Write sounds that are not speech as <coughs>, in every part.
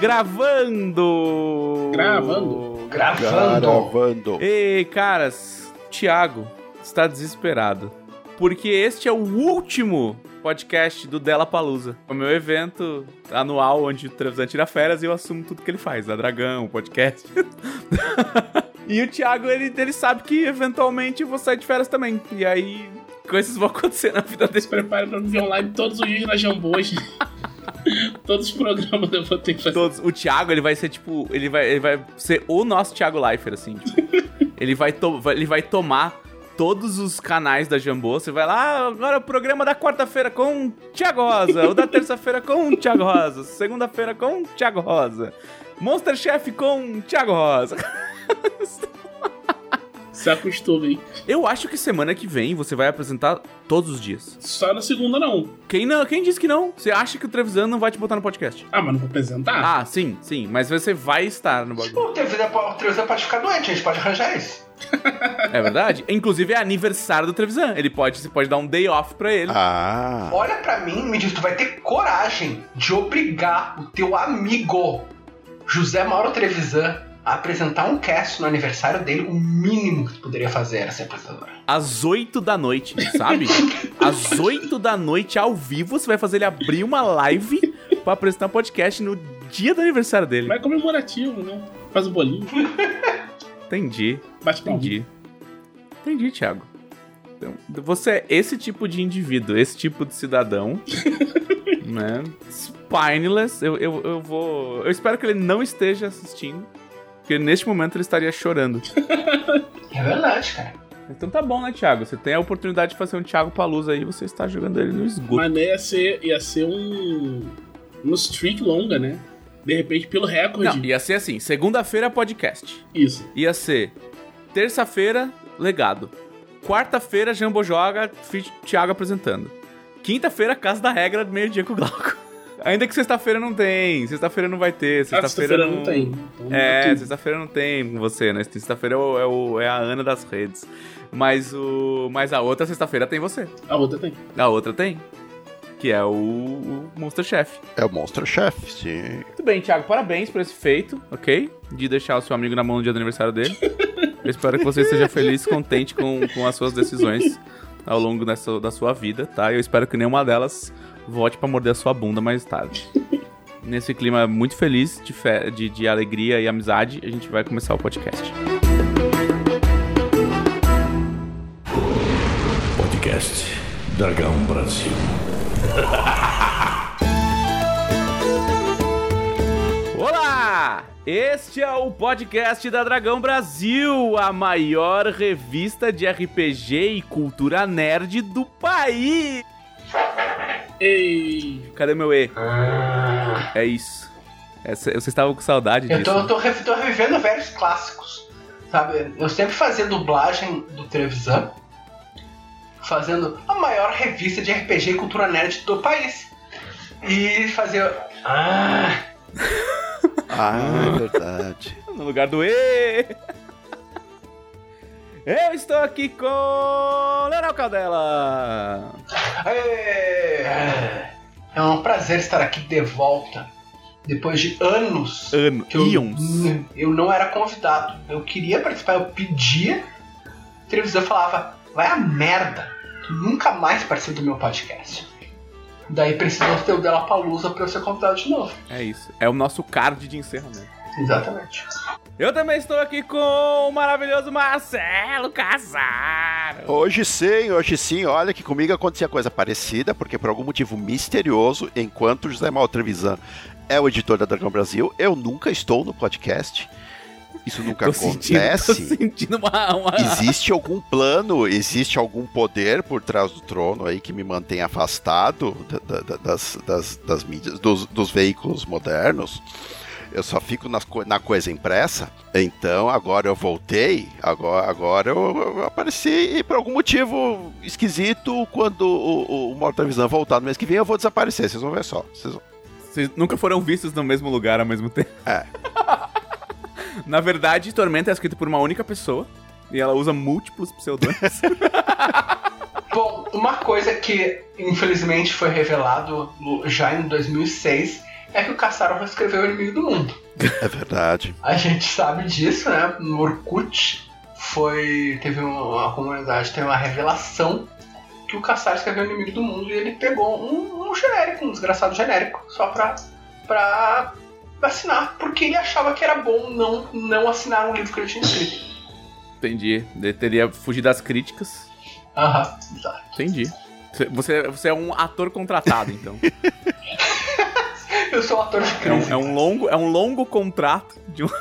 Gravando! Gravando. Gravando. Gravando. Ei, caras, Thiago está desesperado. Porque este é o último podcast do Della Palusa. É o meu evento anual onde o Trevisan tira férias e eu assumo tudo que ele faz. Da Dragão, o podcast. <laughs> e o Thiago, ele, ele sabe que eventualmente eu vou sair de férias também. E aí, coisas vão acontecer na vida dele. Se prepare pra me ver online todos os dias na Jamboja. <laughs> todos os programas eu vou ter que fazer. Todos. O Thiago, ele vai ser tipo. Ele vai, ele vai ser o nosso Thiago Leifert, assim. Tipo, <laughs> ele, vai ele vai tomar todos os canais da Jambô. Você vai lá, agora é o programa da quarta-feira com o Thiago Rosa. O da terça-feira com o Thiago Rosa. Segunda-feira com o Thiago Rosa. Monster Chef com o Thiago Rosa. <laughs> Se acostume. Eu acho que semana que vem você vai apresentar todos os dias. Só na segunda não. Quem não? Quem disse que não? Você acha que o Trevisan não vai te botar no podcast? Ah, mas não vou apresentar? Ah, sim, sim. Mas você vai estar no bagulho. O Trevisan pode ficar doente, a gente pode arranjar isso. <laughs> É verdade? Inclusive é aniversário do Trevisan. Ele pode, você pode dar um day off pra ele. Ah. Olha pra mim, me diz, tu vai ter coragem de obrigar o teu amigo José Mauro Trevisan apresentar um cast no aniversário dele, o mínimo que tu poderia fazer era ser apresentador. Às 8 da noite, sabe? <laughs> Às 8 da noite, ao vivo, você vai fazer ele abrir uma live pra apresentar um podcast no dia do aniversário dele. Mas é comemorativo, né? Faz o bolinho, <laughs> Entendi, bate entendi. Entendi, Thiago. Então, você é esse tipo de indivíduo, esse tipo de cidadão, <laughs> né? Spineless. Eu, eu, eu vou. Eu espero que ele não esteja assistindo. Porque neste momento ele estaria chorando. <laughs> É verdade, cara. Então tá bom, né, Thiago? Você tem a oportunidade de fazer um Thiago Palusa aí, você está jogando ele no esgoto. Mas né, ia ser, ia ser um. Um streak longa, né? De repente, pelo recorde. Não, ia ser assim: segunda-feira, podcast. Isso. Ia ser terça-feira, legado. Quarta-feira, Jambo Joga. Thiago apresentando. Quinta-feira, Casa da Regra, meio-dia com o Glauco. Ainda que sexta-feira não tem, sexta-feira não vai ter, Ah, sexta-feira sexta-feira não tem. Então, É, sexta-feira não tem com você, né? Sexta-feira é, o- é, o- é a Ana das redes. Mas o. Mas a outra sexta-feira tem você. A outra tem. A outra tem. Que é o, o Monster Chef. É o Monster Chef, sim. Muito bem, Thiago, parabéns por esse feito, ok? De deixar o seu amigo na mão no dia do aniversário dele. <laughs> Eu espero que você esteja feliz e contente com, com as suas decisões ao longo dessa, da sua vida, tá? Eu espero que nenhuma delas volte pra morder a sua bunda mais tarde. <laughs> Nesse clima muito feliz, de, fe- de, de alegria e amizade, a gente vai começar o podcast. Podcast Dragão Brasil. <laughs> Olá! Este é o podcast da Dragão Brasil, a maior revista de RPG e cultura nerd do país. Ei! Cadê meu E? É isso. Essa, vocês estavam com saudade Eu disso. tô, né? tô, tô revivendo velhos clássicos. Sabe? Eu sempre fazia dublagem do Trevisan, fazendo a maior revista de RPG e cultura nerd do país. E fazia. Ah! Ah, <laughs> é verdade. No lugar do E. Eu estou aqui com Leonel Caldela. É é um prazer estar aqui de volta. Depois de anos Ano, que eu, eu não era convidado. Eu queria participar, eu pedia. A televisão falava, vai a merda. Tu nunca mais participa do meu podcast. Daí precisou ter o Della Palusa pra eu ser convidado de novo. É isso. É o nosso card de encerramento. Exatamente. Eu também estou aqui com o maravilhoso Marcelo Casaro. Hoje sim, hoje sim. Olha que comigo acontecia coisa parecida, porque por algum motivo misterioso, enquanto José Mal Trevisan é o editor da Dragão Brasil, eu nunca estou no podcast. Isso nunca Tô sentindo, tô acontece. sentindo uma, uma... Existe algum plano, existe algum poder por trás do trono aí que me mantém afastado da- da- das, das, das mídias, dos, dos veículos modernos? Eu só fico nas co- na coisa impressa. Então agora eu voltei, agora, agora eu, eu apareci e por algum motivo esquisito, quando o, o Mortal Vision voltar no mês que vem, eu vou desaparecer. Vocês vão ver só. Vocês vão- Vocês nunca foram vistos no mesmo lugar ao mesmo tempo. É. <laughs> Na verdade, Tormenta é escrito por uma única pessoa. E ela usa múltiplos pseudônimos. <laughs> Bom, uma coisa que infelizmente foi revelado já em 2006 é que o Kasparov escreveu O Inimigo do Mundo. É verdade. A gente sabe disso, né? No Orkut foi. Teve uma a comunidade, teve uma revelação que o Kassar escreveu o inimigo do mundo e ele pegou um, um genérico, um desgraçado genérico, só pra, pra assinar, porque ele achava que era bom não, não assinar um livro que ele tinha escrito. Entendi. Ele teria fugido das críticas. Aham, exato. Entendi. Você, você é um ator contratado, então. <laughs> <laughs> Eu sou um ator de É crise. um, é um longo, é um longo contrato de um. <laughs>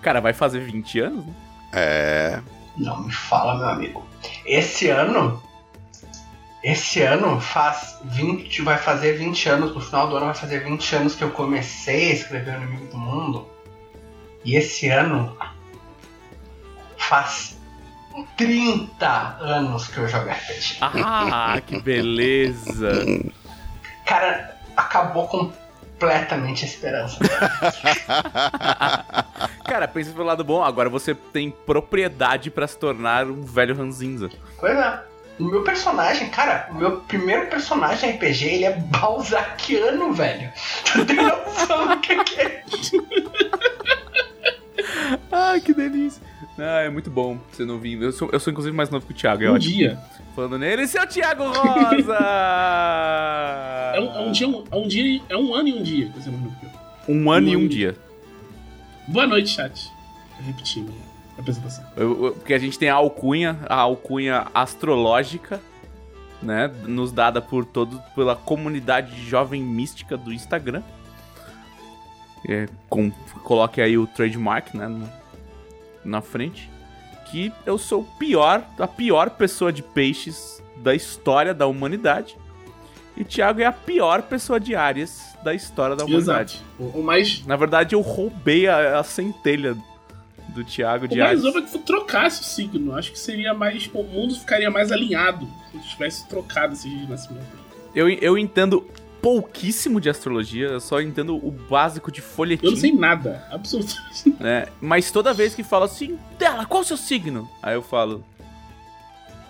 Cara, vai fazer 20 anos, né? É. Não me fala, meu amigo. Esse ano. Esse ano faz 20. Vai fazer 20 anos. No final do ano vai fazer 20 anos que eu comecei a escrever o Inimigo do Mundo. E esse ano. Faz 30 anos que eu jogo RPG. Ah, que beleza. <laughs> Cara, acabou completamente a esperança. <laughs> Cara, pensa pelo lado bom, agora você tem propriedade pra se tornar um velho ranzinza. Pois é. O meu personagem, cara, o meu primeiro personagem RPG, ele é balzaquiano, velho. Tu tem noção do que é? <laughs> Ah, que delícia. Ah, é muito bom você não vir. Eu sou, eu sou inclusive mais novo que o Thiago, é Um ótimo. dia. Falando nele, seu Thiago Rosa! <laughs> É um, é um dia, um- é um dia, é um ano e um dia. que você mais novo que eu. Um ano Um e um ano. dia. Boa noite, chat. Eu repeti minha apresentação. Eu- eu- porque a gente tem a alcunha, a alcunha astrológica, né? Nos dada por todo, pela comunidade jovem mística do Instagram. É, com, coloque aí o trademark, né? no- na frente. Que eu sou o pior, a pior pessoa de peixes da história da humanidade. E Thiago é a pior pessoa de Áries da história da humanidade. Exato. O, mais, Na verdade, eu roubei a, a centelha do Thiago o de Ares. novo é que trocasse o signo. Acho que seria mais. O mundo ficaria mais alinhado se tivesse trocado esse de nascimento. Eu, eu entendo pouquíssimo de astrologia, eu só entendo o básico de folhetim. Eu não sei nada. Absolutamente. né? Mas toda vez que fala assim, dela, qual o seu signo? Aí eu falo,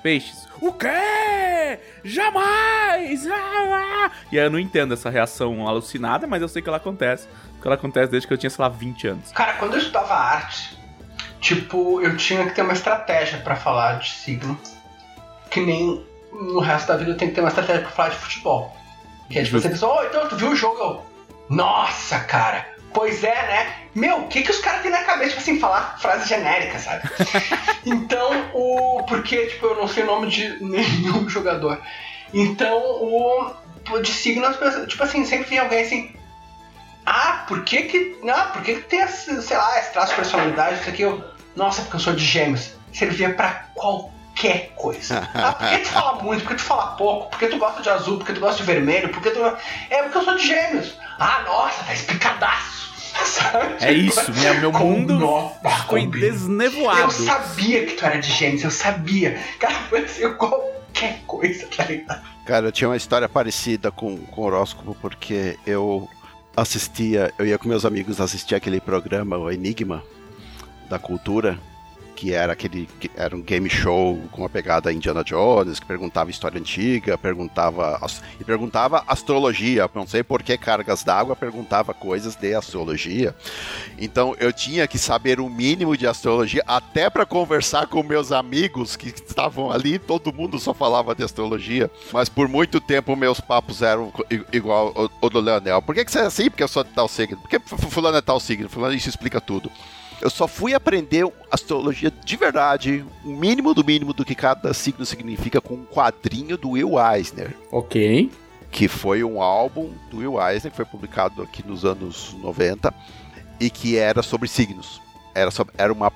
peixes. O quê? Jamais! Ah, ah. E aí eu não entendo essa reação alucinada, mas eu sei que ela acontece. Que ela acontece desde que eu tinha, sei lá, 20 anos. Cara, quando eu estudava arte, tipo, eu tinha que ter uma estratégia pra falar de signo. Que nem no resto da vida eu tenho que ter uma estratégia pra falar de futebol. Que é tipo, você pensa, oh, então tu viu o jogo? Eu, Nossa, cara! Pois é, né? Meu, o que, que os caras têm na cabeça, tipo assim, falar frase genérica, sabe? <laughs> então, o. Porque, tipo, eu não sei o nome de <laughs> nenhum jogador. Então, o. De signo, as pessoas, tipo assim, sempre tem alguém assim. Ah, por que que. Ah, por que que tem esse, sei lá, esse traço de personalidade, isso aqui? Eu, Nossa, porque eu sou de gêmeos. Servia pra qualquer coisa. Ah, por que tu fala <laughs> muito? Por que tu fala pouco? Por que tu gosta de azul? Por que tu gosta de vermelho? Por que tu. É porque eu sou de gêmeos. Ah, nossa, tá explicadaço. <laughs> Sabe? É isso, minha, meu Como mundo nossa, ficou combina. desnevoado. Eu sabia que tu era de gêmeos, eu sabia. Cara, foi assim, qualquer coisa, tá ligado? Cara, eu tinha uma história parecida com, com horóscopo, porque eu assistia, eu ia com meus amigos assistir aquele programa, o Enigma, da cultura, que era aquele, que era um game show com uma pegada Indiana Jones, que perguntava história antiga, perguntava, e perguntava astrologia, não sei por que cargas d'água, perguntava coisas de astrologia. Então eu tinha que saber o mínimo de astrologia, até para conversar com meus amigos que estavam ali, todo mundo só falava de astrologia. Mas por muito tempo meus papos eram igual o, do Leonel. Por que, que você é assim? Porque eu sou de tal signo. Por que fu- fulano é tal signo? Fulano isso explica tudo. Eu só fui aprender astrologia de verdade, o mínimo do mínimo do que cada signo significa com um quadrinho do Will Eisner Ok. que foi um álbum do Will Eisner, que foi publicado aqui nos anos 90, e que era sobre signos. Era, sobre- era uma,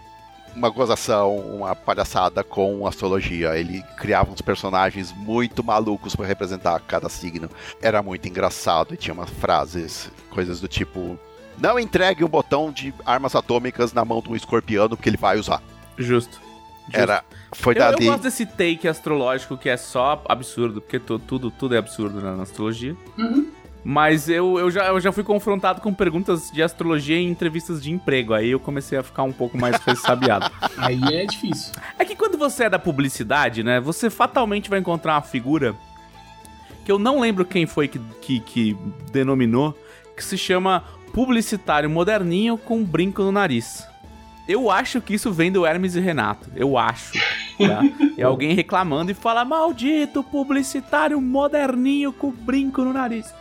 uma gozação, uma palhaçada com astrologia. Ele criava uns personagens muito malucos para representar cada signo. Era muito engraçado e tinha umas frases, coisas do tipo: Não entregue um botão de armas atômicas na mão de um escorpiano porque ele vai usar. Justo. Justo. Era, foi Eu, eu dali. gosto desse take astrológico que é só absurdo, porque tu- tudo, tudo é absurdo na, na astrologia. Uhum. Mas eu, eu, já, eu já fui confrontado com perguntas de astrologia em entrevistas de emprego. Aí eu comecei a ficar um pouco mais <laughs> ressabiado. Aí é difícil. É que quando você é da publicidade, né? Você fatalmente vai encontrar uma figura que eu não lembro quem foi que, que, que denominou, que se chama publicitário moderninho com um brinco no nariz. Eu acho que isso vem do Hermes e Renato. Eu acho. Tá? É alguém reclamando e fala: maldito publicitário moderninho com brinco no nariz.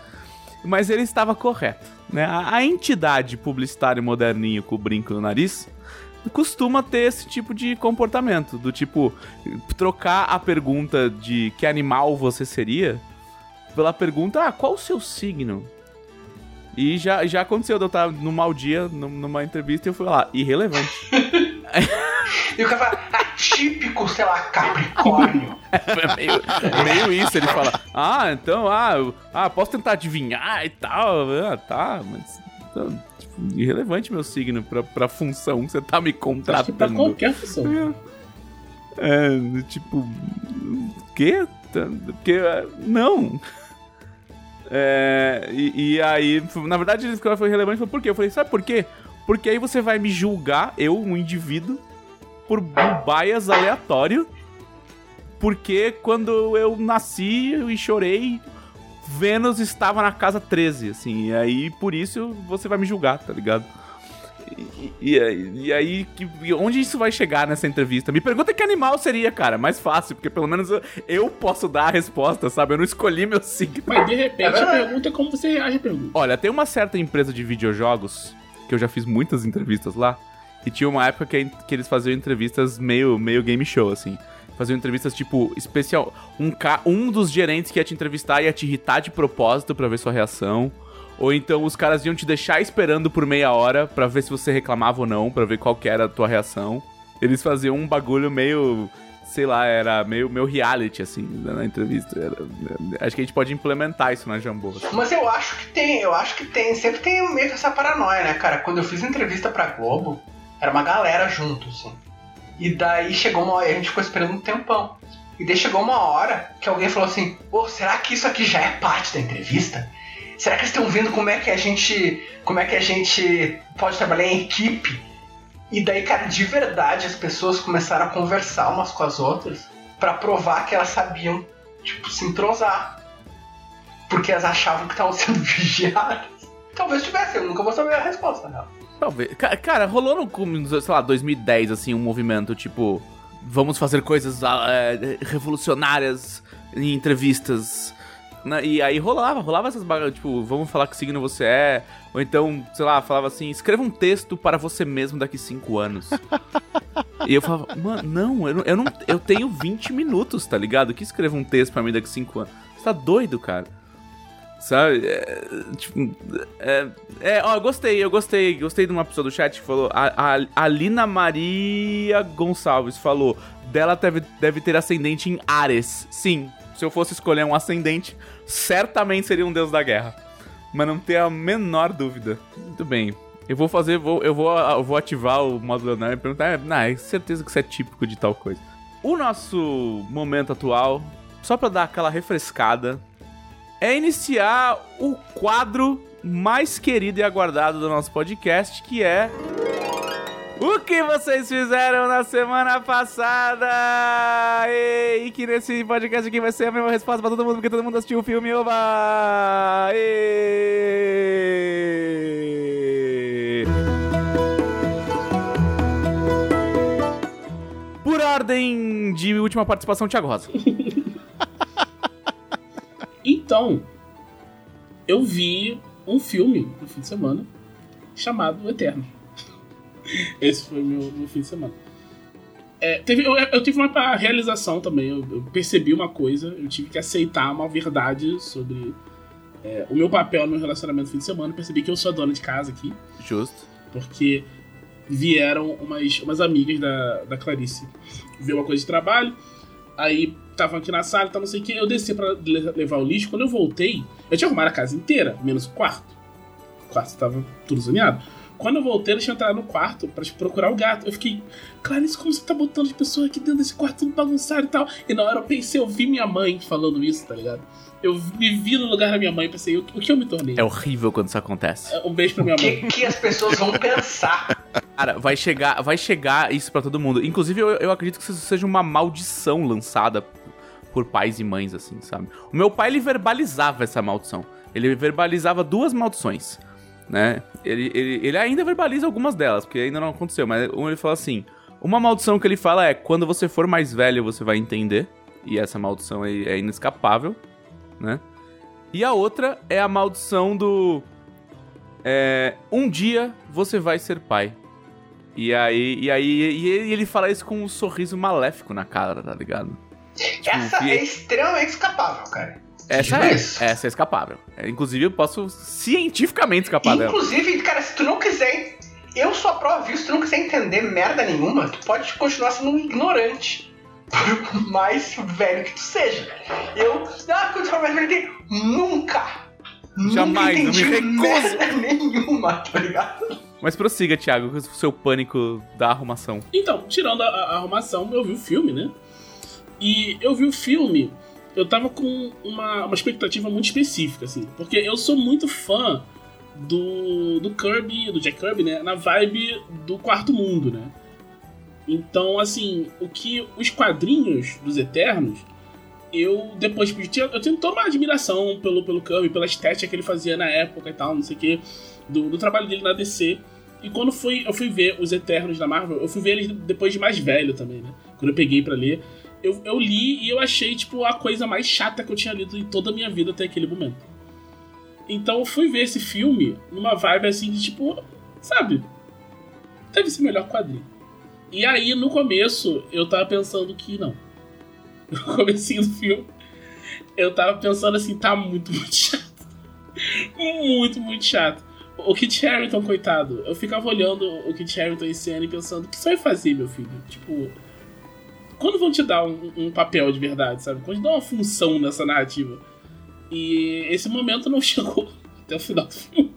Mas ele estava correto. Né? A, entidade publicitário moderninho com brinco no nariz costuma ter esse tipo de comportamento. Do tipo, trocar a pergunta de que animal você seria pela pergunta: ah, qual o seu signo? E já, já aconteceu de eu estar num mau dia, numa entrevista, e eu fui lá, irrelevante. <laughs> e o cara fala, atípico, sei lá, Capricórnio. <laughs> é meio, meio isso, ele fala, ah, então, ah, eu, ah, posso tentar adivinhar e tal. Ah, tá, mas. Então, tipo, irrelevante meu signo pra, pra função que você tá me contratando. Pra qualquer função. É, é tipo. Quê? Porque. Não. É, e, e, aí, na verdade, ele foi relevante por quê? Eu falei, sabe por quê? Porque aí você vai me julgar, eu, um indivíduo, por um bias aleatório. Porque quando eu nasci e chorei, Vênus estava na casa 13, assim. E aí, por isso, você vai me julgar, tá ligado? E, e, e, aí, que, onde isso vai chegar nessa entrevista? Me pergunta que animal seria, cara. Mais fácil, porque pelo menos eu, eu posso dar a resposta, sabe? Eu não escolhi meu signo. Mas de repente a pergunta é como você reage à pergunta. Olha, tem uma certa empresa de videojogos, que eu já fiz muitas entrevistas lá, e tinha uma época que, que eles faziam entrevistas meio, meio game show, assim. Faziam entrevistas tipo especial. Um, um dos gerentes que ia te entrevistar ia te irritar de propósito para ver sua reação. Ou então os caras iam te deixar esperando por meia hora para ver se você reclamava ou não, para ver qual era a tua reação. Eles faziam um bagulho meio, sei lá, era meio, meio reality, assim, na entrevista. Era, acho que a gente pode implementar isso na Jambô. Mas eu acho que tem, eu acho que tem, sempre tem meio que essa paranoia, né, cara? Quando eu fiz entrevista pra Globo, era uma galera junto, assim. E daí chegou uma hora, a gente ficou esperando um tempão. E daí chegou uma hora que alguém falou assim: Pô, será que isso aqui já é parte da entrevista? Será que eles estão vendo como é que a gente. como é que a gente pode trabalhar em equipe? E daí, cara, de verdade as pessoas começaram a conversar umas com as outras para provar que elas sabiam, tipo, se entrosar. Porque elas achavam que estavam sendo <laughs> vigiadas. Talvez tivesse, eu nunca vou saber a resposta, não. Talvez. Cara, rolou no, sei lá, 2010, assim, um movimento tipo. Vamos fazer coisas é, revolucionárias em entrevistas né? E aí rolava, rolava essas bagagens, tipo, vamos falar que signo você é. Ou então, sei lá, falava assim, escreva um texto para você mesmo daqui cinco anos. e eu falava, mano, não, eu não, eu não. Eu tenho 20 minutos, tá ligado? Que escreva um texto para mim daqui cinco anos. Você tá doido, cara? Sabe? É, tipo. É, é, ó, gostei, eu gostei. Gostei de uma pessoa do chat que falou. A, a, a Lina Maria Gonçalves falou. Dela deve, deve ter ascendente em Ares. Sim, se eu fosse escolher um ascendente, certamente seria um deus da guerra. Mas não tenho a menor dúvida. Muito bem. Eu vou fazer, vou, eu, vou, eu vou ativar o modo Leonardo e perguntar, é, não, é certeza que isso é típico de tal coisa. O nosso momento atual, só para dar aquela refrescada, é iniciar o quadro mais querido e aguardado do nosso podcast, que é o que vocês fizeram na semana passada? E que nesse podcast aqui vai ser a mesma resposta pra todo mundo, porque todo mundo assistiu o filme, oba! E... Por ordem de última participação, Thiago Rosa. <laughs> então, eu vi um filme no fim de semana chamado Eterno. Esse foi meu, meu fim de semana. É, teve, eu, eu, tive uma realização também. Eu, eu, percebi uma coisa. Eu tive que aceitar uma verdade sobre é, o meu papel no meu relacionamento no fim de semana. percebi que eu sou a dona de casa aqui. Justo. Porque vieram umas, umas amigas da, da Clarice ver uma coisa de trabalho. Aí estavam aqui na sala, então não sei o que. Eu desci pra levar o lixo. Quando eu voltei, eu tinha arrumado a casa inteira, menos o quarto. O quarto estava tudo zoneado. Quando eu voltei, eles tinham entrado no quarto pra tipo, procurar o gato. Eu fiquei, Clarice, como você tá botando as pessoas aqui dentro desse quarto tudo bagunçado e tal? E na hora eu pensei, eu vi minha mãe falando isso, tá ligado? Eu me vi no lugar da minha mãe e pensei, o, o que eu me tornei? É horrível quando isso acontece. Um beijo pra minha O mãe. que, que as pessoas vão pensar? Cara, vai chegar, vai chegar isso pra todo mundo. Inclusive, eu, eu acredito que isso seja uma maldição lançada por pais e mães, assim, sabe? O meu pai, ele verbalizava essa maldição. Ele verbalizava duas maldições, né? Ele, ele, ele ainda verbaliza algumas delas, porque ainda não aconteceu, mas um ele fala assim: uma maldição que ele fala é quando você for mais velho, você vai entender. E essa maldição é, é inescapável, né? E a outra é a maldição do. É, um dia você vai ser pai. E aí, e aí e ele- fala isso com um sorriso maléfico na cara, tá ligado? Essa <laughs> e- é extremamente escapável, cara. Essa é, essa é escapável. É, inclusive, eu posso cientificamente escapar dela. Inclusive, cara, se tu não quiser. Eu sou a prova disso, se tu não quiser entender merda nenhuma, tu pode continuar sendo um ignorante. Por <laughs> mais velho que tu seja. Eu. Ah, quando tu for mais velho. Nunca! Jamais, eu nunca me entendi recuso. merda nenhuma, tá ligado? Mas prossiga, Thiago, com o seu pânico da arrumação. Então, tirando a, a arrumação, eu vi o filme, né? E eu vi o filme, eu tava com uma, uma expectativa muito específica, assim. Porque eu sou muito fã do, do Kirby, do Jack Kirby, né? Na vibe do Quarto Mundo, né? Então, assim, o que os quadrinhos dos Eternos, eu depois eu tenho toda uma admiração pelo, pelo Kirby, pela estética que ele fazia na época e tal, não sei o quê, do, do trabalho dele na DC. E quando fui, eu fui ver os Eternos da Marvel, eu fui ver eles depois de mais velho também, né? Quando eu peguei pra ler, eu, eu li e eu achei, tipo, a coisa mais chata que eu tinha lido em toda a minha vida até aquele momento. Então eu fui ver esse filme numa vibe assim de tipo, sabe? Deve ser melhor quadrinho. E aí, no começo, eu tava pensando que não. <laughs> No comecinho do filme, eu tava pensando assim, tá muito, <laughs> muito chato. Muito, muito chato. O Kit Harington, coitado, eu ficava olhando o Kit Harington em cena e pensando, o que você vai fazer, meu filho? Tipo, quando vão te dar um, um papel de verdade, sabe? Quando te dar uma função nessa narrativa? E esse momento não <laughs> chegou até o final do filme.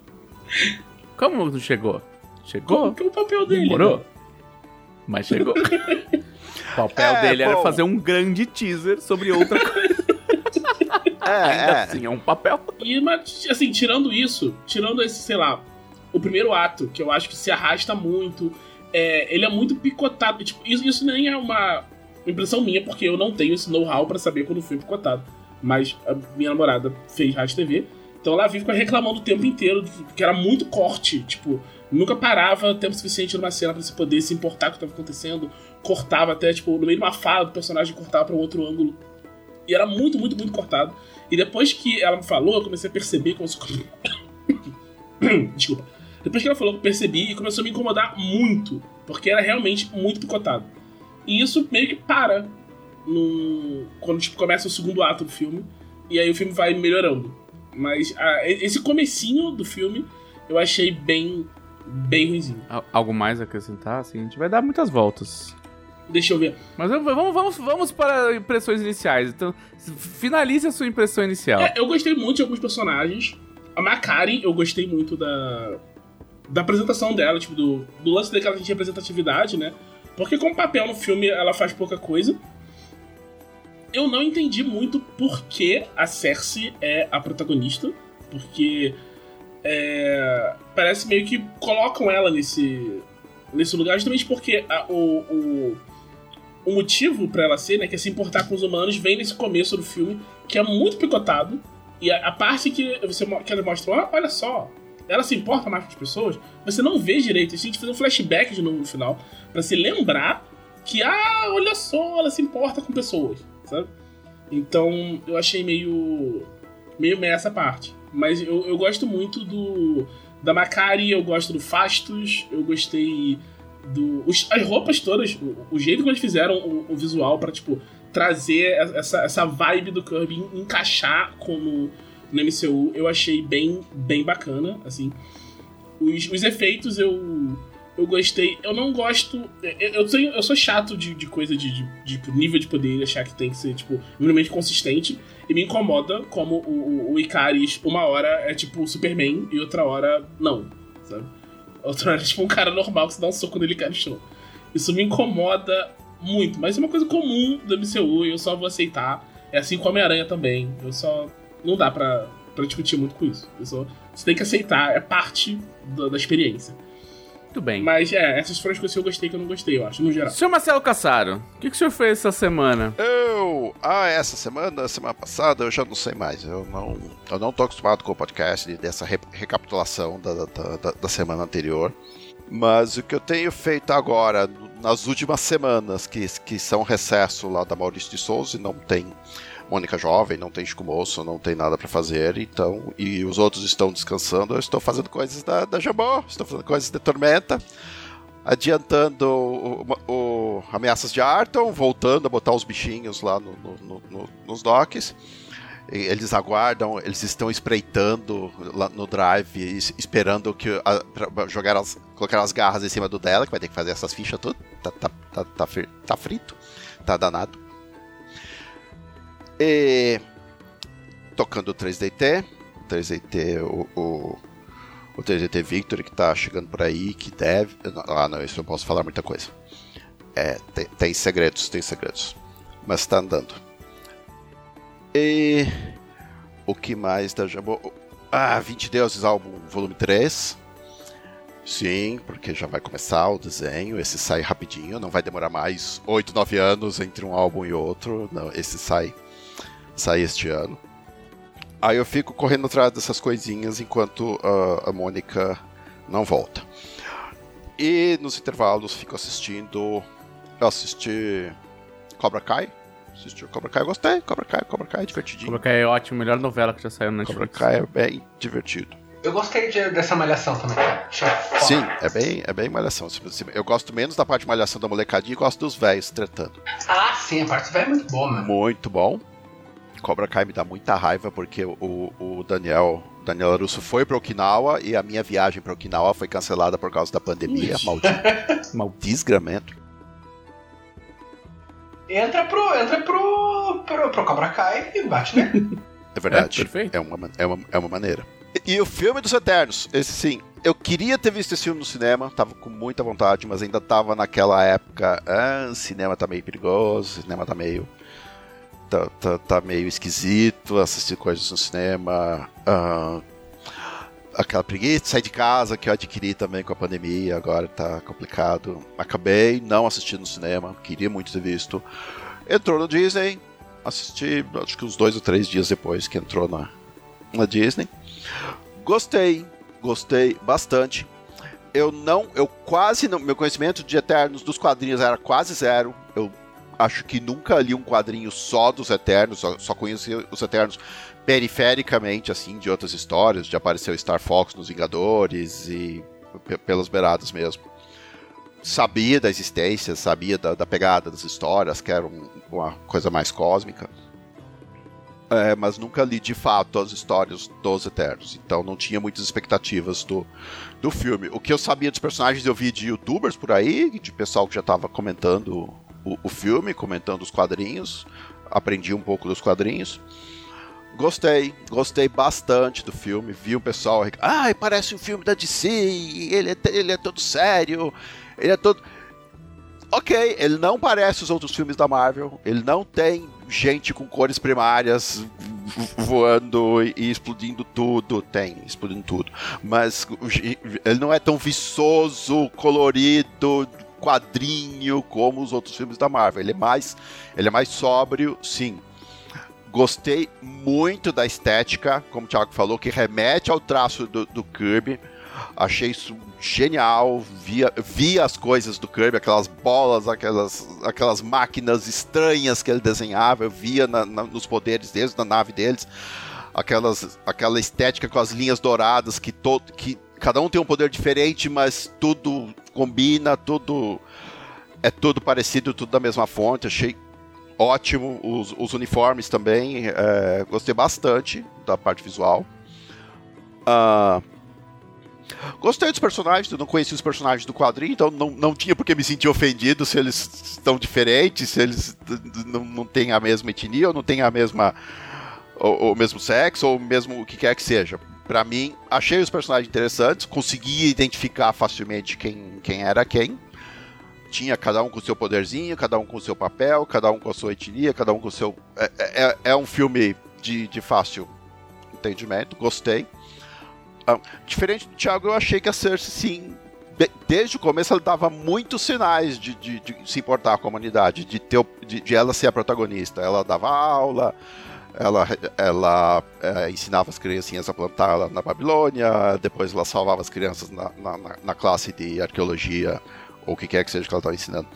Como não chegou? Chegou? Qual que é o papel dele? Demorou? né? Mas chegou. <laughs> o papel É, dele era bom. fazer um grande teaser sobre outra coisa. <laughs> É, Ainda é. assim, é um papel. E, mas, assim, tirando isso, tirando esse, sei lá, o primeiro ato, que eu acho que se arrasta muito, é, ele é muito picotado. Tipo, isso, isso nem é uma impressão minha, porque eu não tenho esse know-how pra saber quando o filme é picotado. Mas a minha namorada fez rádio TV, então ela vive reclamando o tempo inteiro, que era muito corte, tipo, nunca parava tempo suficiente numa cena pra você poder se importar com o que estava acontecendo, cortava até, tipo, no meio de uma fala do personagem, cortava pra um outro ângulo. E era muito, muito, muito cortado. E depois que ela me falou, eu comecei a perceber isso. <coughs> Desculpa. Depois que ela falou, eu percebi e começou a me incomodar muito. Porque era realmente muito picotado. E isso meio que para no... quando tipo, começa o segundo ato do filme. E aí o filme vai melhorando. Mas ah, esse comecinho do filme eu achei bem. bem ruimzinho. Al- Algo mais a acrescentar? Assim, a gente vai dar muitas voltas. Deixa eu ver. Mas vamos, vamos, vamos para impressões iniciais. Então, finalize a sua impressão inicial. É, eu gostei muito de alguns personagens. A Macari, eu gostei muito da. Da apresentação dela, tipo, do, do lance daquela gente representatividade, né? Porque como papel no filme ela faz pouca coisa. Eu não entendi muito por que a Cersei é a protagonista. Porque. é, parece meio que colocam ela nesse. nesse lugar, justamente porque a- o, o, o motivo pra ela ser, né, que é se importar com os humanos, vem nesse começo do filme, que é muito picotado. E a, a parte que, você, que ela mostra, "Ah, olha só, ela se importa mais com as pessoas, você não vê direito. A gente fazer um flashback de novo no final, pra se lembrar que, ah, olha só, ela se importa com pessoas, sabe? Então, eu achei meio. meio meia essa parte. Mas eu, eu gosto muito do. da Macari, eu gosto do Fastos, eu gostei do. os- as roupas todas, o, o jeito como eles fizeram o, o visual pra, tipo, trazer essa, essa vibe do Kirby, en- encaixar como no MCU, eu achei bem, bem bacana, assim. Os, os efeitos eu, eu gostei. Eu não gosto. Eu, eu, tenho, eu sou chato de, de coisa de, de, de nível de poder, achar que tem que ser, tipo, minimamente consistente. E me incomoda como o, o, o Icaris, uma hora é tipo Superman e outra hora não, sabe? O Ultron era tipo um cara normal que você dá um soco nele e cai no. Isso me incomoda muito, mas é uma coisa comum do MCU e eu só vou aceitar. É assim com Homem-Aranha também. Eu só. Não dá pra, pra discutir muito com isso. Eu só, você tem que aceitar, é parte da experiência. Muito bem. Mas é, essas foram as coisas que eu gostei que eu não gostei, eu acho, no geral. Senhor Marcelo Cassaro, o que, que o senhor fez essa semana? Eu. Ah, essa semana, semana passada, eu já não sei mais. Eu não, eu não tô acostumado com o podcast dessa re- recapitulação da, da, da, da semana anterior. Mas o que eu tenho feito agora, nas últimas semanas, que, que são recesso lá da Maurício de Souza, e não tem Mônica Jovem, não tem Chico Moço, não tem nada pra fazer, então. E os outros estão descansando, eu estou fazendo coisas da, da Jambô, estou fazendo coisas de Tormenta adiantando o, o- o Ameaças de Arton, voltando a botar os bichinhos lá no- no- no- no- nos docks. Eles aguardam, eles estão espreitando lá no drive, es- esperando que a, jogar as, colocar as garras em cima do dela, que vai ter que fazer essas fichas tudo. Tá, tá, tá, tá, tá frito, tá danado. E tocando o 3DT, 3DT, o, o, o 3DT Victory que tá chegando por aí, que deve. Ah, não, isso eu posso falar muita coisa. É, tem, tem segredos, tem segredos. Mas tá andando. E. O que mais da Jumbo? Ah, 20 Deuses álbum volume 3. Sim, porque já vai começar o desenho. Esse sai rapidinho, não vai demorar mais 8, 9 anos entre um álbum e outro. Não, esse sai, sai este ano. Aí eu fico correndo atrás dessas coisinhas enquanto ah, a Mônica não volta. E nos intervalos fico assistindo. Eu assisti Cobra Kai. Assisti Cobra Kai, eu gostei. Cobra Kai, Cobra Kai é divertidinho. Cobra Kai é ótimo, melhor novela que já saiu na Cobra. Kai é bem divertido. Eu gostei de- dessa malhação também. Sim, é bem, é bem malhação. Eu gosto menos da parte de malhação da molecadinha e gosto dos velhos tretando. Ah, sim, a parte vai é muito boa, mano. Muito bom. Cobra Kai me dá muita raiva porque o, o Daniel, Daniel Russo foi para Okinawa e a minha viagem para Okinawa foi cancelada por causa da pandemia. Ixi. Maldito. <laughs> Mal- Desgramento. Entra pro, entra pro, pro, pro Cobra Kai e bate nele. <laughs> É verdade. É, perfeito. É uma, ma- é uma, é uma maneira. E, e o filme dos Eternos, esse sim. Eu queria ter visto esse filme no cinema, tava com muita vontade, mas ainda tava naquela época. Ah, cinema tá meio perigoso, cinema tá meio. Tá, tá, tá meio esquisito assistir coisas no cinema. ah, aquela preguiça de sair de casa que eu adquiri também com a pandemia, agora tá complicado. Acabei não assistindo no cinema, queria muito ter visto. Entrou no Disney, assisti acho que uns dois ou três dias depois que entrou na, na Disney. Gostei, gostei bastante. Eu não, eu quase não, meu conhecimento de Eternos dos quadrinhos era quase zero. Acho que nunca li um quadrinho só dos Eternos, só, só conheci os Eternos perifericamente, assim, de outras histórias, de aparecer o Star Fox nos Vingadores e pe- pelas beiradas mesmo. Sabia da existência, sabia da, da pegada das histórias, que era um- uma coisa mais cósmica. É, mas nunca li de fato as histórias dos Eternos, então não tinha muitas expectativas do, do filme. O que eu sabia dos personagens eu vi de youtubers por aí, de pessoal que já estava comentando o, o filme, comentando os quadrinhos, aprendi um pouco dos quadrinhos. Gostei, gostei bastante do filme. Vi o pessoal, ai, parece um filme da DC, ele é, ele é todo sério, ele é todo. Ok, ele não parece os outros filmes da Marvel, ele não tem gente com cores primárias vo- voando e explodindo tudo, tem, explodindo tudo, mas ele não é tão viçoso, colorido, quadrinho como os outros filmes da Marvel. Ele é mais, ele é mais sóbrio, sim. Gostei muito da estética, como o Thiago falou, que remete ao traço do, do Kirby. Achei isso genial. Via, via as coisas do Kirby, aquelas bolas, aquelas, aquelas máquinas estranhas que ele desenhava. Eu via na- na- nos poderes deles, na nave deles. Aquelas, aquela estética com as linhas douradas que, todo, que cada um tem um poder diferente, mas tudo combina, tudo é tudo parecido, tudo da mesma fonte. Achei ótimo. Os, os uniformes também, é, gostei bastante da parte visual. Ah, gostei dos personagens, eu não conheci os personagens do quadrinho, então não, não tinha por que me sentir ofendido se eles estão diferentes, se eles não, não têm a mesma etnia ou não têm a mesma. O mesmo sexo, ou mesmo o que quer que seja. Pra mim, achei os personagens interessantes, consegui identificar facilmente quem, quem era quem. Tinha cada um com seu poderzinho, cada um com seu papel, cada um com a sua etnia, cada um com seu. É, é, é um filme de, de fácil entendimento, gostei. Ah, diferente do Thiago, eu achei que a Cersei, sim, desde o começo ela dava muitos sinais de, de, de se importar com a comunidade, de, ter, de, de, ela ser a protagonista. Ela dava aula, ela, ela é, ensinava as criancinhas a plantar lá na Babilônia, depois ela salvava as crianças na, na, na classe de arqueologia, ou o que quer que seja que ela estava ensinando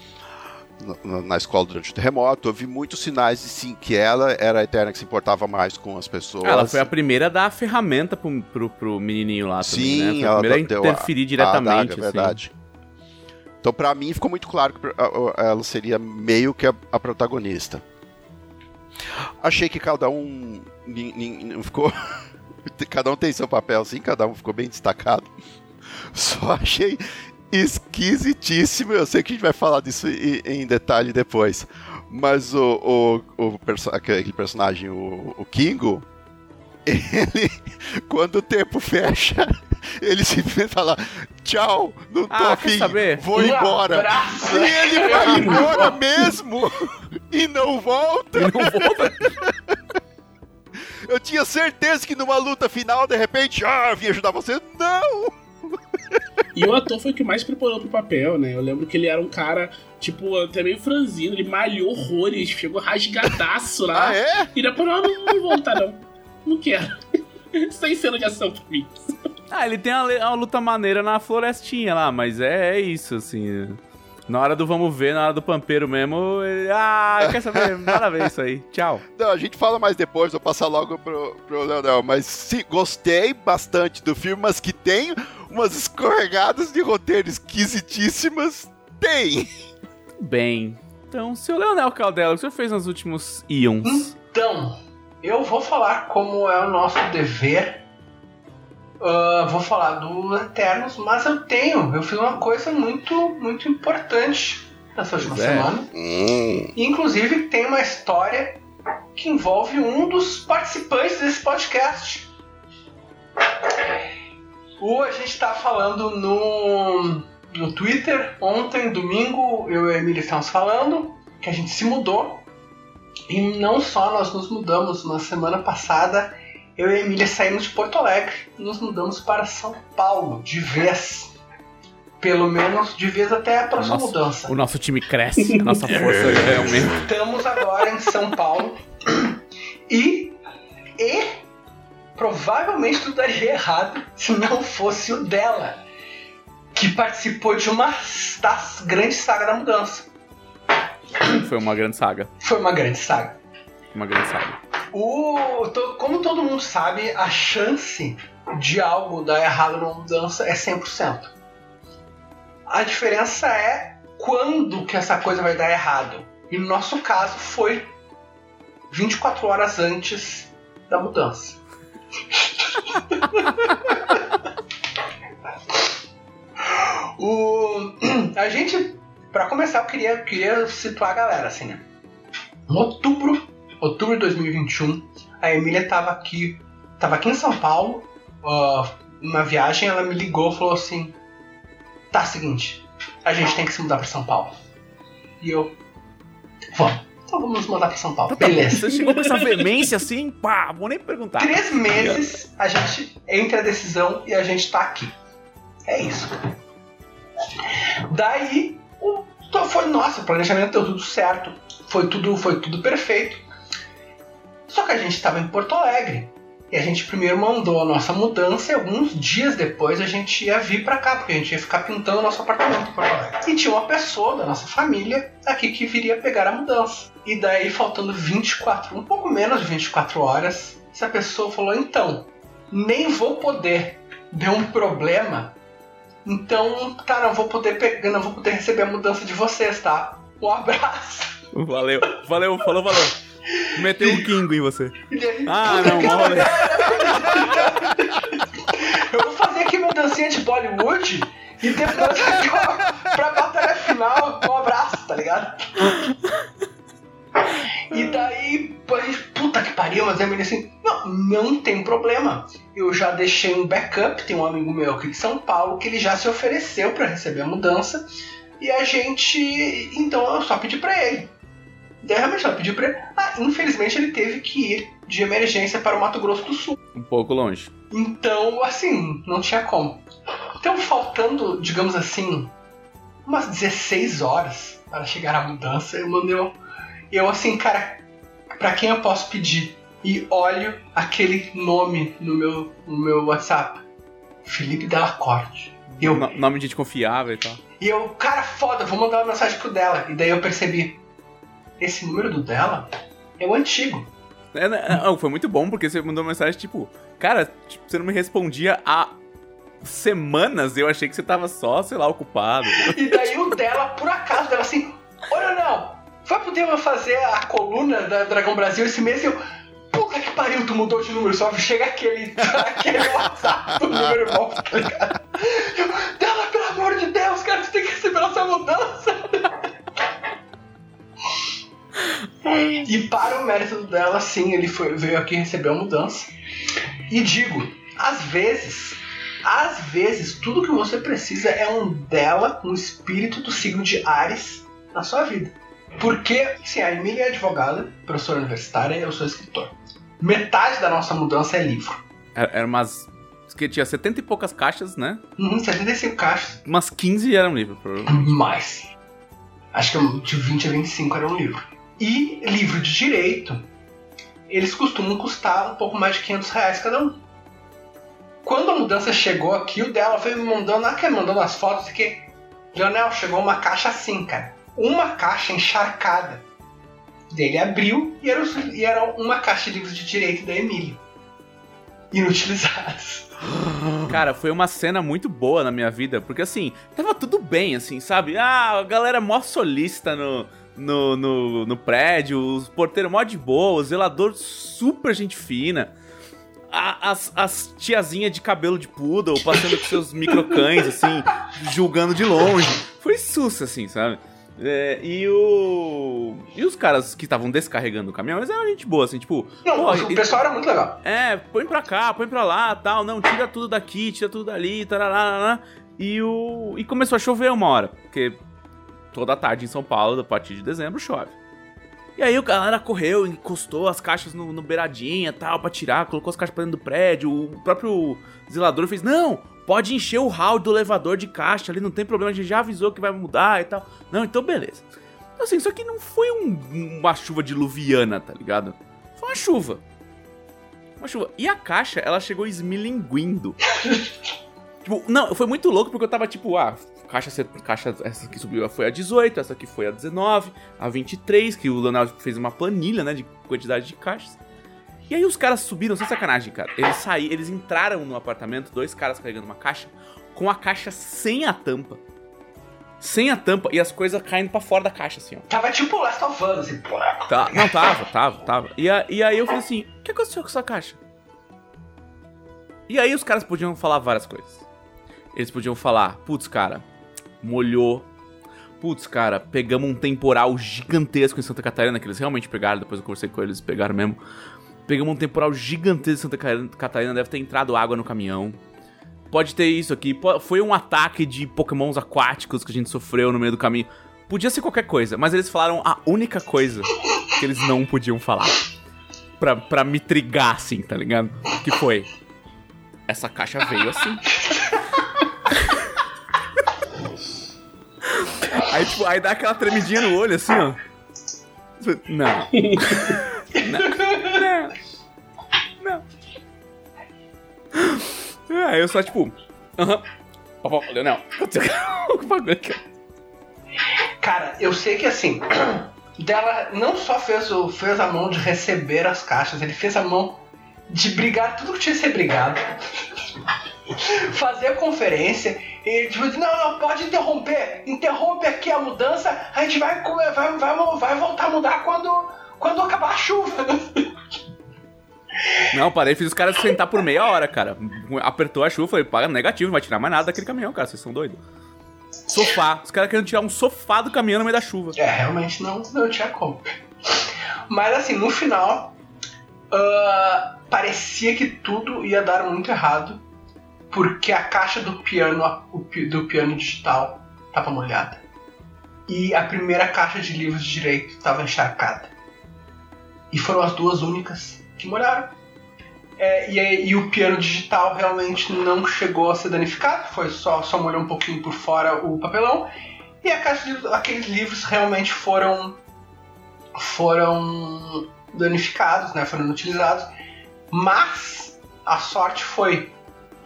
na, na, escola durante o terremoto. Eu vi muitos sinais de sim que ela era a Eterna que se importava mais com as pessoas. Ela foi a primeira a dar a ferramenta pro, pro, pro menininho lá sim, também, né? Foi a primeira a interferir a, diretamente. A adaga, assim. verdade. Então, para mim, ficou muito claro que ela seria meio que a, a protagonista. Achei que cada um ficou. <laughs> cada um tem seu papel, sim, cada um ficou bem destacado. Só achei esquisitíssimo. Eu sei que a gente vai falar disso em, detalhe depois. Mas o, o, o perso aquele personagem, o, o Kingo, <laughs> ele, quando o tempo fecha, <laughs> ele simplesmente fala: Tchau, não tô ah, afim, vou embora. E ele vai embora mesmo e não volta. E não volta. <laughs> Eu tinha certeza que numa luta final, de repente, ah, eu vim ajudar você. Não! E o ator foi o que mais preparou pro papel, né? Eu lembro que ele era um cara, tipo, até meio franzino, ele malhou horrores, chegou rasgadaço lá. ah, é? E depois, não, não, não voltar não. Não quero. <laughs> Sem cena de ação pra mim. Ah, ele tem uma, uma, luta maneira na florestinha lá, mas é, é isso, assim. Na hora do vamos ver, na hora do pampeiro mesmo, ele, ah, quer saber? <laughs> Nada a ver isso aí. Tchau. Não, a gente fala mais depois, vou passar logo pro, pro Leonel. Mas sim, gostei bastante do filme, mas que tem umas escorregadas de roteiro esquisitíssimas. Tem! Bem. Então, seu Leonel Caldela, o que você fez nos últimos Ions? Então, eu vou falar como é o nosso dever Uh, vou falar do Eternos, mas eu tenho, eu fiz uma coisa muito, muito importante nessa última é. semana. Hum. Inclusive tem uma história que envolve um dos participantes desse podcast. O a gente está falando no, no Twitter ontem, domingo, eu e a Emília estamos falando que a gente se mudou. E não só nós nos mudamos na semana passada, eu e a Emília saímos de Porto Alegre e nos mudamos para São Paulo, de vez. Pelo menos de vez até a próxima nosso, mudança. O nosso time cresce, a nossa força <laughs> realmente. Estamos agora em São Paulo e, e provavelmente tudo daria errado se não fosse o dela, que participou de uma das grandes sagas da mudança. Foi uma grande saga. Foi uma grande saga. Uma grande saga. O, como todo mundo sabe, a chance de algo dar errado numa mudança é 100%. A diferença é quando que essa coisa vai dar errado. E no nosso caso foi 24 horas antes da mudança. <laughs> o, a gente, para começar, eu queria, queria situar a galera assim, né? Em outubro outubro de 2021, a Emília estava aqui, tava aqui em São Paulo, uh, uma viagem, ela me ligou e falou assim: "Tá, seguinte, a gente tem que se mudar para São Paulo". E eu, vamos. Então vamos nos mudar para São Paulo. Então tá Beleza. Você chegou com essa veemência assim, pá, vou nem perguntar. Três meses a gente entra a decisão e a gente tá aqui. É isso. Daí, o, foi nossa, o planejamento deu tudo certo. Foi tudo, foi tudo perfeito. Só que a gente estava em Porto Alegre. E a gente primeiro mandou a nossa mudança e alguns dias depois a gente ia vir para cá, porque a gente ia ficar pintando o nosso apartamento em Porto Alegre. E tinha uma pessoa da nossa família aqui que viria pegar a mudança. E daí, faltando 24, um pouco menos de 24 horas, essa pessoa falou: então, nem vou poder. Deu um problema. Então, tá, não vou poder pegar, não vou poder receber a mudança de vocês, tá? Um abraço. Valeu, valeu, falou, valeu. Meteu um Kingo em você. Ah, não, mole. Eu vou fazer aqui uma dancinha de Bollywood e depois pra batalha final, um abraço, tá ligado? E daí, a gente, puta que pariu, mas a Emily assim, não, não tem problema. Eu já deixei um backup, tem um amigo meu aqui de São Paulo que ele já se ofereceu para receber a mudança e a gente, então eu só pedi para ele. Daí realmente ela pediu pra ele. Ah, infelizmente ele teve que ir de emergência para o Mato Grosso do Sul. Um pouco longe. Então, assim, não tinha como. Então, faltando, digamos assim, umas 16 horas para chegar à mudança, eu mandei. Eu, eu assim, cara, para quem eu posso pedir? E olho aquele nome no meu, no meu WhatsApp: Felipe Delacorte. Eu, No- nome de gente confiável e tal. e eu, cara, foda, vou mandar uma mensagem pro dela. E daí eu percebi: esse número do dela é o antigo. É, né, não, foi muito bom, porque você mandou uma mensagem tipo, cara, tipo, você não me respondia há semanas, eu achei que você tava só, sei lá, ocupado. E daí o dela, por acaso, dela assim: Olha, não, vai poder fazer a coluna da Dragão Brasil esse mês? E eu, puta que pariu, tu mudou de número, só chega aquele, <laughs> aquele WhatsApp do número tá ligado? Eu, dela, pelo amor de Deus, cara, tu tem que receber essa mudança. E para o mérito dela, sim, ele foi, veio aqui receber a mudança. E digo, às vezes, às vezes, tudo que você precisa é um dela, um espírito do signo de Ares na sua vida. Porque, sim, a Emília é advogada, professora universitária e eu sou escritor. Metade da nossa mudança é livro. Era, era umas. que tinha 70 e poucas caixas, né? Uhum, 75 caixas, Umas 15 eram livro, provavelmente. mais. Acho que de 20 a 25 era um livro. E livro de direito, eles costumam custar um pouco mais de 500 reais cada um. Quando a mudança chegou aqui, o dela veio me mandando, ah, mandando as fotos que Leonel, chegou uma caixa assim, cara. Uma caixa encharcada. Dele abriu e era, e era uma caixa de livros de direito da Emília. Inutilizados. <laughs> Cara, foi uma cena muito boa na minha vida, porque assim, tava tudo bem, assim, sabe? Ah, a galera mó solista no, no, no, no prédio, os porteiros mó de boa, o zelador super gente fina. a- As, as tiazinhas de cabelo de poodle passando com seus microcães, assim, julgando de longe. Foi susto, assim, sabe? É, e o. E os caras que estavam descarregando o caminhão, eles eram gente boa, assim, tipo. Não, "Pô, o e- pessoal era muito legal. é, põe pra cá, põe pra lá, tal, não, tira tudo daqui, tira tudo dali, tarará, e o e começou a chover uma hora, porque toda tarde em São Paulo, a partir de dezembro, chove. E aí o galera correu, encostou as caixas no, no beiradinha, tal, pra tirar, colocou as caixas pra dentro do prédio, o próprio zelador fez, não, pode encher o hall do elevador de caixa ali, não tem problema, a gente já avisou que vai mudar e tal. Não, então beleza. Então, assim, só que não foi um- uma chuva diluviana, tá ligado? Foi uma chuva. Uma chuva. E a caixa, ela chegou esmilinguindo. <laughs> tipo, não, foi muito louco porque eu tava tipo, ah, caixa, caixa essa aqui subiu foi a 18, essa aqui foi a 19, a 23, que o Leonardo fez uma planilha, né, de quantidade de caixas. E aí os caras subiram, sem sacanagem, cara. Eles saíram, eles entraram no apartamento, dois caras carregando uma caixa, com a caixa sem a tampa. Sem a tampa e as coisas caindo pra fora da caixa, assim, ó. Tava tipo Last of Us, assim. Tá, não, tava, tava, tava. E, a- e aí eu falei assim: o que aconteceu com essa caixa? E aí os caras podiam falar várias coisas. Eles podiam falar: putz, cara, molhou. Putz, cara, pegamos um temporal gigantesco em Santa Catarina, que eles realmente pegaram, depois eu conversei com eles, pegaram mesmo. Pegamos um temporal gigantesco em Santa Ca- Catarina, deve ter entrado água no caminhão. Pode ter isso aqui. Foi um ataque de pokémons aquáticos que a gente sofreu no meio do caminho. Podia ser qualquer coisa, mas eles falaram a única coisa que eles não podiam falar. Pra, pra me trigar, assim, tá ligado? Que foi. Essa caixa veio assim. Aí, tipo, aí dá aquela tremidinha no olho, assim, ó. Não. <laughs> Não. Não. Não. Aí eu só, tipo. Aham. Papai, Leonel, <laughs> o bagulho aqui. Cara, eu sei que assim, <clears throat> dela não só fez, o, fez a mão de receber as caixas, ele fez a mão de brigar tudo que tinha que ser brigado. <laughs> Fazer a conferência e tipo, não, não, pode interromper, interrompe aqui a mudança, a gente vai, vai, vai, vai voltar a mudar quando, quando acabar a chuva. <laughs> Não, parei, fiz os caras sentar por meia hora, cara. Apertou a chuva, falei, paga negativo, não vai tirar mais nada daquele caminhão, cara, vocês são doidos. Sofá, os caras querendo tirar um sofá do caminhão no meio da chuva. É, realmente não, não tinha como. Mas assim, no final, ah, parecia que tudo ia dar muito errado, porque a caixa do piano, do piano digital estava molhada. E a primeira caixa de livros de direito estava encharcada. E foram as duas únicas que molharam. É, e, e o piano digital realmente não chegou a ser danificado, foi só, só molhou um pouquinho por fora o papelão. E a caixa de aqueles livros realmente foram foram danificados, né, foram utilizados. Mas a sorte foi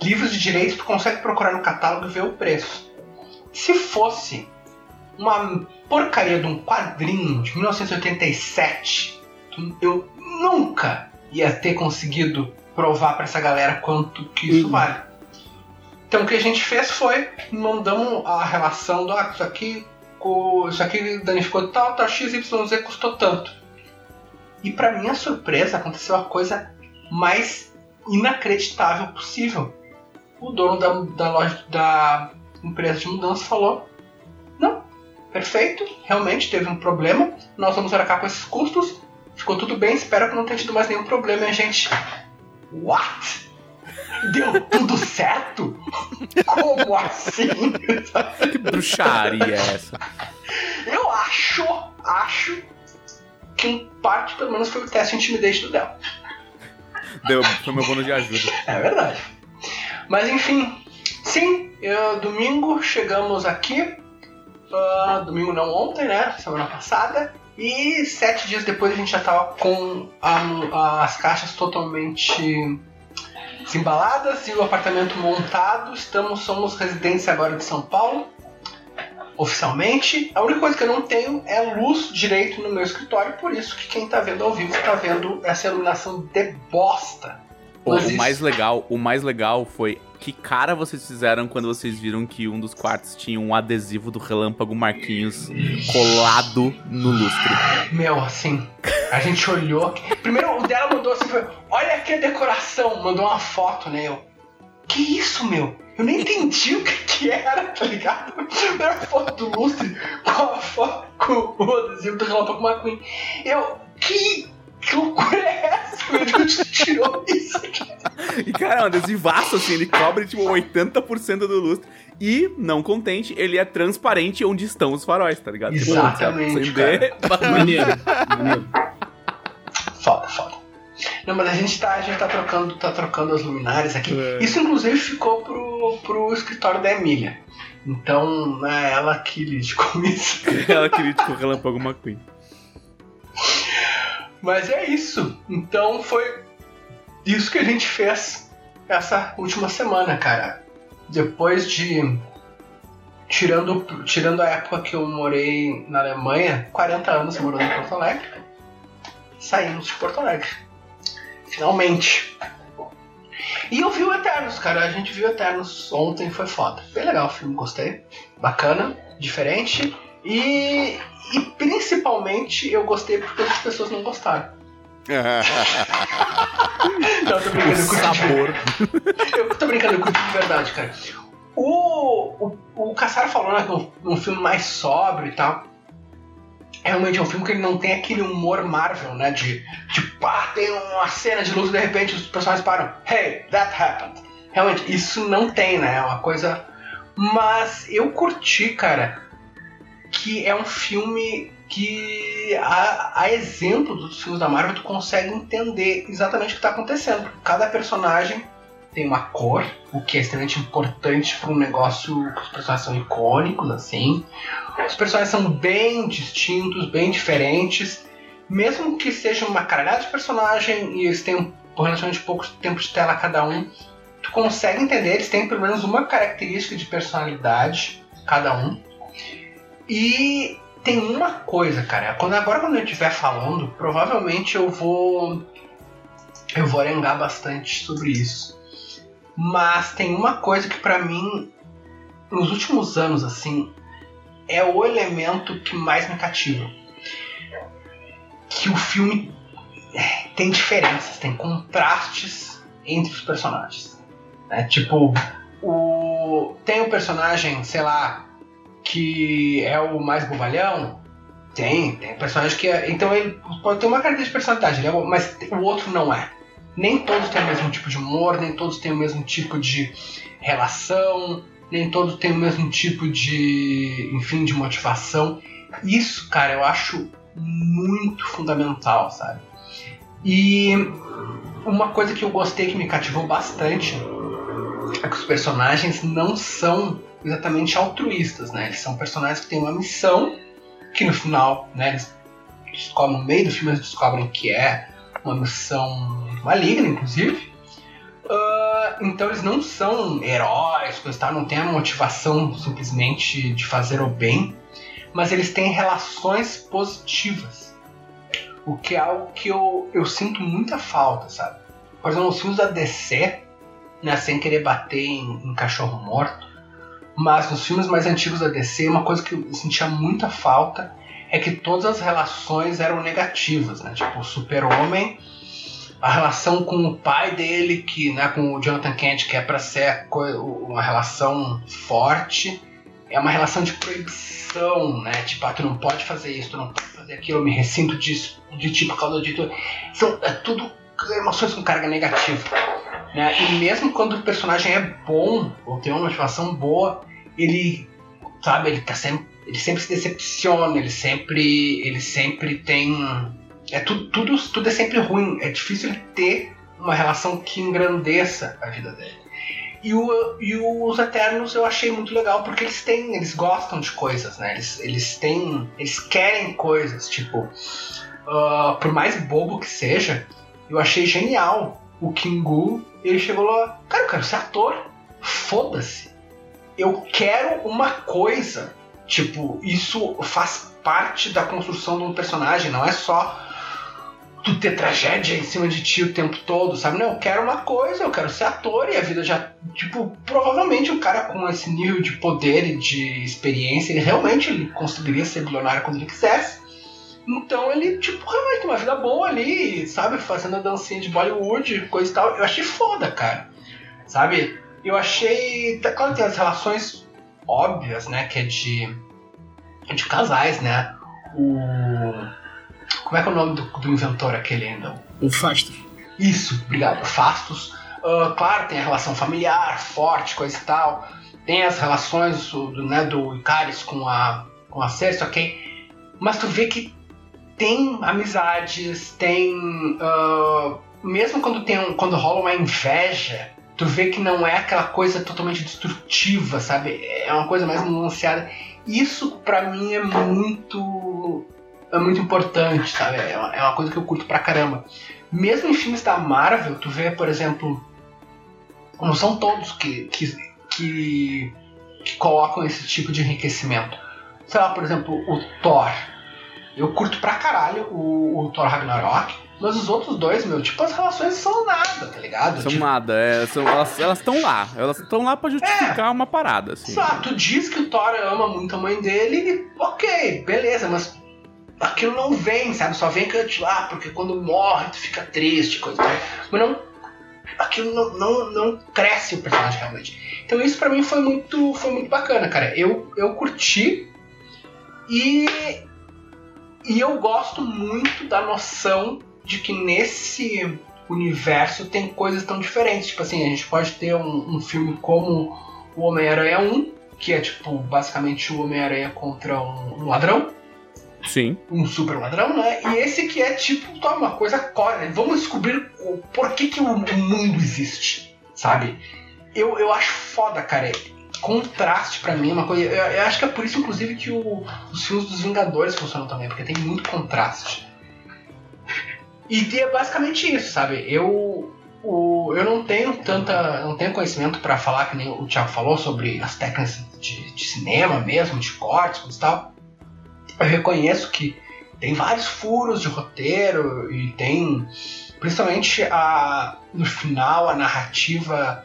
livros de direito tu consegue procurar no catálogo e ver o preço. Se fosse uma porcaria de um quadrinho de 1987, tu- eu nunca ia ter conseguido provar pra essa galera quanto que isso Uhum. vale. Então o que a gente fez foi mandamos a relação do ah, isso aqui isso aqui danificou tal, tal XYZ custou tanto. E pra minha surpresa aconteceu a coisa mais inacreditável possível. O dono da, da loja da empresa de mudança falou: Não, perfeito, realmente teve um problema, nós vamos arcar com esses custos, ficou tudo bem, espero que não tenha tido mais nenhum problema. E a gente. What? Deu tudo certo? <laughs> Como assim? Que bruxaria é essa? Eu acho, acho que em parte, pelo menos, foi o teste intimidate do Del. Deu, foi meu bônus de ajuda. É verdade. Mas enfim, sim, eu, domingo chegamos aqui. ah, domingo não ontem, né? Semana passada. E sete dias depois a gente já tava com a- as caixas totalmente desembaladas e o apartamento montado. Estamos, somos residência agora de São Paulo. Oficialmente, a única coisa que eu não tenho é luz direito no meu escritório, por isso que quem tá vendo ao vivo tá vendo essa iluminação de bosta. O, Mas o mais legal, o mais legal foi que cara vocês fizeram quando vocês viram que um dos quartos tinha um adesivo do Relâmpago Marquinhos colado no lustre. Meu, assim, a gente olhou. Primeiro o dela mandou assim, foi, olha aqui a decoração, mandou uma foto, né? Eu, que isso, meu? Eu nem entendi o que, que era, tá ligado? Era a foto do lustre com a foto com o adesivo do Relâmpago McQueen. Eu, que, que loucura é essa? Meu Deus, a <laughs> gente tirou isso aqui. E cara, é um adesivaço assim, ele cobre tipo 80% do lustre. E, não contente, ele é transparente onde estão os faróis, tá ligado? Tipo, Exatamente, se acender, <laughs> Maneiro, maneiro. Foda, foda. Não, mas a gente tá, a gente tá trocando, tá trocando as luminárias aqui. É. Isso inclusive ficou pro, pro escritório da Emília. Então, é ela que lide com isso. Ela queria tipo Relâmpago McQueen. <laughs> Mas é isso. Então foi isso que a gente fez essa última semana, cara. Depois de. Tirando, tirando a época que eu morei na Alemanha, 40 anos morando em Porto Alegre, saímos de Porto Alegre. Finalmente. E eu vi o Eternos, cara. A gente viu Eternos ontem, foi foda. Bem legal o filme, gostei. Bacana, diferente. E, e principalmente eu gostei porque as pessoas não gostaram. <laughs> Não, tô brincando, O eu curti de sabor. eu tô brincando, curti de verdade, cara. O, o, o Cassaro falou, né, que é um, um filme mais sóbrio e tal. Realmente é um filme que ele não tem aquele humor Marvel, né? De, de pá, tem uma cena de luz e de repente os personagens param. Hey, that happened. Realmente, isso não tem, né? É uma coisa. Mas eu curti, cara, que é um filme que, a, a exemplo dos filmes da Marvel, tu consegue entender exatamente o que tá acontecendo. Cada personagem tem uma cor, o que é extremamente importante para um negócio que os personagens são icônicos, assim. Os personagens são bem distintos, bem diferentes. Mesmo que seja uma caralhada de personagem e eles tenham relativamente pouco tempo de tela cada um, tu consegue entender, eles têm pelo menos uma característica de personalidade, cada um. E tem uma coisa, cara, quando, agora quando eu estiver falando, provavelmente eu vou. Eu vou arengar bastante sobre isso. Mas tem uma coisa que pra mim, nos últimos anos, assim, é o elemento que mais me cativa. Que o filme é, tem diferenças, tem contrastes entre os personagens. né? Tipo, o... tem o personagem, sei lá, que é o mais bobalhão, Tem, tem personagem que é. Então ele pode ter uma característica de personalidade, é bom, mas o outro não é. Nem todos têm o mesmo tipo de humor, nem todos têm o mesmo tipo de relação, nem todos têm o mesmo tipo de. enfim, de motivação. Isso, cara, eu acho muito fundamental, sabe? E uma coisa que eu gostei que me cativou bastante é que os personagens não são exatamente altruístas, né? Eles são personagens que têm uma missão que no final, né, eles descobrem, no meio do filme eles descobrem que é uma missão maligna, inclusive. Uh, então eles não são heróis, coisa, não tem a motivação simplesmente de fazer o bem, mas eles têm relações positivas. O que é algo que eu, eu sinto muita falta, sabe? Por exemplo, os filmes da DC, né, sem querer bater em, em cachorro morto, mas nos filmes mais antigos da DC, uma coisa que eu sentia muita falta é que todas as relações eram negativas, né? Tipo, o super-homem, a relação com o pai dele, que, né, com o Jonathan Kent, que é para ser uma relação forte, é uma relação de proibição, né? Tipo, ah, tu não pode fazer isso, tu não pode fazer aquilo, eu me ressinto disso, de tipo, por causa de São, é tudo emoções com carga negativa. Né? E mesmo quando o personagem é bom, ou tem uma motivação boa, ele, sabe, ele tá sempre, ele sempre se decepciona, ele sempre, ele sempre tem, é tudo, tudo, tudo é sempre ruim. É difícil ele ter uma relação que engrandeça a vida dele. E, o, e os Eternos eu achei muito legal porque eles têm, eles gostam de coisas, né? Eles, eles têm, eles querem coisas, tipo, uh, por mais bobo que seja, eu achei genial o Kingu. Ele chegou lá, cara, eu quero ser ator, foda-se eu quero uma coisa. Tipo, isso faz parte da construção de um personagem, não é só tu ter tragédia em cima de ti o tempo todo, sabe? Não, eu quero uma coisa, eu quero ser ator e a vida já. Tipo, provavelmente um cara com esse nível de poder e de experiência, ele realmente conseguiria ser bilionário quando ele quisesse. Então ele, tipo, realmente tem uma vida boa ali, sabe? Fazendo a dancinha de Bollywood, coisa e tal. Eu achei foda, cara. Sabe? eu achei. Tá, claro, tem as relações óbvias, né? Que é de. de casais, né? O. Como é que é o nome do, do inventor aquele ainda? O Fastos. Isso, obrigado. Fastos. Uh, claro, tem a relação familiar, forte, coisa e tal. Tem as relações do, né, do Icaris com a, com a Cersei, ok? Mas tu vê que tem amizades, tem. Uh, mesmo quando tem um, quando rola uma inveja tu vê que não é aquela coisa totalmente destrutiva, sabe? É uma coisa mais nuanceada. Isso para mim é muito é muito importante, sabe? É uma, é uma, coisa que eu curto pra caramba. Mesmo em filmes da Marvel, tu vê, por exemplo, não são todos que, que, que, que colocam esse tipo de enriquecimento. Sei lá, por exemplo, o Thor. Eu curto pra caralho o, o Thor Ragnarok. Mas os outros dois, meu, tipo, as relações são nada, tá ligado? São tipo... nada, é, são, elas estão lá. Elas estão lá pra justificar é, uma parada, assim. Exato, diz que o Thor ama muito a mãe dele e, ok, beleza, mas aquilo não vem, sabe? Só vem que, tipo, ah, porque quando morre tu fica triste, coisa tal. Mas não. Aquilo não, não, não cresce o personagem realmente. Então isso para mim foi muito, foi muito bacana, cara. Eu, eu curti e. E eu gosto muito da noção de que nesse universo tem coisas tão diferentes. Tipo assim, a gente pode ter um, um filme como o Homem-Aranha 1, que é tipo basicamente o Homem-Aranha contra um, um, ladrão. Sim. Um super ladrão, né? E esse que é tipo tá, uma coisa core. Né? Vamos descobrir o porquê que o, o mundo existe, sabe? Eu, eu acho foda, cara. Contraste para mim uma coisa. Eu, eu, acho que é por isso, inclusive, que o, os filmes dos Vingadores funcionam também, porque tem muito contraste. E é basicamente isso, sabe? Eu o, eu não tenho tanta não tenho conhecimento para falar que nem o Thiago falou sobre as técnicas de, de cinema mesmo, de cortes e tal. Eu reconheço que tem vários furos de roteiro e tem principalmente a no final a narrativa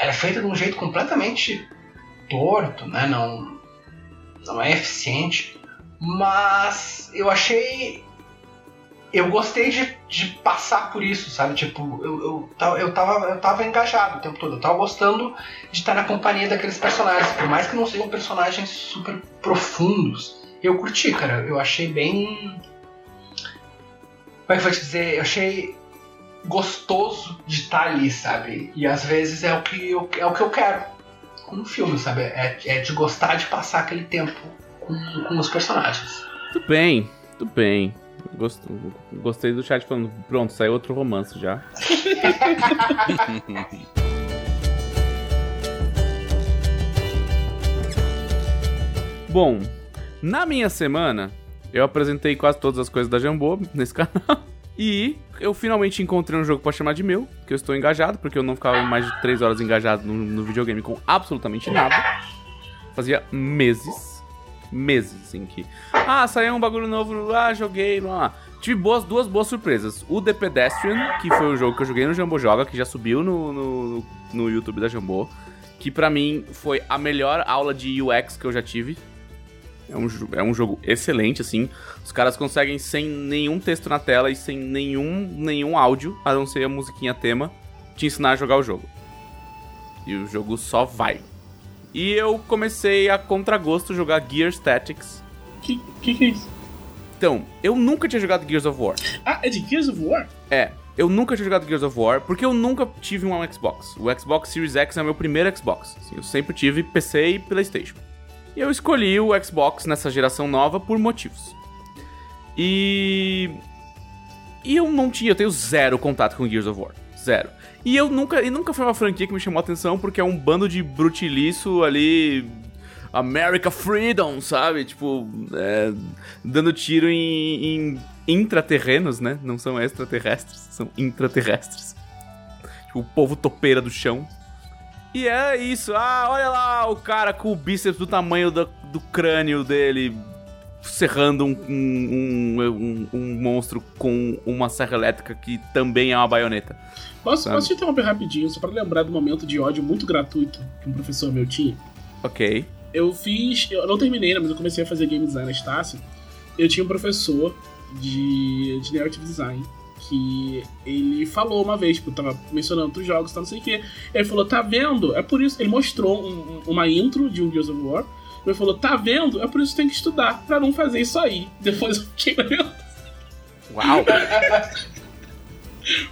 é feita de um jeito completamente torto, né? Não não é eficiente, mas eu achei eu gostei de, de passar por isso, sabe? Tipo, eu, eu, eu, tava, eu tava engajado o tempo todo. Eu tava gostando de estar na companhia daqueles personagens. Por mais que não sejam personagens super profundos, Eu curti, cara. Eu achei bem. Como é que eu vou te dizer? Eu achei gostoso de estar ali, sabe? E às vezes é o que eu, é o que eu quero com um filme, sabe? É, é de gostar de passar aquele tempo com, com os personagens. Tudo bem, tudo bem. Gost- Gostei do chat falando, pronto, saiu outro romance já. <laughs> Bom, na minha semana, eu apresentei quase todas as coisas da Jambô nesse canal. <laughs> E eu finalmente encontrei um jogo pra chamar de meu, que eu estou engajado, porque eu não ficava mais de 3 horas engajado no, no videogame com absolutamente nada. Fazia meses, meses em que. Ah, saiu um bagulho novo, ah, joguei, blá. Tive boas, duas boas surpresas. O The Pedestrian, que foi o jogo que eu joguei no Jambô Joga, que já subiu no, no, no YouTube da Jambô. Que pra mim foi a melhor aula de UX que eu já tive. É um, é um jogo excelente, assim. Os caras conseguem, sem nenhum texto na tela e sem nenhum, nenhum áudio, a não ser a musiquinha tema, te ensinar a jogar o jogo. E o jogo só vai. E eu comecei a contragosto jogar Gear Tactics. Que, que que é isso? Então, eu nunca tinha jogado Gears of War. Ah, é de Gears of War? É, eu nunca tinha jogado Gears of War porque eu nunca tive um Xbox. O Xbox Series X é o meu primeiro Xbox. Assim, eu sempre tive PC e PlayStation. Eu escolhi o Xbox nessa geração nova por motivos. E. E eu não tinha, eu tenho zero contato com Gears of War. Zero. E eu nunca, e nunca foi uma franquia que me chamou a atenção porque é um bando de brutiliço ali. America Freedom, sabe? Tipo, é, dando tiro em, em intraterrenos, né? Não são extraterrestres, são intraterrestres. Tipo, o povo topeira do chão. E é isso. Ah, olha lá o cara com o bíceps do tamanho do, do crânio dele serrando um, um, um, um- um monstro com uma serra elétrica que também é uma baioneta. Posso, Sabe? posso te interromper rapidinho, só pra lembrar do momento de ódio muito gratuito que um professor meu tinha? Ok. Eu fiz. Eu não terminei, né, mas eu comecei a fazer game design na Estácio. Eu tinha um professor de, de narrative design que ele falou uma vez, tipo, tava mencionando outros jogos, tá, não sei o que. Ele falou, tá vendo? É por isso. Ele mostrou um- um- uma intro de um Gears of War. Ele falou, tá vendo? É por isso que tem que estudar, pra não fazer isso aí. <laughs> Depois eu fiquei Uau! <laughs>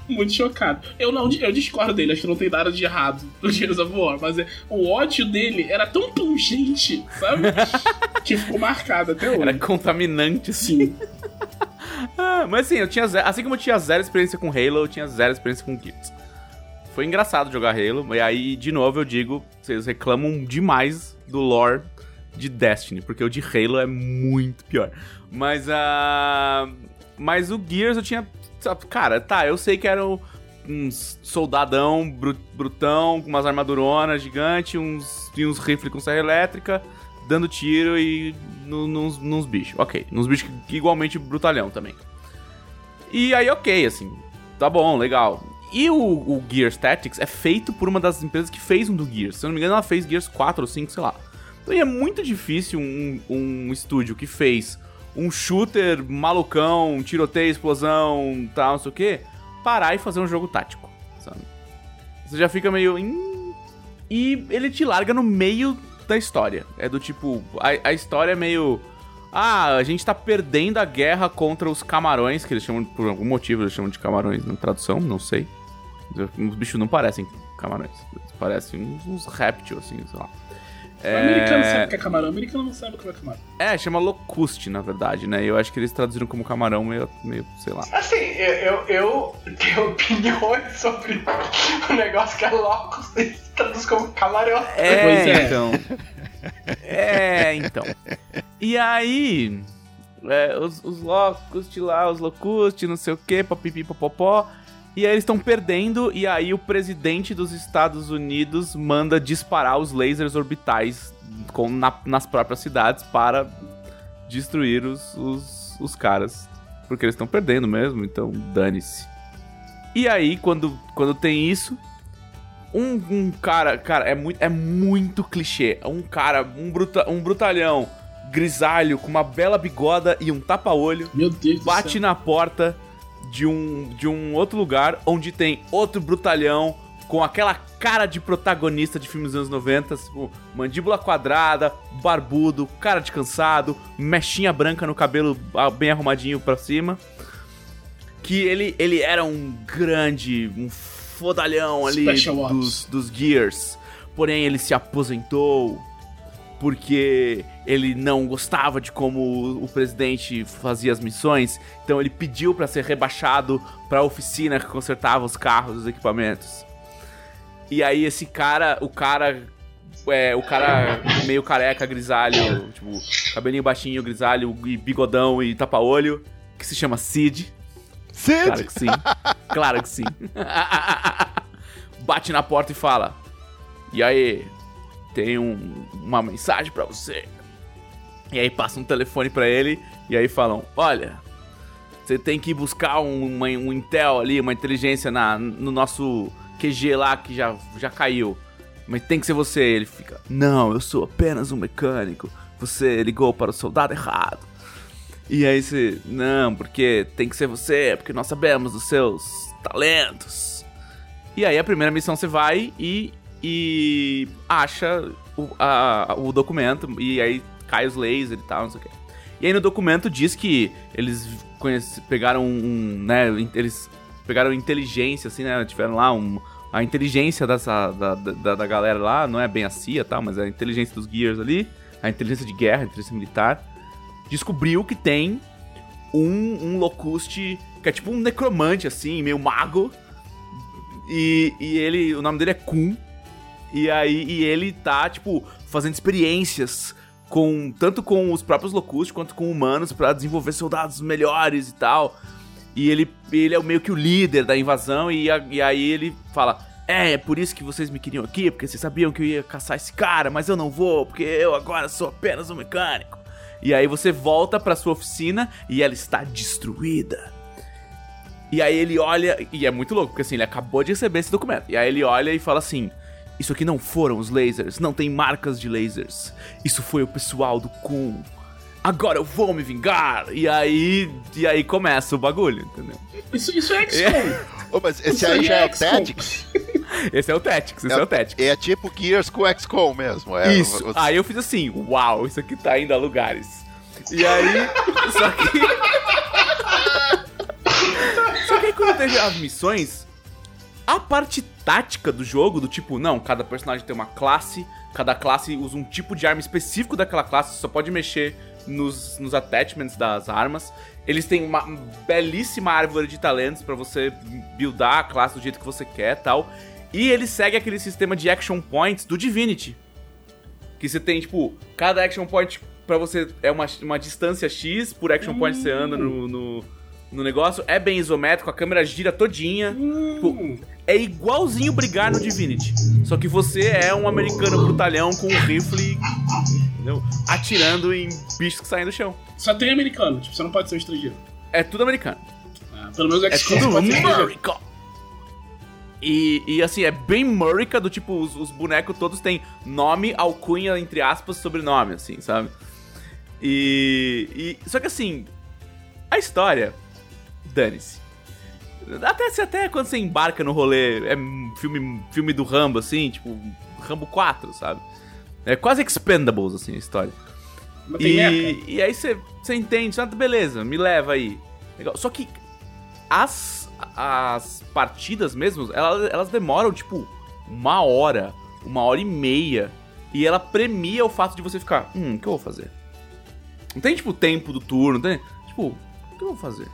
muito chocado. Eu não eu discordo dele, acho que não tem nada de errado no Gears of War, mas é, o ódio dele era tão pungente, sabe? <laughs> que ficou marcado até hoje. Era contaminante, assim. Sim. Ah, mas assim, eu tinha zero, assim como eu tinha zero experiência com Halo, eu tinha zero experiência com Gears. Foi engraçado jogar Halo, e aí, de novo, eu digo, vocês reclamam demais do lore de Destiny, porque o de Halo é muito pior. Mas a. mas o Gears eu tinha. Cara, tá, eu sei que era um soldadão bru- brutão, com umas armaduronas gigantes, uns, uns rifles com serra elétrica, dando tiro e no, nos, nos bichos. Ok, nos bichos igualmente brutalhão também. E aí, ok, assim, tá bom, legal. E o, o Gears Tactics é feito por uma das empresas que fez um do Gears. Se eu não me engano, ela fez Gears 4 ou 5, sei lá. Então é muito difícil um, um estúdio que fez um shooter malucão, tiroteio, explosão, tal, não sei o quê, parar e fazer um jogo tático, sabe? Você já fica meio. "Hum", E ele te larga no meio da história. É do tipo. A, a história é meio. Ah, a gente tá perdendo a guerra contra os camarões, que eles chamam, por algum motivo, eles chamam de camarões na tradução, não sei. Os bichos não parecem camarões, eles parecem uns, uns répteis, assim, sei lá. O americano sabe o que é camarão, o americano não sabe o que é camarão. É, chama locuste, na verdade, né? Eu acho que eles traduziram como camarão meio, meio sei lá. Assim, eu, eu, eu tenho opiniões sobre o negócio que é Locus e traduz como camarão. É, Pois é. então. É, então. E aí, é, os, os Locust lá, os Locust, não sei o que, papipi, popopó. E aí eles estão perdendo, e aí o presidente dos Estados Unidos manda disparar os lasers orbitais com, na- nas próprias cidades para destruir os, os, os caras. Porque eles estão perdendo mesmo, então dane-se. E aí, quando, quando tem isso, um, um cara, cara, é muito, é muito clichê. Um cara, um, bruta, um brutalhão grisalho com uma bela bigoda e um tapa-olho Meu Deus bate na porta de um, de um outro lugar onde tem outro brutalhão com aquela cara de protagonista de filmes dos anos 90, tipo, mandíbula quadrada, barbudo, cara de cansado, mechinha branca no cabelo ah, bem arrumadinho pra cima. Que ele, ele era um grande, um fodalhão ali dos, dos Gears. Porém, ele se aposentou porque ele não gostava de como o presidente fazia as missões, então ele pediu pra ser rebaixado pra oficina que consertava os carros, os equipamentos. E aí esse cara, o cara é, o cara meio careca, grisalho, tipo, cabelinho baixinho, grisalho e bigodão e tapa-olho, que se chama Sid. Claro Sid! que sim. Claro que sim. <laughs> Bate na porta e fala: E aí, tem um- uma mensagem pra você. E aí passa um telefone pra ele e aí falam: Olha, você tem que buscar um, uma- um Intel ali, uma inteligência na, no nosso QG lá que já, já caiu. Mas tem que ser você. Ele fica: Não, eu sou apenas um mecânico. Você ligou para o soldado errado. E aí você, não, porque tem que ser você, porque nós sabemos dos seus talentos. E aí a primeira missão você vai e, e acha o, a- o documento, e aí cai os lasers e tal, não sei o quê. E aí no documento diz que eles pegaram um, né, eles pegaram inteligência, assim, né, tiveram lá um, a inteligência dessa, da, da, da galera lá, não é bem a CIA, tal, mas é a inteligência dos Gears ali, a inteligência de guerra, a inteligência militar, descobriu que tem um, um Locuste que é tipo um necromante, assim, meio mago. E, e ele, o nome dele é Kun. E aí, e ele tá, tipo, fazendo experiências com tanto com os próprios Locustes quanto com humanos pra desenvolver soldados melhores e tal. E ele, ele é meio que o líder da invasão e, a- e aí ele fala: "É, é por isso que vocês me queriam aqui, porque vocês sabiam que eu ia caçar esse cara, mas eu não vou, porque eu agora sou apenas um mecânico". E aí você volta pra sua oficina e ela está destruída. E aí ele olha, e é muito louco, porque assim, ele acabou de receber esse documento. E aí ele olha e fala assim: Isso aqui não foram os lasers, não tem marcas de lasers. Isso foi o pessoal do Kun. Agora eu vou me vingar. E aí, e aí começa o bagulho, entendeu? Isso, isso é XCOM. <laughs> Ô, mas esse Isso aí já é é. Tactics? <laughs> Esse é o Tactics, esse é, o Tactics. É tipo Gears com XCOM mesmo. É, Isso. o- o- Aí eu fiz assim, uau, isso aqui tá indo a lugares. E aí, <laughs> só que. só que aí quando teve as missões, a parte tática do jogo, do tipo, não, cada personagem tem uma classe, cada classe usa um tipo de arma específico daquela classe, você só pode mexer nos, nos attachments das armas. Eles têm uma belíssima árvore de talentos pra você buildar a classe do jeito que você quer tal. E ele segue aquele sistema de action points do Divinity. Que você tem, tipo, cada action point pra você é uma, uma distância X, por action point você anda no, no, no negócio. É bem isométrico, a câmera gira todinha. Tipo, é igualzinho brigar no Divinity. Só que você é um americano brutalhão com um rifle, entendeu? Atirando em bichos que saem do chão. Só tem americano, tipo, você não pode ser um estrangeiro. É tudo americano. Ah, pelo menos o É XCOM tudo pode ser estrangeiro. America. E, e assim, é bem Murica do tipo, os, os bonecos todos têm nome, alcunha, entre aspas, sobrenome, assim, sabe? E, e. Só que assim, a história, dane-se. Até, se até quando você embarca no rolê, é filme, filme do Rambo, assim, tipo, Rambo 4, sabe? É quase Expendables, assim, a história. E, e aí você você entende, ah, beleza, me leva aí. Legal. Só que as, as partidas mesmo, elas, elas demoram, tipo, uma hora, uma hora e meia. E ela premia o fato de você ficar, hum, o que eu vou fazer? Não tem, tipo, tempo do turno, não tem? Tipo, o que eu vou fazer?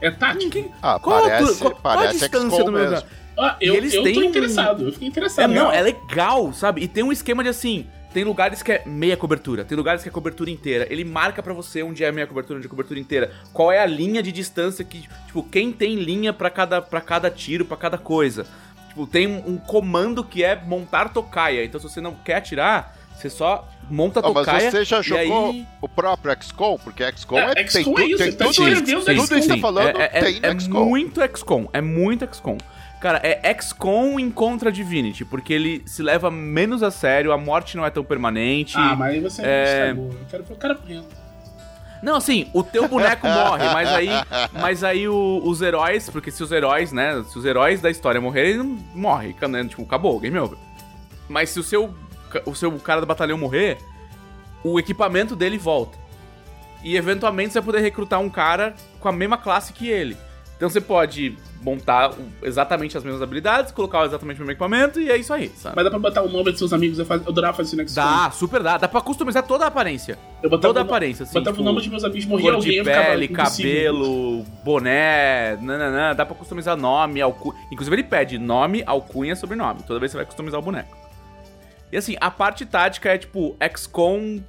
É tático. Quem- Ah, qual, a parece, tu- qual- qual a parece distância do meu lugar? Ah, eu, eles eu têm tô interessado, eu fiquei interessado. É, não, é legal, sabe? E tem um esquema de assim, tem lugares que é meia cobertura, tem lugares que é cobertura inteira. Ele marca pra você onde é meia cobertura, onde é cobertura inteira. Qual é a linha de distância que, tipo, quem tem linha pra cada para cada tiro, pra cada coisa. Tipo, tem um, um comando que é montar tocaia. Então se você não quer atirar, você só monta a Ah, mas tocaia. você já jogou aí- o próprio XCOM? Porque XCOM É, é, tem, XCOM tu- é isso, tem tá tudo descrevendo isso. o Tudo isso que tá falando é, é, tem é XCOM. muito XCOM, é muito XCOM. Cara, é XCOM em contra Divinity, porque ele se leva menos a sério, a morte não é tão permanente. Ah, mas aí você É. estragou. Eu quero, eu quero aprender. Não, assim, o teu boneco <laughs> morre, mas aí, mas aí o- os heróis, porque se os heróis, né, se os heróis da história morrerem, ele não morre, né, tipo, acabou, game over. Mas se o seu, o seu cara do batalhão morrer, o equipamento dele volta. E eventualmente você vai poder recrutar um cara com a mesma classe que ele. Então você pode montar exatamente as mesmas habilidades, colocar exatamente o mesmo equipamento e é isso aí, sabe? Mas dá pra botar o nome dos seus amigos. Eu, faz... eu adorava fazer isso XCOM. Dá, super dá. Dá pra customizar toda a aparência. Eu botava Toda a aparência, assim. botava tipo, o nome dos meus amigos, morria alguém, de pele, cabelo, boné, nananã, dá pra customizar nome, alcunha. Inclusive ele pede nome, alcunha, sobrenome. Toda vez que você vai customizar o boneco. E assim, a parte tática é tipo XCOM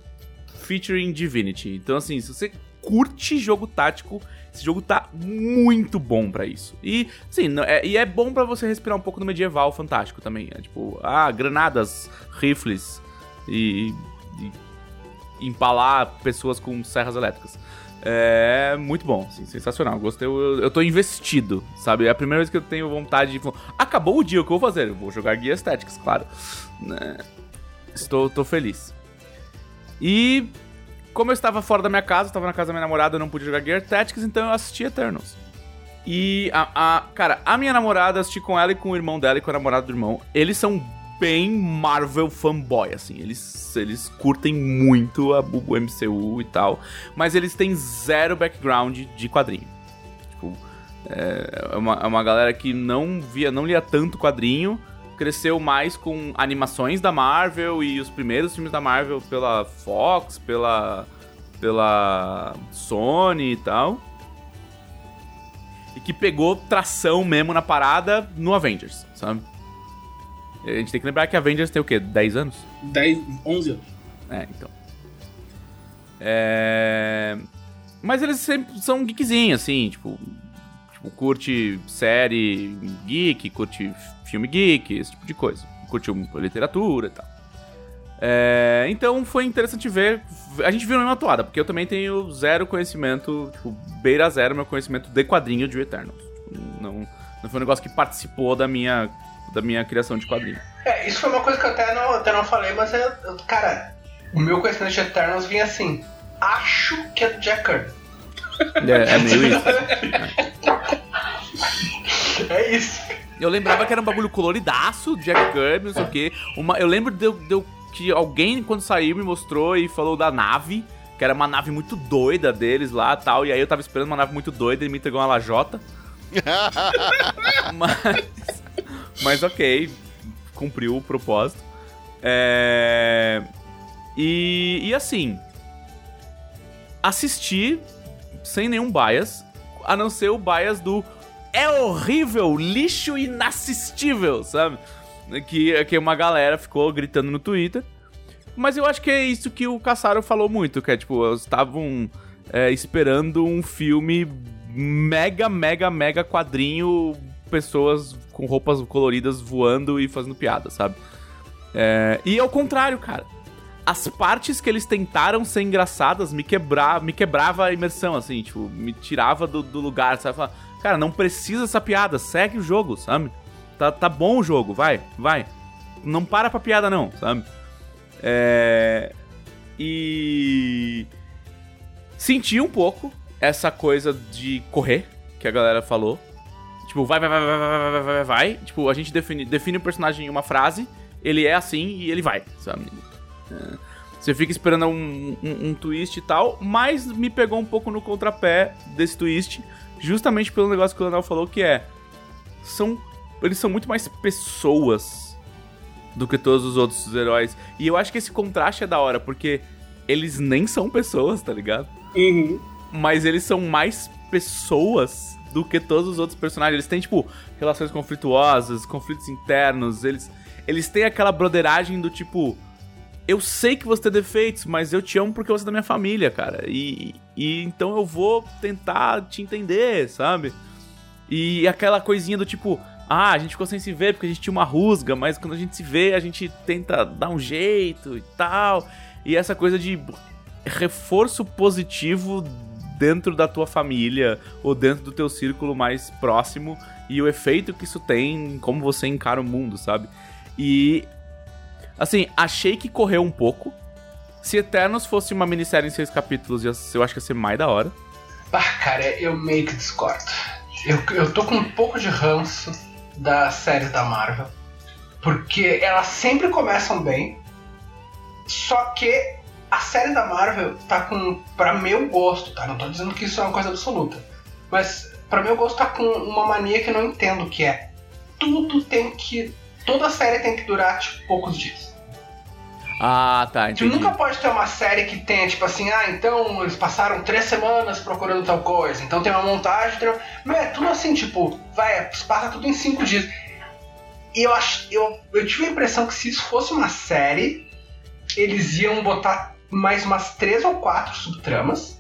featuring Divinity. Então assim, se você curte jogo tático, esse jogo tá muito bom pra isso. E sim, não- é, e é bom pra você respirar um pouco no medieval fantástico também. É tipo, ah, granadas, rifles e- e empalar pessoas com serras elétricas. É muito bom, assim, sensacional. Gostei, eu, eu tô investido, sabe? É a primeira vez que eu tenho vontade de. Acabou o dia, o que eu vou fazer? Eu vou jogar guias Tactics, claro. Né? Estou tô feliz. E como eu estava fora da minha casa, estava na casa da minha namorada, eu não pude jogar Gear Tactics, então eu assisti Eternals. E a, a- cara, a minha namorada, assisti com ela e com o irmão dela e com o namorado do irmão. Eles são bem Marvel fanboy, assim. Eles, eles curtem muito a, o MCU e tal. Mas eles têm zero background de quadrinho. Tipo, é, é uma, é uma galera que não via, não lia tanto quadrinho. Cresceu mais com animações da Marvel e os primeiros filmes da Marvel pela Fox, pela, pela Sony e tal e que pegou tração mesmo na parada no Avengers, sabe? A gente tem que lembrar que Avengers tem o quê? 10 anos? 10, 11 anos. É, então. É... Mas eles sempre são geekzinhos, assim, tipo... Tipo, curte série geek, curte filme geek, esse tipo de coisa. Curte um- literatura e tal. É, então foi interessante ver. A gente viu na mesma toada, porque eu também tenho zero conhecimento, tipo, beira zero meu conhecimento de quadrinho de Eternals. Não, não foi um negócio que participou da minha, da minha criação de quadrinho. É, isso foi uma coisa que eu até não, até não falei, mas é. eu- Cara, o meu conhecimento de Eternals vinha assim. Acho que é do Jack Kirby. É, é meio isso. <laughs> É isso. Eu lembrava que era um bagulho coloridaço, Jack Kirby, não sei o quê. Uma, eu lembro de, de que alguém, quando saiu, me mostrou e falou da nave, que era uma nave muito doida deles lá e tal. E aí eu tava esperando uma nave muito doida e me entregou uma lajota. <laughs> mas, mas ok, cumpriu o propósito. É, e, e assim, assisti sem nenhum bias, a não ser o bias do é horrível, lixo inassistível, sabe? Que, que uma galera ficou gritando no Twitter. Mas eu acho que é isso que o Caçaro falou muito, que é tipo, eles estavam é, esperando um filme mega, mega, mega quadrinho, pessoas com roupas coloridas voando e fazendo piada, sabe? É, e ao contrário, cara. As partes que eles tentaram ser engraçadas me, quebra, me quebrava a imersão, assim, tipo, me tirava do, do lugar, sabe? Falava, cara, não precisa essa piada, segue o jogo, sabe? Tá, tá bom o jogo, vai, vai. Não para pra piada, não, sabe? É. E. Senti um pouco essa coisa de correr que a galera falou. Tipo, vai, vai, vai, vai, vai, vai, vai, vai. Tipo, a gente define, define o personagem em uma frase, ele é assim e ele vai, sabe? É, Você fica esperando um, um, um twist e tal, mas me pegou um pouco no contrapé desse twist, justamente pelo negócio que o Leonel falou, que é. São. Eles são muito mais pessoas do que todos os outros heróis. E eu acho que esse contraste é da hora, porque eles nem são pessoas, tá ligado? Uhum. mas eles são mais pessoas do que todos os outros personagens. Eles têm, tipo, relações conflituosas, conflitos internos, eles, eles têm aquela broderagem do tipo. Eu sei que você tem defeitos, mas eu te amo porque você é da minha família, cara. E, e então eu vou tentar te entender, sabe? E aquela coisinha do tipo, ah, a gente ficou sem se ver porque a gente tinha uma rusga, mas quando a gente se vê, a gente tenta dar um jeito e tal. E essa coisa de reforço positivo dentro da tua família ou dentro do teu círculo mais próximo e o efeito que isso tem em como você encara o mundo, sabe? E assim, achei que correu um pouco. Se Eternos fosse uma minissérie em seis capítulos, eu acho que ia ser mais da hora. Ah, cara, eu meio que discordo. Eu, eu tô com um pouco de ranço das séries da Marvel. Porque elas sempre começam bem. Só que a série da Marvel tá com, pra meu gosto, tá? Não tô dizendo que isso é uma coisa absoluta. Mas pra meu gosto tá com uma mania que eu não entendo, que é tudo tem que. Toda série tem que durar, tipo, poucos dias. Ah, tá, entendi. Tu nunca pode ter uma série que tenha, tipo assim, ah, então eles passaram três semanas procurando tal coisa, então tem uma montagem, tem... não é tudo assim, tipo, vai, passa tudo em cinco dias. E eu, acho, eu, eu tive a impressão que se isso fosse uma série, eles iam botar mais umas três ou quatro subtramas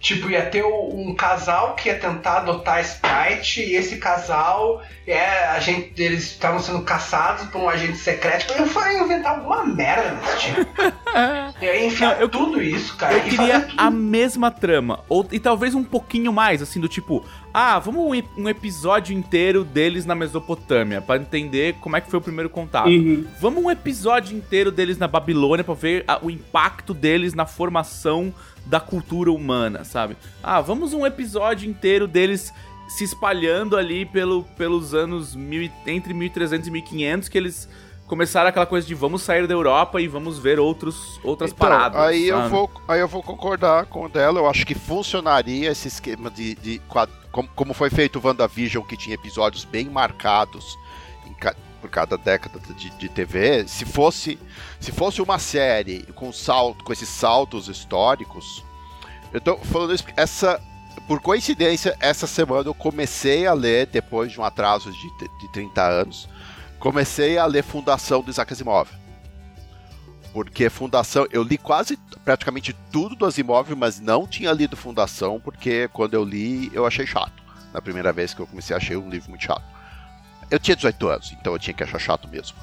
Tipo, ia ter um casal que ia tentar adotar Sprite e esse casal, é, a gente, eles estavam sendo caçados por um agente secreto. Eu ia inventar alguma merda desse tipo. <laughs> eu ia enfiar Não, eu, tudo isso, cara. Eu queria a mesma trama. Ou, e talvez um pouquinho mais, assim, do tipo, ah, vamos um, um episódio inteiro deles na Mesopotâmia, para entender como é que foi o primeiro contato. Uhum. Vamos um episódio inteiro deles na Babilônia para ver a, o impacto deles na formação da cultura humana, sabe? Ah, vamos um episódio inteiro deles se espalhando ali pelo, pelos anos mil, entre 1300 e 1500 que eles começaram aquela coisa de vamos sair da Europa e vamos ver outros, outras então, paradas. Aí sabe? eu, vou, aí eu vou concordar com dela. Eu acho que funcionaria esse esquema de. de como, como foi feito o WandaVision, que tinha episódios bem marcados por cada década de, de, TV. Se fosse, se fosse uma série com salto, com esses saltos históricos, eu tô falando isso essa por coincidência, essa semana eu comecei a ler, depois de um atraso de, de 30 anos, comecei a ler Fundação do Isaac Asimov. Porque Fundação, eu li quase, praticamente tudo do Asimov, mas não tinha lido Fundação, porque quando eu li, eu achei chato. Na primeira vez que eu comecei, achei um livro muito chato. Eu tinha 18 anos, então eu tinha que achar chato mesmo.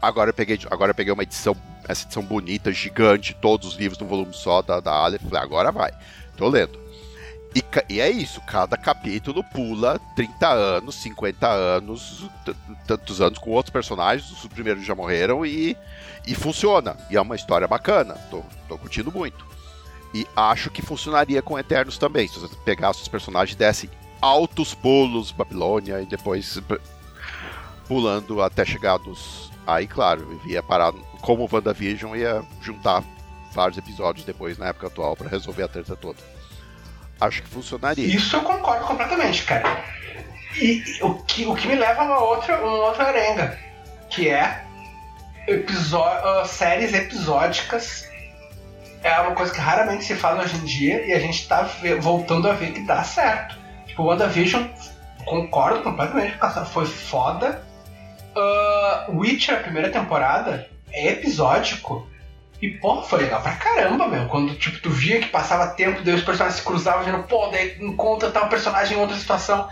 Agora eu peguei, agora eu peguei uma edição, essa edição bonita, gigante, todos os livros num volume só da, da Aleph. Falei, agora vai. Tô lendo. E, e, é isso, cada capítulo pula 30 anos, 50 anos, tantos anos com outros personagens, os primeiros já morreram e, e funciona. E é uma história bacana, tô, tô curtindo muito. E acho que funcionaria com Eternos também, se você pegasse os personagens e desse altos pulos, Babilônia, e depois pulando até chegar nos. Aí, claro, ia parar como WandaVision, ia juntar vários episódios depois, na época atual, para resolver a treta toda. Acho que funcionaria. Isso eu concordo completamente, cara. E o que, o que me leva a uma outra, uma outra arenga, que é uh, séries episódicas. É uma coisa que raramente se faz hoje em dia e a gente tá voltando a ver que dá certo. Tipo, WandaVision, concordo completamente, foi foda. Uh, Witcher, a primeira temporada, é episódico. E, pô, foi legal pra caramba, meu. Quando, tipo, tu via que passava tempo, daí os personagens se cruzavam, vendo, pô, daí encontra tal personagem em outra situação.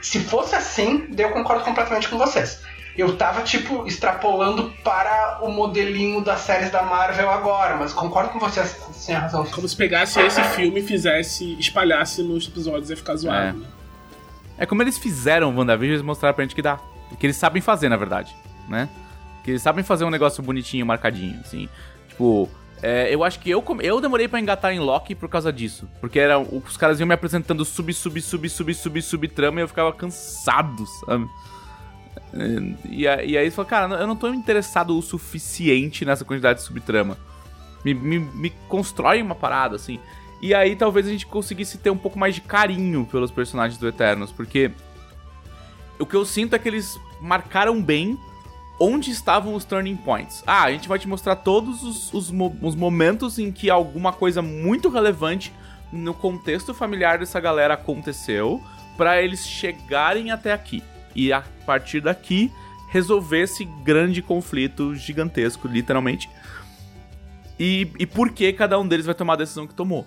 Se fosse assim, daí eu concordo completamente com vocês. Eu tava, tipo, extrapolando para o modelinho das séries da Marvel agora, mas concordo com vocês, sem razão. Como se pegasse esse filme e fizesse, espalhasse nos episódios e ficar zoado, é. né? É como eles fizeram o WandaVision, eles mostraram pra gente que dá. Que eles sabem fazer, na verdade, né? Que eles sabem fazer um negócio bonitinho, marcadinho, assim. Tipo, é, eu acho que eu, eu demorei para engatar em Loki por causa disso. Porque era, os caras iam me apresentando sub, sub, sub, sub, sub, sub trama e eu ficava cansado, sabe? E, e aí você fala, cara, eu não tô interessado o suficiente nessa quantidade de subtrama. Me, me, me constrói uma parada, assim. E aí talvez a gente conseguisse ter um pouco mais de carinho pelos personagens do Eternos, porque o que eu sinto é que eles marcaram bem onde estavam os turning points. Ah, a gente vai te mostrar todos os, os, os momentos em que alguma coisa muito relevante no contexto familiar dessa galera aconteceu para eles chegarem até aqui. E a partir daqui resolver esse grande conflito gigantesco, literalmente. E, e por que cada um deles vai tomar a decisão que tomou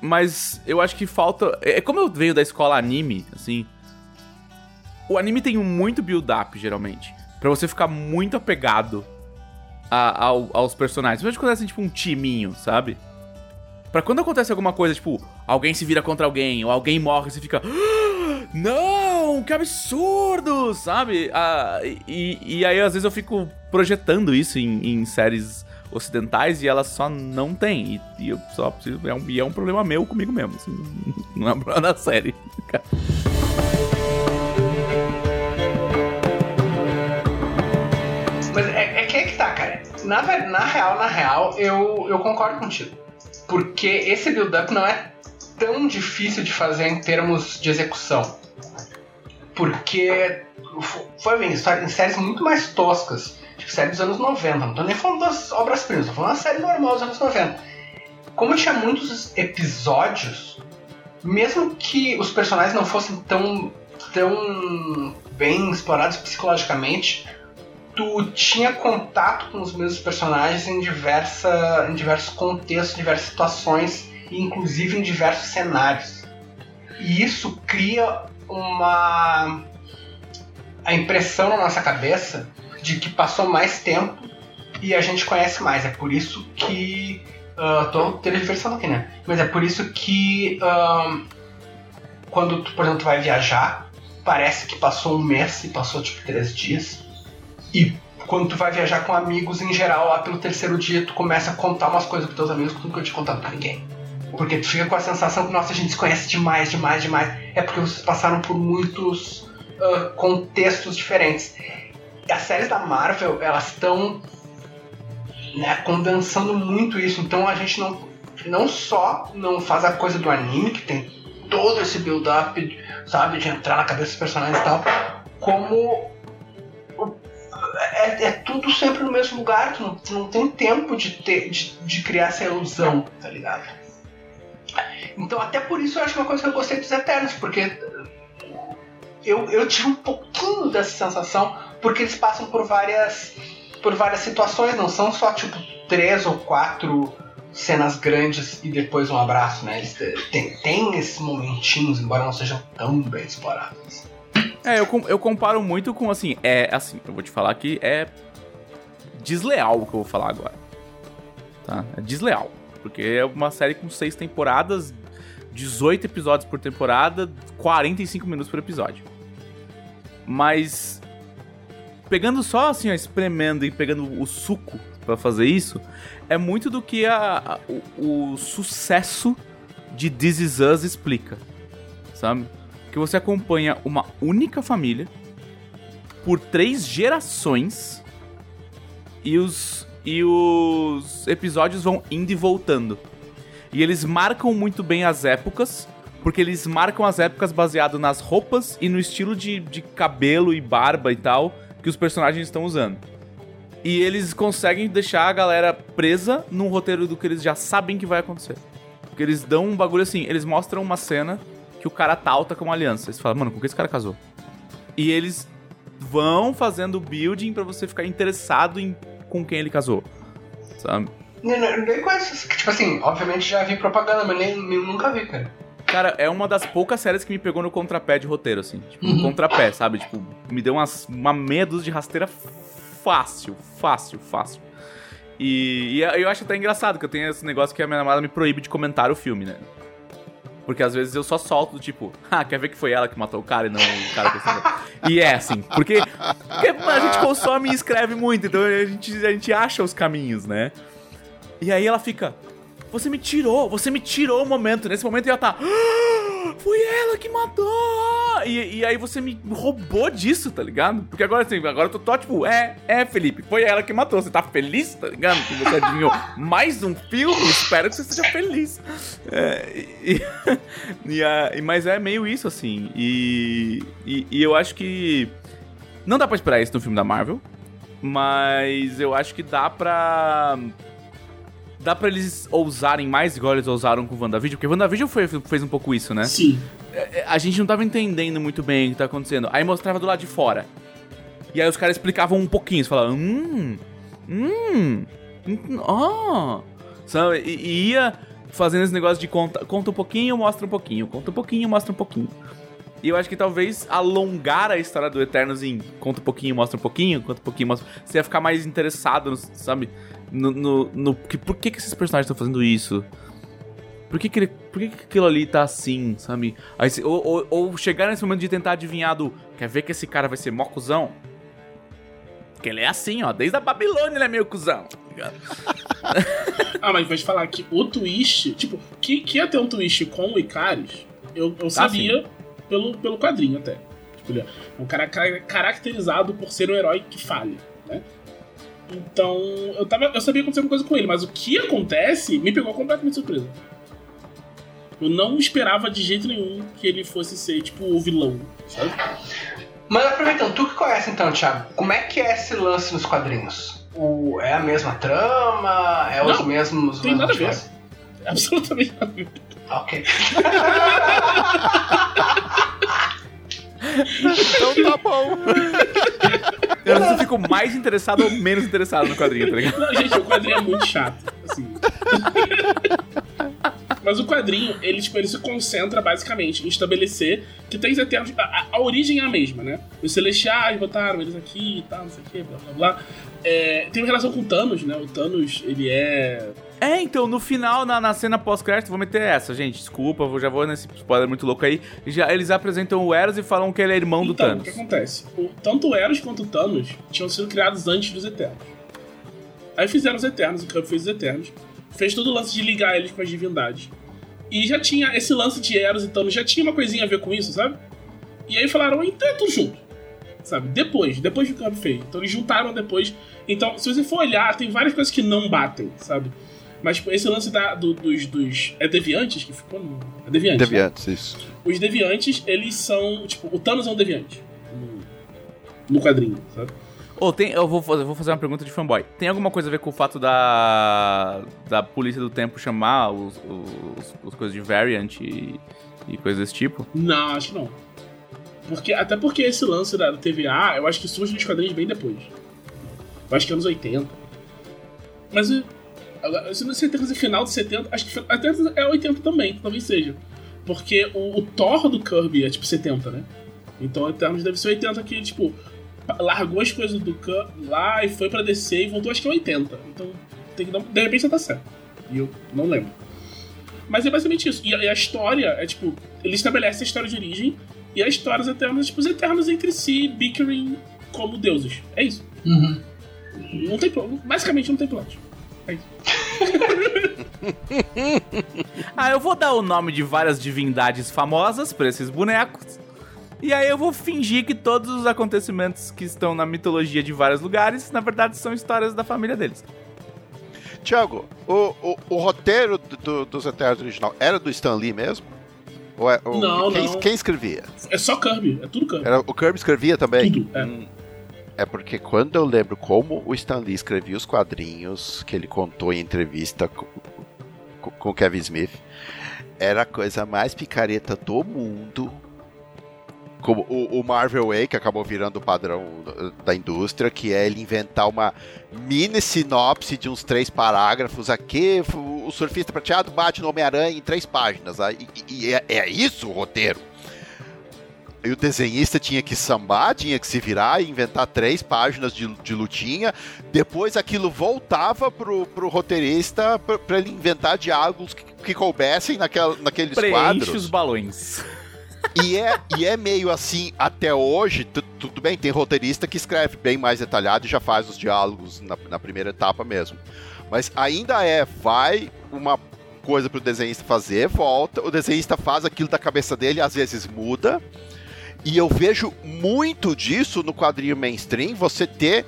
mas eu acho que falta. É, é como eu venho da escola anime, assim. O anime tem muito build-up, geralmente. para você ficar muito apegado a, aos personagens. Principalmente quando assim, tipo um timinho, sabe? Pra quando acontece alguma coisa, tipo, alguém se vira contra alguém, ou alguém morre, você fica. Não, que absurdo, sabe? Ah, e, e aí às vezes eu fico projetando isso em, em séries ocidentais e elas só não tem. E, e eu só preciso. É um, e é um problema meu comigo mesmo, assim, <laughs> não é um problema da série. <laughs> Mas é, é que é que tá, cara. Na, na real, na real, eu, eu concordo contigo. Porque esse build-up não é tão difícil de fazer em termos de execução. Porque foi bem, em séries muito mais toscas, tipo série dos anos 90, não tô nem falando das obras-primas, tô falando da série normal dos anos 90. Como tinha muitos episódios, mesmo que os personagens não fossem tão, tão bem explorados psicologicamente, tu tinha contato com os mesmos personagens em, diversa, em diversos contextos, diversas situações, inclusive em diversos cenários. E isso cria uma a impressão na nossa cabeça de que passou mais tempo e a gente conhece mais. É por isso que ah, tô tergiversando aqui, né? Mas é por isso que ah, quando tu, por exemplo, tu vai viajar, parece que passou um mês e passou tipo três dias. E quando tu vai viajar com amigos, em geral, lá pelo terceiro dia, tu começa a contar umas coisas pros teus amigos que tu nunca tinha contado pra ninguém. Porque tu fica com a sensação que, nossa, a gente se conhece demais, demais, demais. É porque vocês passaram por muitos ah, contextos diferentes. E as séries da Marvel, elas estão né, condensando muito isso. Então a gente não, não só não faz a coisa do anime, que tem todo esse build-up, sabe, de entrar na cabeça dos personagens e tal, como é, é tudo sempre no mesmo lugar, tu não, tu não tem tempo de, ter, de, de criar essa ilusão, tá ligado? Então, até por isso eu acho uma coisa que eu gostei dos Eternos, porque eu, eu tive um pouquinho dessa sensação, porque eles passam por várias por várias situações, não são só tipo três ou quatro cenas grandes e depois um abraço, né? Eles tem, tem esses momentinhos, embora não sejam tão bem explorados. É, eu, eu comparo muito com, assim, é, assim, eu vou te falar que é desleal o que eu vou falar agora. Tá? É desleal. Porque é uma série com seis temporadas, 18 episódios por temporada, 45 minutos por episódio. Mas, pegando só, assim, ó, espremendo e pegando o suco pra fazer isso, é muito do que a, a- o, o sucesso de This Is Us explica, sabe? que você acompanha uma única família por três gerações e os e os episódios vão indo e voltando. E eles marcam muito bem as épocas, porque eles marcam as épocas baseado nas roupas e no estilo de, de cabelo e barba e tal que os personagens estão usando. E eles conseguem deixar a galera presa num roteiro do que eles já sabem que vai acontecer. Porque eles dão um bagulho assim, eles mostram uma cena que o cara talta com uma aliança. Você fala, mano, com que esse cara casou? E eles vão fazendo building pra você ficar interessado em com quem ele casou. Sabe? Nem, nem nem conheço, tipo assim, obviamente já vi propaganda, mas nem, nem- nunca vi, cara. Cara, é uma das poucas séries que me pegou no contrapé de roteiro, assim. Tipo, no Uhum. contrapé, sabe? Tipo, me deu umas, uma meia dúzia de rasteira fácil, fácil, fácil. E, e eu acho até engraçado que eu tenho esse negócio que a minha namorada me proíbe de comentar o filme, né? Porque às vezes eu só solto, tipo, <laughs> ah, quer ver que foi ela que matou o cara e não o cara que. E é assim, porque, porque a gente consome e escreve muito, então a gente, a gente acha os caminhos, né? E aí ela fica, você me tirou, você me tirou o momento. Nesse momento ela tá, <gasps> "Ah, foi ela que matou! E, e aí você me roubou disso, tá ligado? Porque agora assim, agora eu tô, tô tipo, é, é, Felipe, foi ela que matou. Você tá feliz, tá ligado? Que você adivinhou <laughs> mais um filme? Espero que você seja feliz. É, e, e <laughs> e- mas é meio isso, assim. E, e, e eu acho que. Não dá pra esperar isso no filme da Marvel. Mas eu acho que dá pra. Dá pra eles ousarem mais, igual eles ousaram com o WandaVision, porque o WandaVision foi, fez um pouco isso, né? Sim. É, a gente não tava entendendo muito bem o que tá acontecendo. Aí mostrava do lado de fora. E aí os caras explicavam um pouquinho. Você falava, hum, hum, hum, ó. Sabe? E, e ia fazendo esse negócio de conta, conta um pouquinho, mostra um pouquinho, conta um pouquinho, mostra um pouquinho. E eu acho que talvez alongar a história do Eternos em conta um pouquinho, mostra um pouquinho, conta um pouquinho, mostra. Você ia ficar mais interessado, no- sabe? No. no, no que, por que, que esses personagens estão fazendo isso? Por que, que, ele, por que, que aquilo ali tá assim, sabe? Aí, ou, ou, ou chegar nesse momento de tentar adivinhar do. Quer ver que esse cara vai ser mó cuzão? Porque ele é assim, ó. Desde a Babilônia ele é meio cuzão. tá? <laughs> Ah, mas vou te falar que o twist, tipo, que, que ia ter um twist com o Icaris, eu, eu sabia pelo, pelo quadrinho até. Tipo, ele é um cara ca- caracterizado por ser um herói que falha, né? Então, eu, tava, eu sabia que acontecia alguma coisa com ele, mas o que acontece me pegou completamente surpresa. Eu não esperava de jeito nenhum que ele fosse ser, tipo, o vilão, sabe? Mas aproveitando, tu que conhece então, Thiago, como é que é esse lance nos quadrinhos? O, é a mesma trama? É os Não, mesmos. tem nada a ver. <laughs> Absolutamente nada. a ver. Ok. Então tá bom. Eu não sei se eu fico mais interessado ou menos interessado no quadrinho, tá ligado? Não, gente, o quadrinho é muito chato. Assim. Mas o quadrinho, ele, tipo, ele se concentra basicamente em estabelecer que tem os Eternos. A, a- a origem é a mesma, né? Os Celestiais botaram eles aqui e tal, não sei o que, blá blá blá. É, tem uma relação com o Thanos, né? O Thanos, ele é. É, então, no final, na, na cena pós-crédito, vou meter essa, gente. Desculpa, vou, já vou nesse spoiler muito louco aí. Já, eles apresentam o Eros e falam que ele é irmão do então, Thanos. o que acontece? O- tanto o Eros quanto o Thanos tinham sido criados antes dos Eternos. Aí fizeram os Eternos, o Kirby fez os Eternos. Fez todo o lance de ligar eles com as divindades. E já tinha esse lance de Eros e Thanos, já tinha uma coisinha a ver com isso, sabe? E aí falaram, então é tudo junto. Sabe? Depois, depois que o Kirby fez. Então eles juntaram depois. Então, se você for olhar, tem várias coisas que não batem, sabe? Mas tipo, esse lance da, do- dos, dos. É Deviantes que ficou? No, é Deviantes. né? Deviantes, isso. Os deviantes, eles são. Tipo, o Thanos é um deviante. No, no quadrinho, sabe? Ô, tem, eu vou fazer, vou fazer uma pergunta de fanboy. Tem alguma coisa a ver com o fato da. da polícia do tempo chamar os, os, os coisas de variant e, e coisas desse tipo? Não, acho que não. Porque, até porque esse lance da, TVA, eu acho que surge nos quadrinhos bem depois. Eu acho que é anos 80. Mas agora, eu não certeza se final de 70, acho que até é 80 também, talvez seja. Porque o, o Thor do Kirby é tipo 70, né? Então Eternos deve ser 80 que, tipo, largou as coisas do Kirby lá e foi pra DC e voltou, acho que é 80. Então, tem que dar, de repente tá certo. E eu não lembro. Mas é basicamente isso. E a, e a história é tipo, ele estabelece a história de origem e a história dos Eternos tipo os Eternos entre si, bickering como deuses. É isso. Uhum. Não tem plot. Basicamente não tem plot. Isso. Ah, eu vou dar o nome de várias divindades famosas pra esses bonecos. E aí eu vou fingir que todos os acontecimentos que estão na mitologia de vários lugares, na verdade, são histórias da família deles. Tiago, o, o, o roteiro do, do- dos Eternos original era do Stan Lee mesmo? Ou é, ou- Não, quem, não. quem escrevia? É só Kirby, é tudo Kirby. Era, o Kirby escrevia também? Tudo, é. Hum, é porque quando eu lembro como o Stan Lee escrevia os quadrinhos que ele contou em entrevista com, o Kevin Smith, era a coisa mais picareta do mundo. Como o, o Marvel Way, que acabou virando o padrão da- indústria, que é ele inventar uma mini sinopse de uns três parágrafos. Aqui, o surfista prateado bate no Homem-Aranha em três páginas. aí- E, e é, é isso o roteiro. E o desenhista tinha que sambar, tinha que se virar e inventar três páginas de, de lutinha. Depois aquilo voltava pro, pro roteirista pra ele inventar diálogos que, que coubessem naquela, naqueles Preenche quadros. os balões. E é, e é meio assim, até hoje, tu- tudo bem, tem roteirista que escreve bem mais detalhado e já faz os diálogos na, na primeira etapa mesmo. Mas ainda é, vai uma coisa pro desenhista fazer, volta, o desenhista faz aquilo da cabeça dele, às vezes muda. E eu vejo muito disso no quadrinho mainstream, você ter.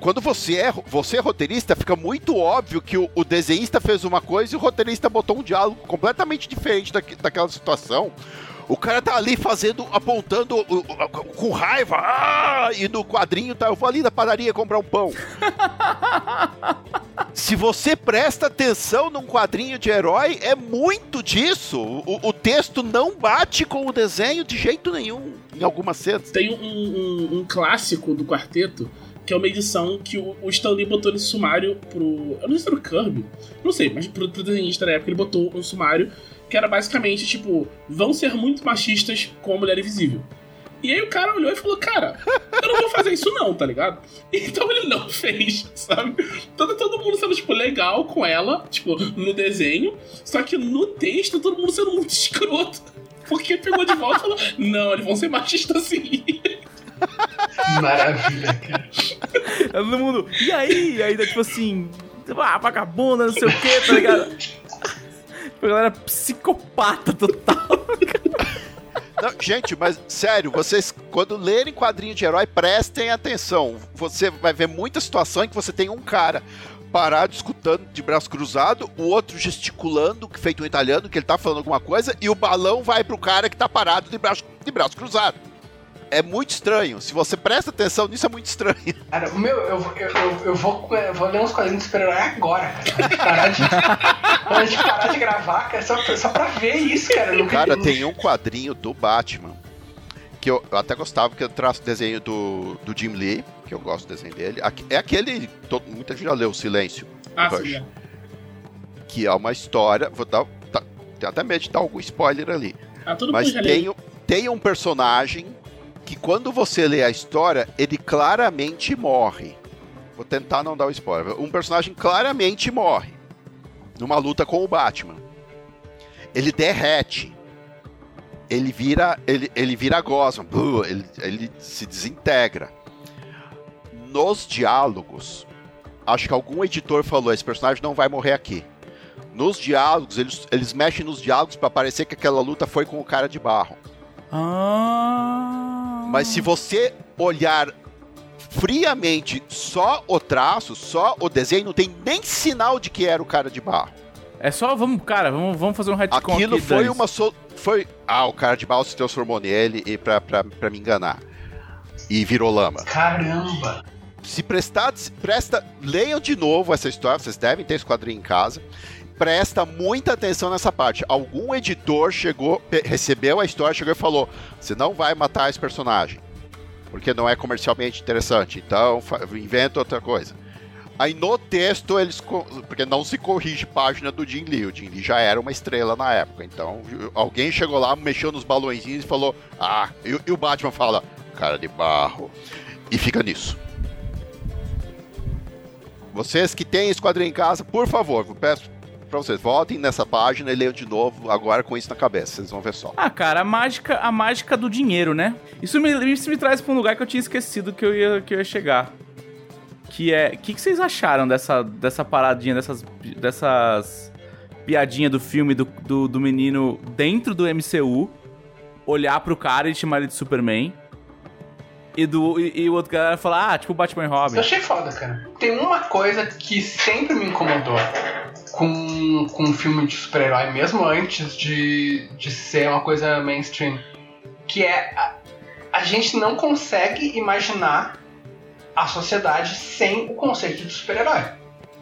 Quando você é, você é roteirista, fica muito óbvio que o, o desenhista fez uma coisa e o roteirista botou um diálogo completamente diferente daqui- daquela situação. O cara tá ali fazendo, apontando com raiva, ah! e no quadrinho tá, eu vou ali na padaria comprar um pão. <laughs> Se você presta atenção num quadrinho de herói, é muito disso. O, o texto não bate com o desenho de jeito nenhum, em algumas cenas. Tem um, um- um clássico do quarteto, que é uma edição que o, o Stan Lee botou nesse sumário pro. Eu não sei se era o Kirby. Não sei, mas pro, pro desenhista na época ele botou um sumário que era basicamente tipo: vão ser muito machistas com a mulher invisível. E aí o cara olhou e falou, cara, eu não vou fazer isso não, tá ligado? <laughs> Então ele não fez, sabe? Todo, todo mundo sendo, tipo, legal com ela, tipo, no desenho, só que no texto todo mundo sendo muito <laughs> escroto. Porque pegou de volta e falou, não, eles vão ser machistas sim. <laughs> Maravilha, cara. Todo mundo, e aí? E aí, tipo assim, ah, vagabunda, não sei o que, tá ligado? Tipo, a galera psicopata total. Não, gente, mas sério, vocês, quando lerem quadrinho de herói, prestem atenção. Você vai ver muita situação em que você tem um cara parado escutando de braço cruzado, o outro gesticulando, feito um italiano, que ele tá falando alguma coisa, e o balão vai pro cara que tá parado de braço, de braço cruzado. É muito estranho. Se você presta atenção nisso, é muito estranho. Cara, o meu, eu, eu, eu, eu vou, eu vou ler uns quadrinhos de super-herói agora, cara. Quando a gente parar de, parar de gravar, cara, só, só pra ver isso, cara. Nunca- Cara, tem um quadrinho do Batman que eu, eu até gostava, que eu traço desenho do, do Jim Lee, que eu gosto do desenho dele. É aquele. todo- muita gente já leu Silêncio. Ah, sim, é. Que é uma história. Vou dar. Tá, tem até medo de dar algum spoiler ali. Ah, Mas tem, tem um personagem que quando você lê a história, ele claramente morre. Vou tentar não dar o spoiler. Um personagem claramente morre numa luta com o Batman. Ele derrete. Ele vira, ele, ele vira gosma. Ele, ele se desintegra. Nos diálogos, acho que algum editor falou: esse personagem não vai morrer aqui. Nos diálogos, eles, eles mexem nos diálogos para parecer que aquela luta foi com o cara de barro. Ah. Mas se você olhar friamente só o traço, só o desenho, não tem nem sinal de que era o cara de barro. É só, vamos, cara, vamos, vamos fazer um retcon Aquilo aqui, foi uma. So... Foi. Ah, o cara de barro se transformou nele e pra, pra, pra me enganar. E virou lama. Caramba. Se prestar. se Presta. Leiam de novo essa história, vocês devem ter esse quadrinho em casa. Presta muita atenção nessa parte. Algum editor chegou, recebeu a história, chegou e falou: Você não vai matar esse personagem. Porque não é comercialmente interessante. Então, inventa outra coisa. Aí no texto eles. Porque não se corrige página do Jim Lee. O Jim Lee já era uma estrela na época. Então alguém chegou lá, mexeu nos balõezinhos e falou: Ah, e, e o Batman fala: Cara de barro. E fica nisso. Vocês que têm esse em casa, por favor, peço pra vocês, voltem nessa página e leiam de novo, agora com isso na cabeça, vocês vão ver só. Ah, cara, a mágica, a mágica do dinheiro, né? Isso me, isso me traz pra um lugar que eu tinha esquecido que eu ia, que eu ia chegar. Que é. O que, que vocês acharam dessa, dessa paradinha, dessas, dessas piadinha do filme do, do, do menino dentro do MCU olhar pro cara e chamar ele de Superman? E, do, e, e o outro cara falar, ah, tipo Batman e Eu Robin. achei foda, cara. Tem uma coisa que sempre me incomodou com, com um filme de super-herói, mesmo antes de, de ser uma coisa mainstream, que é a, a gente não consegue imaginar a sociedade sem o conceito de super-herói.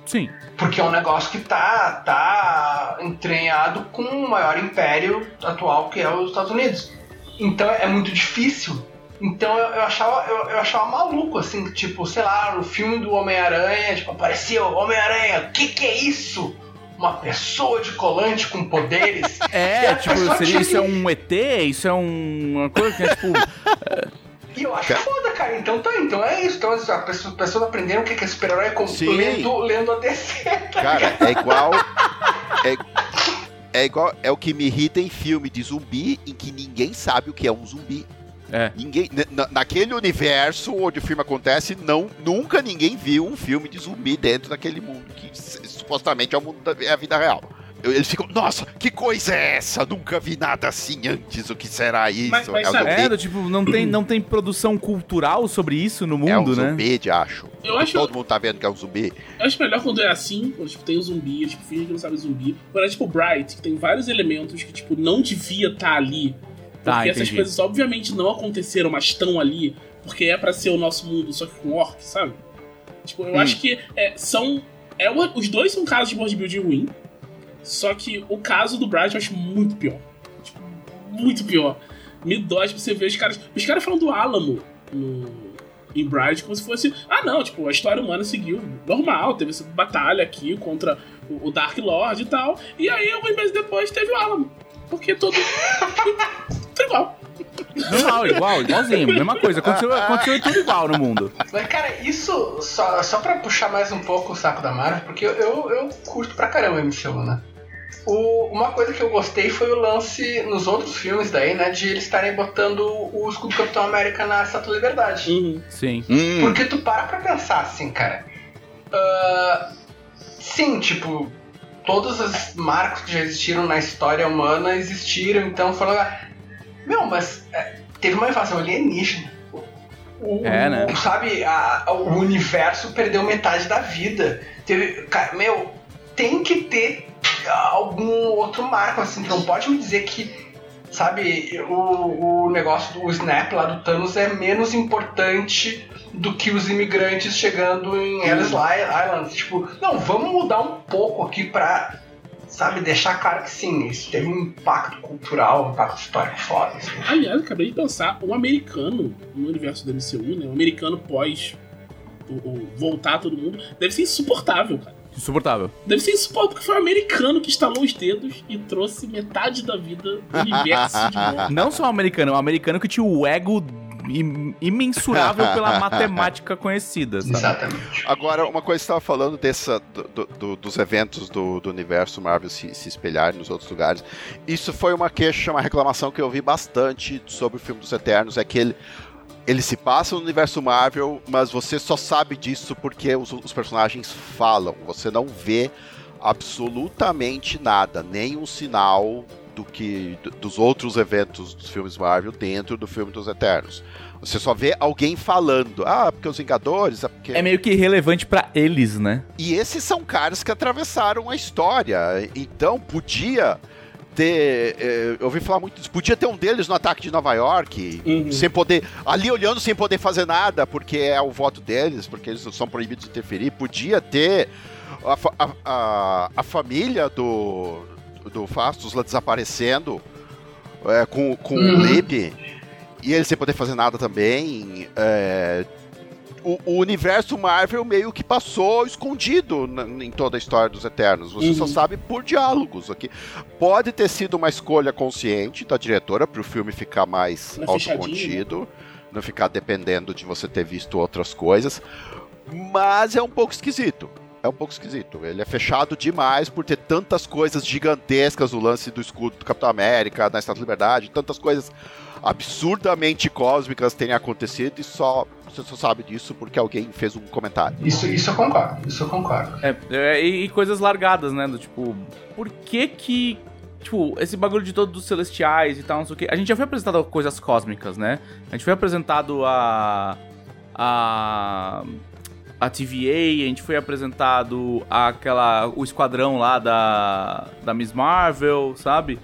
Sim. Porque é um negócio que tá, tá entranhado com o maior império atual que é os Estados Unidos. Então é muito difícil. Então eu, eu achava, eu, eu achava maluco, assim, tipo, sei lá, no filme do Homem-Aranha, tipo, apareceu Homem-Aranha, o que, que é isso? Uma pessoa de colante com poderes? <laughs> É, tipo, seria, tinha isso é um ET? Isso é um, uma coisa que é tipo. <laughs> E eu acho foda, cara. Então tá, então é isso. Então as pessoas, pessoas aprenderam o que que é super-herói com- lendo, lendo a DC. tá Cara, ligado? é igual. É, é igual. É o que me irrita em filme de zumbi em que ninguém sabe o que é um zumbi. É. Ninguém, na- naquele universo onde o filme acontece, não, nunca ninguém viu um filme de zumbi dentro daquele mundo que supostamente é o mundo da é a vida real. Eles ficam, nossa, que coisa é essa? Nunca vi nada assim antes. O que será isso? Mas- mas é, um É, do tipo, não tem, não tem produção cultural sobre isso no é um mundo, né? zumbi, de acho. Eu acho- Todo mundo tá vendo que é um zumbi. Eu acho melhor quando é assim, quando tipo, tem o zumbi, tipo, finge que não sabe zumbi. Quando é tipo Bright, que tem vários elementos que, tipo, não devia estar ali. Tá, Porque essas entendi. coisas obviamente não aconteceram, mas estão ali, porque é pra ser o nosso mundo, só que com orc, sabe? Tipo, eu Hum. acho que é, são. É, os dois são casos de world building ruim. Só que o caso do Bright eu acho muito pior. Tipo, muito pior. Me dói tipo, você ver os caras. Os caras falam do Alamo no, em Bright como se fosse. Ah, não, tipo, a história humana seguiu normal. Teve essa batalha aqui contra o, o Dark Lord e tal. E aí, alguns meses depois, teve o Alamo. Porque todo. <laughs> Tudo igual. Normal, igual, igualzinho. Mesma coisa. Aconteceu, aconteceu tudo igual no mundo. Mas, cara, isso, só, só pra puxar mais um pouco o saco da Marvel, porque eu, eu, eu curto pra caramba o MCU, né? O, uma coisa que eu gostei foi o lance nos outros filmes daí, né? De eles estarem botando o escudo do Capitão América na Estátua da Liberdade. Uhum. Sim. Hum, Porque tu para pra pensar assim, cara. Ah, sim, tipo, todos os marcos que já existiram na história humana existiram, então falou, ah, meu, mas é, teve uma invasão alienígena. O, É, né? o- sabe, a- a- o universo perdeu metade da vida. Teve, cara, meu, tem que ter algum outro marco, assim, tu não pode me dizer que Sabe, o, o negócio do Snap lá do Thanos é menos importante do que os imigrantes chegando em Ellis Island. Tipo, não, vamos mudar um pouco aqui pra, sabe, deixar claro que sim, isso teve um impacto cultural, um impacto histórico foda. Assim. Aliás, acabei de pensar, um americano no universo do MCU, né? Um americano pós o, o voltar todo mundo, deve ser insuportável, cara. Insuportável. Deve ser insuportável, porque foi um americano que estalou os dedos e trouxe metade da vida do universo de <laughs> volta. Não só um americano, é um americano que tinha o ego imensurável pela <laughs> matemática conhecida, sabe? Exatamente. Agora, uma coisa que você estava falando dessa, do- do- do- dos eventos do, do universo Marvel se, se espelharem nos outros lugares. Isso foi uma queixa, uma reclamação que eu vi bastante sobre o filme dos Eternos. É que ele, ele se passa no universo Marvel, mas você só sabe disso porque os, os personagens falam. Você não vê absolutamente nada, nenhum sinal do que do- dos outros eventos dos filmes Marvel dentro do filme dos Eternos. Você só vê alguém falando. Ah, porque os Vingadores, é porque É meio que irrelevante pra eles, né? e esses são caras que atravessaram a história. Então podia ter. eh, eu ouvi falar muito disso. Podia ter um deles no ataque de Nova York. Uhum. Sem poder. Ali olhando sem poder fazer nada, porque é o voto deles, porque eles são proibidos de interferir. Podia ter a, a, a, a família do, do Fastos lá desaparecendo é, com, com o Uhum. Lib. E ele sem poder fazer nada também. é, o, o universo Marvel meio que passou escondido na- em toda a história dos Eternos. Você só Uhum. sabe por diálogos aqui. Pode ter sido uma escolha consciente da diretora para o filme ficar mais fechadinho, autocontido, não ficar dependendo de você ter visto outras coisas. Mas é um pouco esquisito. É um pouco esquisito. Ele é fechado demais por ter tantas coisas gigantescas, o lance do escudo do Capitão América, da Estátua da Liberdade, tantas coisas absurdamente cósmicas terem acontecido e só você só sabe disso porque alguém fez um comentário. Isso, isso eu concordo, isso eu concordo. É, é, e, e coisas largadas, né? Do tipo, por que que. Tipo, esse bagulho de todos os celestiais e tal, não sei o quê. A gente já foi apresentado a coisas cósmicas, né? A gente foi apresentado a. A. A TVA, a gente foi apresentado aquela. O esquadrão lá da. Da Miss Marvel, sabe?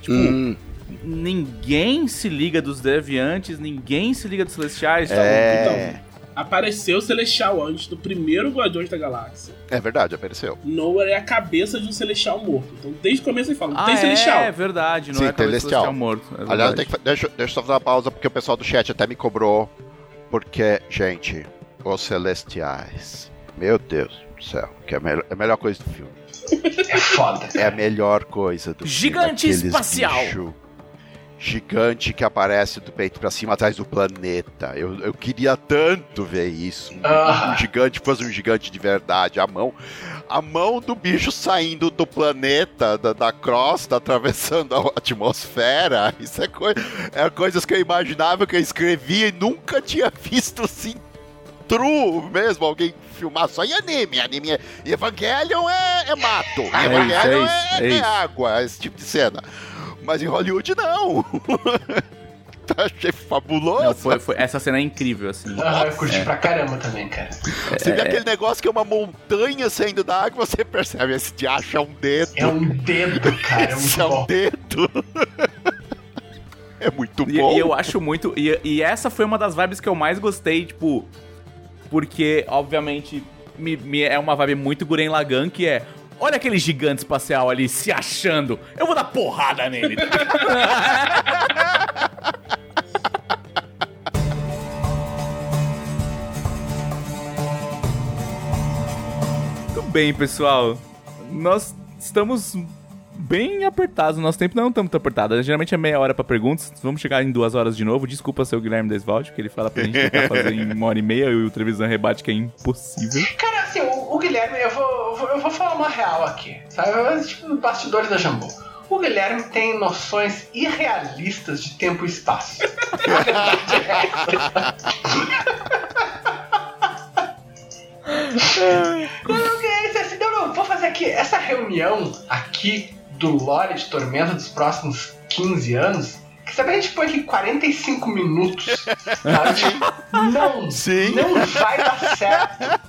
Tipo, ninguém se liga dos deviantes, ninguém se liga dos celestiais. sabe? É, Apareceu o Celestial antes do primeiro Guardiões da Galáxia. é verdade, apareceu. Nowhere é a cabeça de um Celestial morto. Então, desde o começo ele fala, não Ah, tem Celestial. é verdade, não Sim, é aquele celestial. celestial morto. é Aliás, que deixa, deixa eu só fazer uma pausa porque o pessoal do chat até me cobrou. Porque, gente, os Celestiais. Meu Deus do céu, que é a, melhor- é a melhor coisa do filme. É foda. É a melhor coisa do Gigante filme. aqueles espacial. bicho gigante que aparece do peito pra cima atrás do planeta. Eu, eu queria tanto ver isso. Um, Ah. um gigante fosse um gigante de verdade. A mão, a mão do bicho saindo do planeta, da, da crosta, atravessando a atmosfera. Isso é, coi é coisas que eu imaginava que eu escrevia e nunca tinha <laughs> visto assim. True mesmo, alguém filmar só em anime. Anime é, Evangelion é, é mato. É Evangelion isso, é, é isso, é é isso. água, esse tipo de cena. Mas em Hollywood não. <laughs> Achei fabuloso. Não, foi, foi- essa cena é incrível, assim. Ah, eu curti pra caramba também, cara. Você vê aquele negócio que é uma montanha saindo da água, você percebe esse diacho é um dedo. É um dedo, cara. É <laughs> Esse muito é um bom. dedo. <laughs> é muito E, bom. e eu acho muito. E, e essa foi uma das vibes que eu mais gostei, tipo. Porque, obviamente, me- me- é uma vibe muito Guren Lagan, que é. Olha aquele gigante espacial ali se achando. Eu vou dar porrada nele. <laughs> Muito bem, pessoal. Nós estamos bem apertados. Nosso tempo não é tanto apertado. Geralmente é meia hora pra perguntas. Vamos chegar em duas horas de novo. Desculpa seu Guilherme Desvalde, porque ele fala pra gente tentar fazer em uma hora e meia e o Trevisan rebate que é impossível. Cara, assim, o, o Guilherme, eu vou, eu vou, eu vou falar uma real aqui, sabe? Tipo, bastidores da Jambô. O Guilherme tem noções irrealistas de tempo e espaço. A verdade é essa. Quando alguém disse assim, não, não, vou fazer aqui essa reunião aqui do Lore de Tormenta dos próximos 15 anos. Que sabe a gente põe aqui 45 minutos, sabe? Não, Sim. não vai dar certo.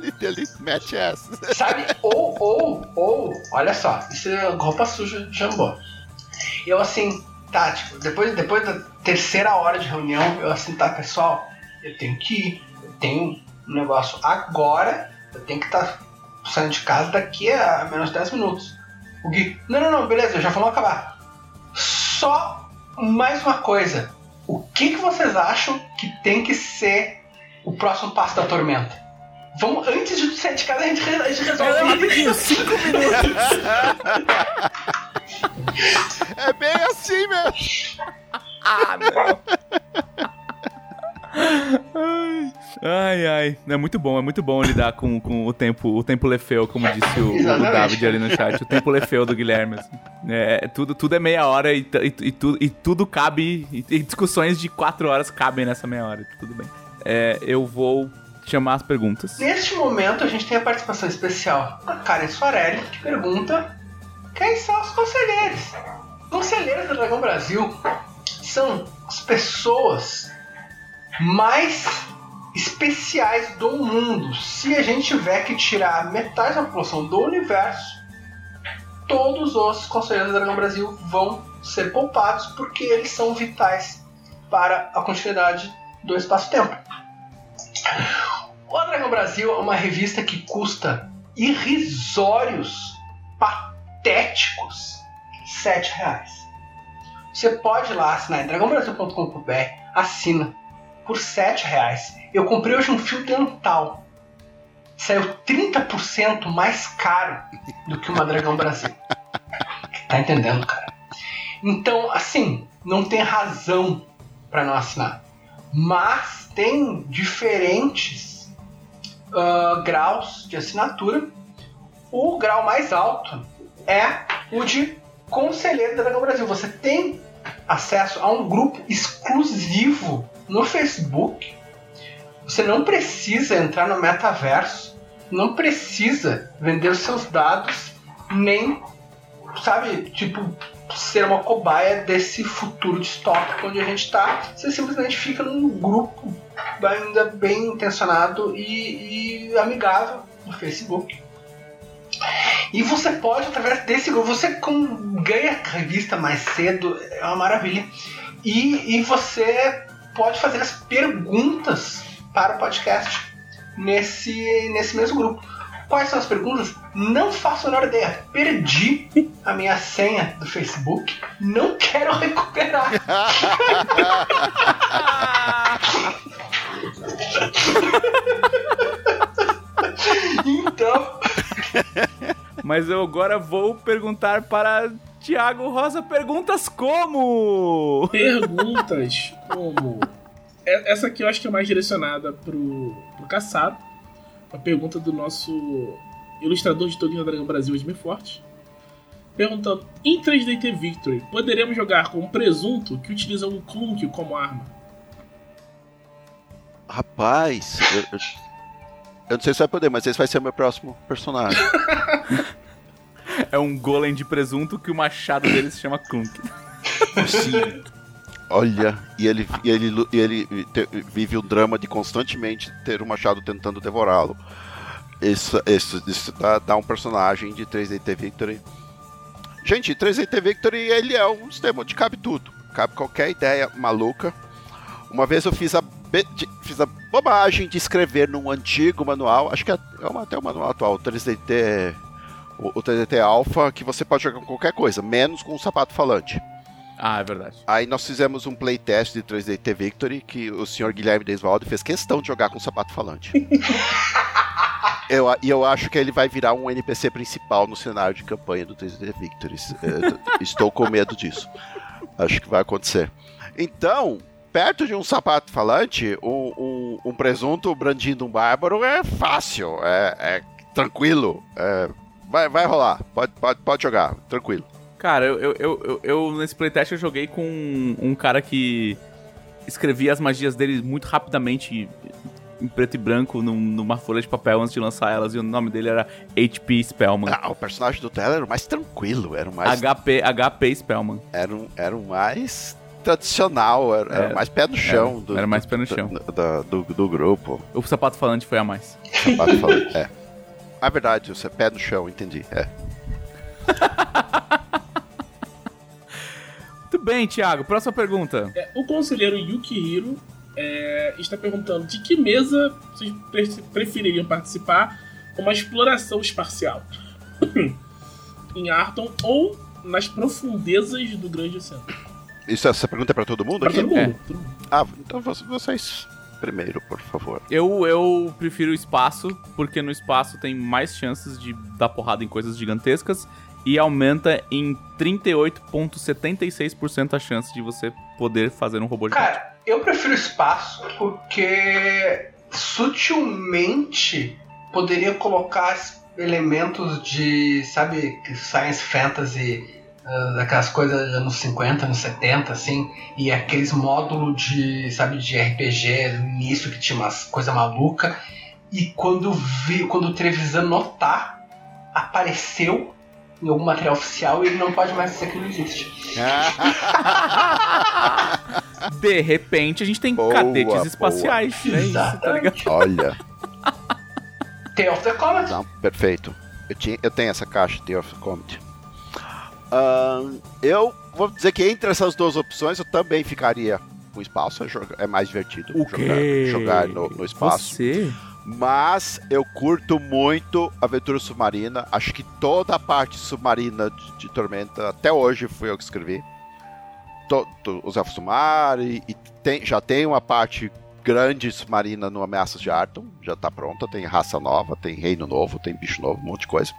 ele, ele mete essa. Sabe? Ou, ou, ou, olha só, isso é roupa suja de jambô. Eu assim, tá, tipo, depois, depois da terceira hora de reunião, eu assim, tá, pessoal, eu tenho que ir, eu tenho um negócio agora, eu tenho que estar saindo de casa daqui a menos 10 minutos. O Gui, não, não, não, beleza, já vamos acabar. Só mais uma coisa. O que, que vocês acham que tem que ser o próximo passo da tormenta? Vamos, antes de sair de casa, a gente, a gente resolve isso. rapidinho, cinco <laughs> minutos. É bem assim mesmo. Ah, não. Ai, ai. É muito bom, é muito bom lidar com, com o tempo, o tempo lefeu, como disse o, o. David ali no chat. O tempo lefeu do Guilherme. assim. É, tudo, tudo é meia hora e, e, e tu- e tudo cabe. E, e discussões de quatro horas cabem nessa meia hora. Tudo bem. É, eu vou chamar as perguntas. Neste momento, a gente tem a participação especial da Karen Soarelli, que pergunta quem são os conselheiros. Conselheiros do Dragão Brasil são as pessoas mais especiais do mundo. Se a gente tiver que tirar metade da população do universo, todos os conselheiros do Dragão Brasil vão ser poupados porque eles são vitais para a continuidade do espaço-tempo. O Dragão Brasil é uma revista que custa irrisórios, patéticos, R$ reais. Você pode ir lá assinar em dragãobrasil.com.br, assina por R$ reais. Eu comprei hoje um fio dental. Saiu 30% mais caro do que uma Dragão Brasil. Tá entendendo, cara? Então, assim, não tem razão para não assinar. Mas tem diferentes ah, graus de assinatura. O grau mais alto é o de Conselheiro da Dragão Brasil. Você tem acesso a um grupo exclusivo no Facebook. Você não precisa entrar no metaverso, não precisa vender os seus dados, nem, sabe, tipo, ser uma cobaia desse futuro distópico onde a gente está. Você simplesmente fica num grupo ainda bem intencionado e, e amigável no Facebook. E você pode, através desse grupo, você ganha a revista mais cedo, é uma maravilha. E, e você pode fazer as perguntas para o podcast nesse, nesse mesmo grupo. Quais são as perguntas? Não faço a menor ideia. Perdi a minha senha do Facebook. Não quero <laughs> recuperar. <laughs> Então, Mas eu agora vou perguntar para Tiago Rosa perguntas como? Perguntas como. É- Essa aqui eu acho que é mais direcionada pro, pro Caçado. Uma pergunta do nosso ilustrador de Tolkien Dragão Brasil, Edmir Forte. Perguntando: Em 3DT Victory, poderemos jogar com um presunto que utiliza um clunk como arma? Rapaz, eu, eu- eu não sei se vai poder, mas esse vai ser meu próximo personagem. <laughs> É um golem de presunto que o machado dele se chama Clunk. Sim. Olha, e ele, e ele, e ele te- vive o drama de constantemente ter o machado tentando devorá-lo. Isso, isso, isso dá, dá um personagem de 3DT Victory. Gente, 3DT Victory ele é um sistema onde cabe tudo. Cabe qualquer ideia maluca. Uma vez eu fiz a, be- de- fiz a bobagem de escrever num antigo manual, acho que é, é uma- até o manual atual, o 3DT, o, o 3DT Alpha, que você pode jogar com qualquer coisa, menos com um sapato falante. Ah, é verdade. Aí nós fizemos um playtest de 3DT Victory que o senhor Guilherme Desvaldo fez questão de jogar com sapato falante. <laughs> Eu, e eu acho que ele vai virar um NPC principal no cenário de campanha do 3D Victories. <laughs> estou com medo disso. Acho que vai acontecer. Então, perto de um sapato falante, um, um, um presunto brandindo um bárbaro é fácil, é, é tranquilo. É, vai, vai rolar, pode, pode, pode jogar, tranquilo. Cara, eu, eu, eu, eu, nesse playtest eu joguei com um, um cara que escrevia as magias dele muito rapidamente em preto e branco num, numa folha de papel antes de lançar elas, e o nome dele era HP Spellman. Ah, o personagem do Teller era o mais tranquilo, era o mais. HP, HP Spellman. Era, um, era o mais tradicional, era, era, mais pé no chão. Era, do, era mais pé no chão. Do, do, do, do, grupo. O sapato falante foi a mais. O sapato falante, é. A verdade, você é pé no chão, entendi. É. <laughs> Muito bem, Thiago. Próxima pergunta. É, o conselheiro Yukihiro é, está perguntando de que mesa vocês prefeririam participar com uma exploração espacial? <clears throat> em Arton ou nas profundezas do Grande Oceano? Isso, essa pergunta é para todo mundo? Para todo, é. todo mundo. Ah, então vocês primeiro, por favor. Eu, eu prefiro o espaço, porque no espaço tem mais chances de dar porrada em coisas gigantescas e aumenta em 38,76% a chance de você poder fazer um robô de Cara, eu prefiro espaço porque sutilmente poderia colocar elementos de, sabe, science fantasy, daquelas coisas dos anos 50, anos 70, assim, e aqueles módulos de, sabe, de RPG no início que tinha umas coisa maluca. E quando vi, quando o Trevisan notar, apareceu em algum material oficial e ele não pode mais dizer que não existe. <laughs> De repente a gente tem boa, cadetes espaciais. Boa. É isso, tá? Olha. Day of the Comet. Não, perfeito. Eu, tinha, eu tenho essa caixa Day of the Comet. Uh, eu vou dizer que entre essas duas opções eu também ficaria com espaço. É, é mais divertido jogar, jogar no, no espaço. Você? Mas eu curto muito aventura submarina. Acho que toda a parte submarina de, de Tormenta, até hoje fui eu que escrevi. os elfos do mar e, e tem, já tem uma parte grande submarina no Ameaças de Arton. Já tá pronta. Tem raça nova, tem reino novo, tem bicho novo, um monte de coisa.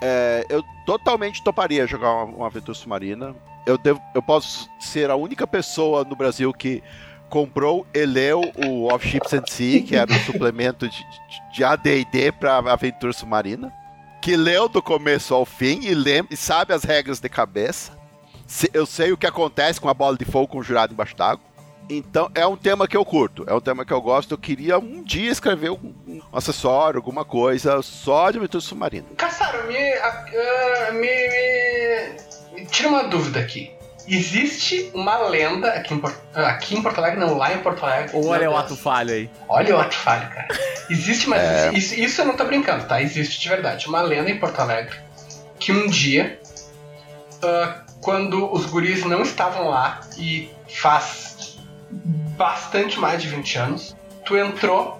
É, eu totalmente toparia jogar uma, uma aventura submarina. Eu, devo, eu posso ser a única pessoa no Brasil que comprou e leu o Of Ships and Sea, que era um suplemento de, de AD&D para aventura submarina, que leu do começo ao fim e, lembra, e sabe as regras de cabeça. Eu sei o que acontece com a bola de fogo conjurada embaixo d'água. Então é um tema que eu curto, é um tema que eu gosto. Eu queria um dia escrever um, um acessório, alguma coisa só de aventura submarina. Caçaro, me, uh, me, me, me tira uma dúvida aqui. Existe uma lenda aqui em, aqui em Porto Alegre, não, lá em Porto Alegre. Olha o ato falho aí. Olha o ato falho, cara. Existe, mas <laughs> é... isso, isso eu não tô brincando, tá? Existe de verdade. Uma lenda em Porto Alegre que um dia, uh, quando os guris não estavam lá e faz bastante mais de 20 anos, tu entrou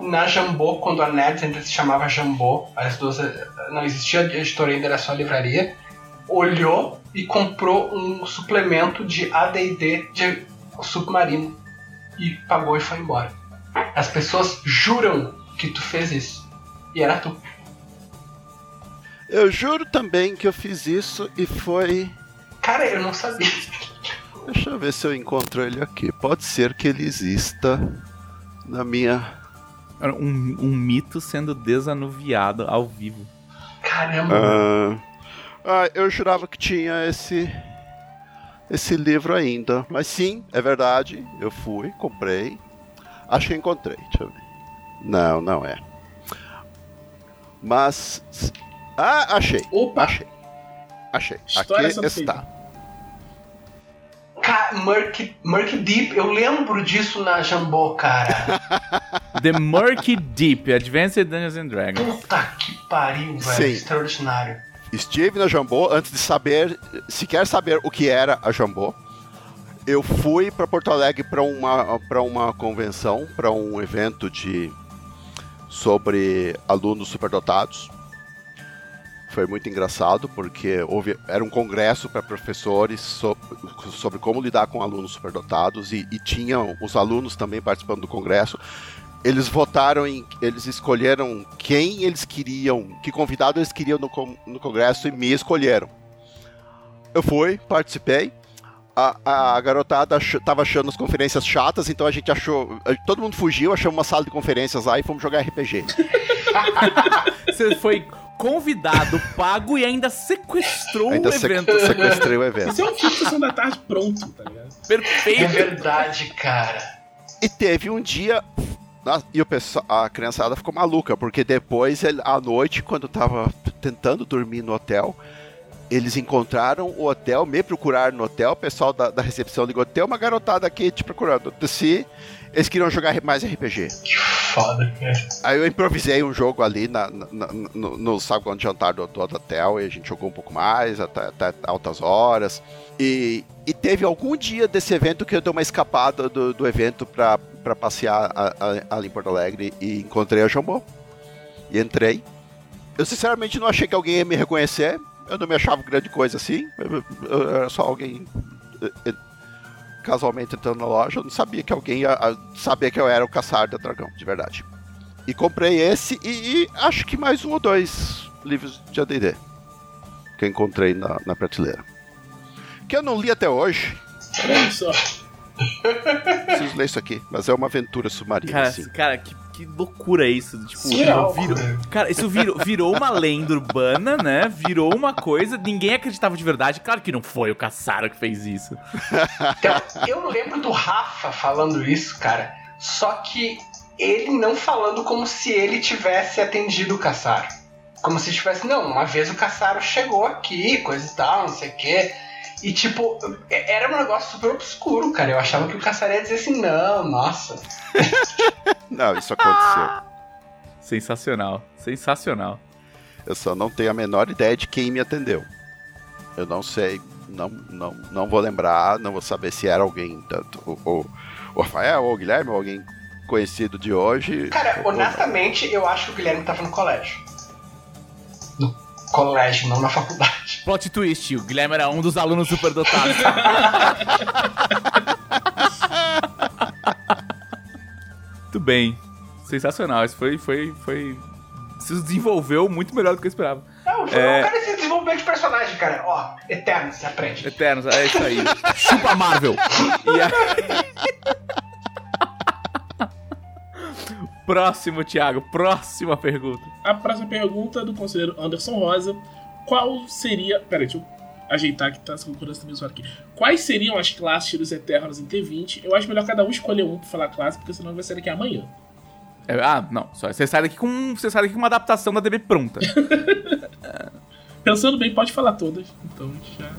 na Jambô, quando a Nerds ainda se chamava Jambô, as duas não existia editora ainda, era só livraria olhou e comprou um suplemento de AD&D de submarino e pagou e foi embora. As pessoas juram que tu fez isso. E era tu. Eu juro também que eu fiz isso e foi. Cara, eu não sabia. Deixa eu ver se eu encontro ele aqui. Pode ser que ele exista na minha. Um, um mito sendo desanuviado ao vivo. Caramba! Uh, ah, eu jurava que tinha esse esse livro ainda. Mas sim, é verdade. Eu fui, comprei. Acho que encontrei. Deixa eu ver. Não, não é. Mas. Ah, achei. Opa! Achei. Achei. História Aqui está. Murky, Murky Deep, eu lembro disso na Jambô, cara. <laughs> The Murky Deep, Advanced Dungeons and Dragons. Puta que pariu, velho. Sim. Extraordinário. Estive na Jambô antes de saber, sequer saber o que era a Jambô. Eu fui para Porto Alegre para uma, para uma convenção, para um evento de sobre alunos superdotados. Foi muito engraçado porque houve, era um congresso para professores sobre, sobre, como lidar com alunos superdotados e, e tinham os alunos também participando do congresso eles votaram em. Eles escolheram quem eles queriam, que convidado eles queriam no, no congresso e me escolheram. Eu fui, participei. A, a garotada ach, achando as conferências chatas, então a gente achou. Todo mundo fugiu, achamos uma sala de conferências lá e fomos jogar RPG. <laughs> Você foi convidado, pago e ainda sequestrou Ainda o sec- evento. sequestrei o evento. Isso é um filme de sessão da tarde pronto, tá ligado? É Perfeito. verdade, cara. E teve um dia. E o pessoal, a criançada ficou maluca, porque depois, à noite, quando tava tentando dormir no hotel, eles encontraram o hotel, me procuraram no hotel, o pessoal da, da recepção ligou, tem uma garotada aqui te procurando. Desci, eles queriam jogar mais RPG. Que foda, cara. Aí eu improvisei um jogo ali na, na- no, no saguão de jantar do, do hotel e a gente jogou um pouco mais, até, até altas horas. E, e teve algum dia desse evento que eu dei uma escapada do, do evento pra, pra passear ali em Porto Alegre e encontrei a Jambô. E entrei. Eu sinceramente não achei que alguém ia me reconhecer. Eu não me achava grande coisa assim. Eu, eu era só alguém eh, eh, casualmente entrando na loja. Eu não sabia que alguém ia saber que eu era o caçar do dragão, de verdade. E comprei esse e, e acho que mais um ou dois livros de AD&D que eu encontrei na, na prateleira. Que eu não li até hoje. Olha só. Preciso ler isso aqui. Mas é uma aventura submarina, Cara, assim. cara que, que loucura é isso. Tipo, Surreal, virou, cara. cara, isso virou, virou uma lenda urbana, né? Virou uma coisa, ninguém acreditava de verdade. Claro que não foi o Caçaro que fez isso. Então, eu lembro do Rafa falando isso, cara. Só que ele não falando como se ele tivesse atendido o Caçaro. Como se tivesse, não, uma vez o Caçaro chegou aqui, coisa e tal, não sei o quê. E tipo, é- era um negócio super obscuro, cara. Eu achava que o Caçaro ia dizer assim, não, nossa. <laughs> Não, isso aconteceu. <laughs> Sensacional, sensacional. Eu só não tenho a menor ideia de quem me atendeu. Eu não sei, não, não, não vou lembrar, não vou saber se era alguém, tanto o, o, Rafael ou o Guilherme, ou alguém conhecido de hoje. Cara, honestamente, eu acho que o Guilherme tava no colégio. Colégio, não na faculdade. <laughs> Plot twist, o Guilherme era um dos alunos superdotados. <laughs> Muito bem. Sensacional. Isso foi, foi, foi. Se desenvolveu muito melhor do que eu esperava. Não, foi É. um cara esse desenvolvimento de personagem, cara. Ó, eterno, você aprende. Eternos, é isso aí. Chupa Marvel. E aí... Próximo, Thiago. Próxima pergunta. A próxima pergunta é do conselheiro Anderson Rosa. Qual seria. Pera aí, deixa eu ajeitar que tá essa concordância também zoada aqui. Quais seriam as classes dos Eternos em T20? Eu acho melhor cada um escolher um pra falar classe, porque senão vai ser daqui amanhã. É, ah, não. Só, você sai daqui com. Você sai daqui com uma adaptação da DB pronta. <laughs> Pensando bem, pode falar todas. Então já.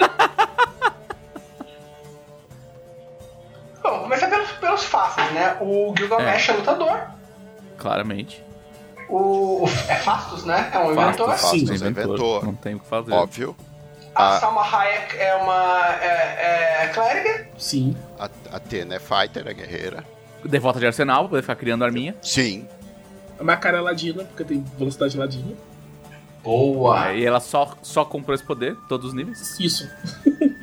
<laughs> pelos fáceis, né? O Gilgamesh é, lutador. Claramente. O, o- É Fastos, né? É um inventor. Fastos, Sim, Fastos, inventor. inventor. Não tem o que fazer. Óbvio. A Ah. Salma Hayek é uma. É, é clériga. Sim. A, a Tena é fighter, é guerreira. Devota de arsenal, pra poder ficar criando arminha. Sim. A Macara é ladina, porque tem velocidade ladina. Boa. É, e ela só, só comprou esse poder, todos os níveis. Isso. <laughs>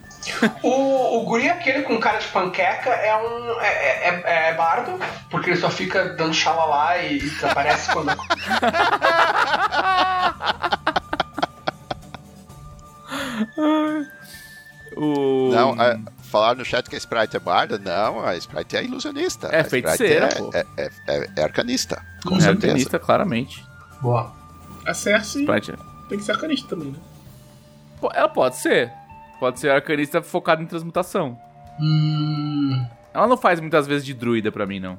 O, o guri aquele com cara de panqueca é um. É, é, é- é bardo, porque ele só fica dando xalalá e, e desaparece quando. O... Não, é, falar no chat que a Sprite é barda? Não, a Sprite é ilusionista. É A feiticeira, é, pô. É, é, é- é arcanista. Com é certeza. arcanista, claramente. Boa. A Cersei Sprite. tem que ser arcanista também, né? Pô, Ela pode ser. Pode ser arcanista focada em transmutação. Hum. Ela não faz muitas vezes de druida pra mim, não.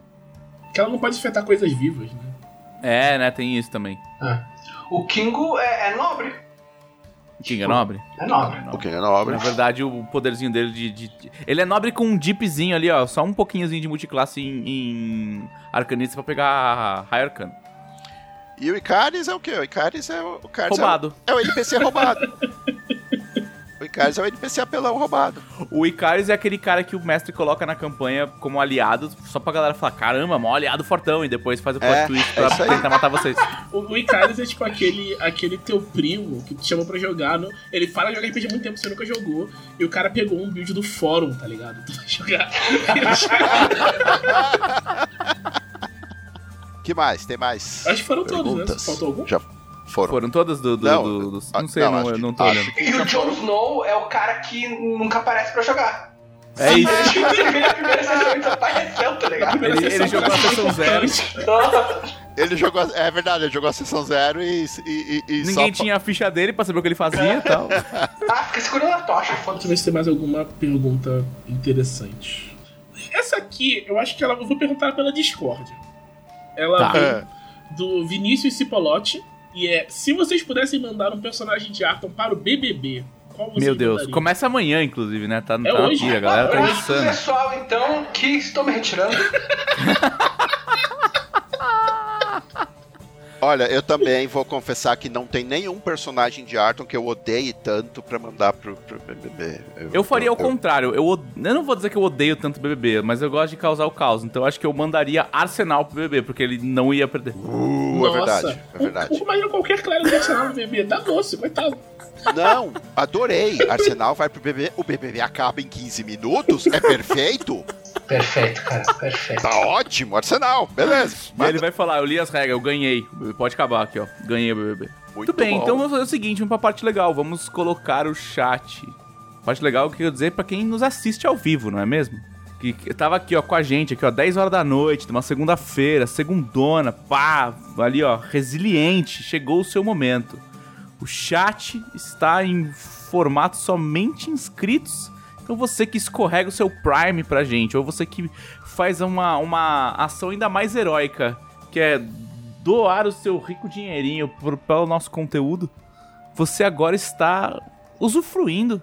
Que ela não pode afetar coisas vivas, né? É, né? Tem isso também. é. O Kingo é, é nobre. King é nobre? É nobre. O que é nobre. Na verdade, o poderzinho dele de, de- de- Ele é nobre com um dipzinho ali, ó. Só um pouquinhozinho de multiclasse em, em arcanista pra pegar a High Arcana. E o Icaris é o quê? O Icaris é o. o Icaris Roubado. É o, é o NPC roubado. <laughs> o Icaris é o NPC apelão roubado. O Icaris é aquele cara que o mestre coloca na campanha como aliado, só pra galera falar, caramba, mó aliado fortão, e depois faz o plot É, twist é pra aí. tentar matar vocês. O, o Icarus é tipo aquele, aquele teu primo que te chama pra jogar. No, ele fala jogar RPG há muito tempo, você nunca jogou. E o cara pegou um build do fórum, tá ligado? <laughs> Tu vai jogar. <laughs> Que mais? Tem mais? Acho que foram todos, né? perguntas? Faltou algum? Já foram. Foram todas do. do, Não, do- do- ah, não sei, não, não, não tô acho olhando. E o Jon Snow é o cara que nunca aparece pra jogar. É isso. <laughs> Ele na primeira sessão ele apareceu, tá ligado? Primeira Ele- sessão ele jogou a sessão zero. Ele jogou. É verdade, ele jogou a sessão zero e. e, e- Ninguém só- tinha a ficha dele pra saber o que ele fazia e tal. <laughs> Ah, fica segurando a tocha, Deixa foda-se. eu ver se tem mais alguma pergunta interessante. Essa aqui, eu acho que ela. Eu vou perguntar pela Discord. Ela Tá. veio É. do Vinícius Cipolotti. E é: se vocês pudessem mandar um personagem de Arton para o BBB, qual vocês Meu Deus. mandariam? Começa amanhã, inclusive, né? Tá, É tá na hoje. pira, a galera tá insana. pessoal, então, que estou me retirando. <laughs> Olha, eu também vou confessar que não tem nenhum personagem de Arton que eu odeie tanto pra mandar pro, pro BBB. Eu faria o contrário. Eu, eu não vou dizer que eu odeio tanto o BBB, mas eu gosto de causar o caos. Então eu acho que eu mandaria Arsenal pro BBB, porque ele não ia perder. Uh, é verdade, é verdade. O, imagina qualquer claro do Arsenal no BBB. Dá doce, coitado. Não, adorei. Arsenal vai pro BBB, o BBB acaba em 15 minutos, é perfeito. Perfeito, cara, perfeito. Tá ótimo, Arsenal, beleza. E aí ele vai falar, eu li as regras, eu ganhei. Pode acabar aqui, ó. Ganhei o BBB. Muito bem, bom. então vamos fazer o seguinte, vamos pra parte legal. Vamos colocar o chat. Parte legal, o que eu dizer pra quem nos assiste ao vivo, não é mesmo? Que, que tava aqui, ó, com a gente, aqui, ó, 10 horas da noite, numa segunda-feira, segundona, pá, ali, ó, resiliente, chegou o seu momento. O chat está em formato somente inscritos. Então você que escorrega o seu Prime pra gente, ou você que faz uma, uma ação ainda mais heróica, que é doar o seu rico dinheirinho por, pelo nosso conteúdo, você agora está usufruindo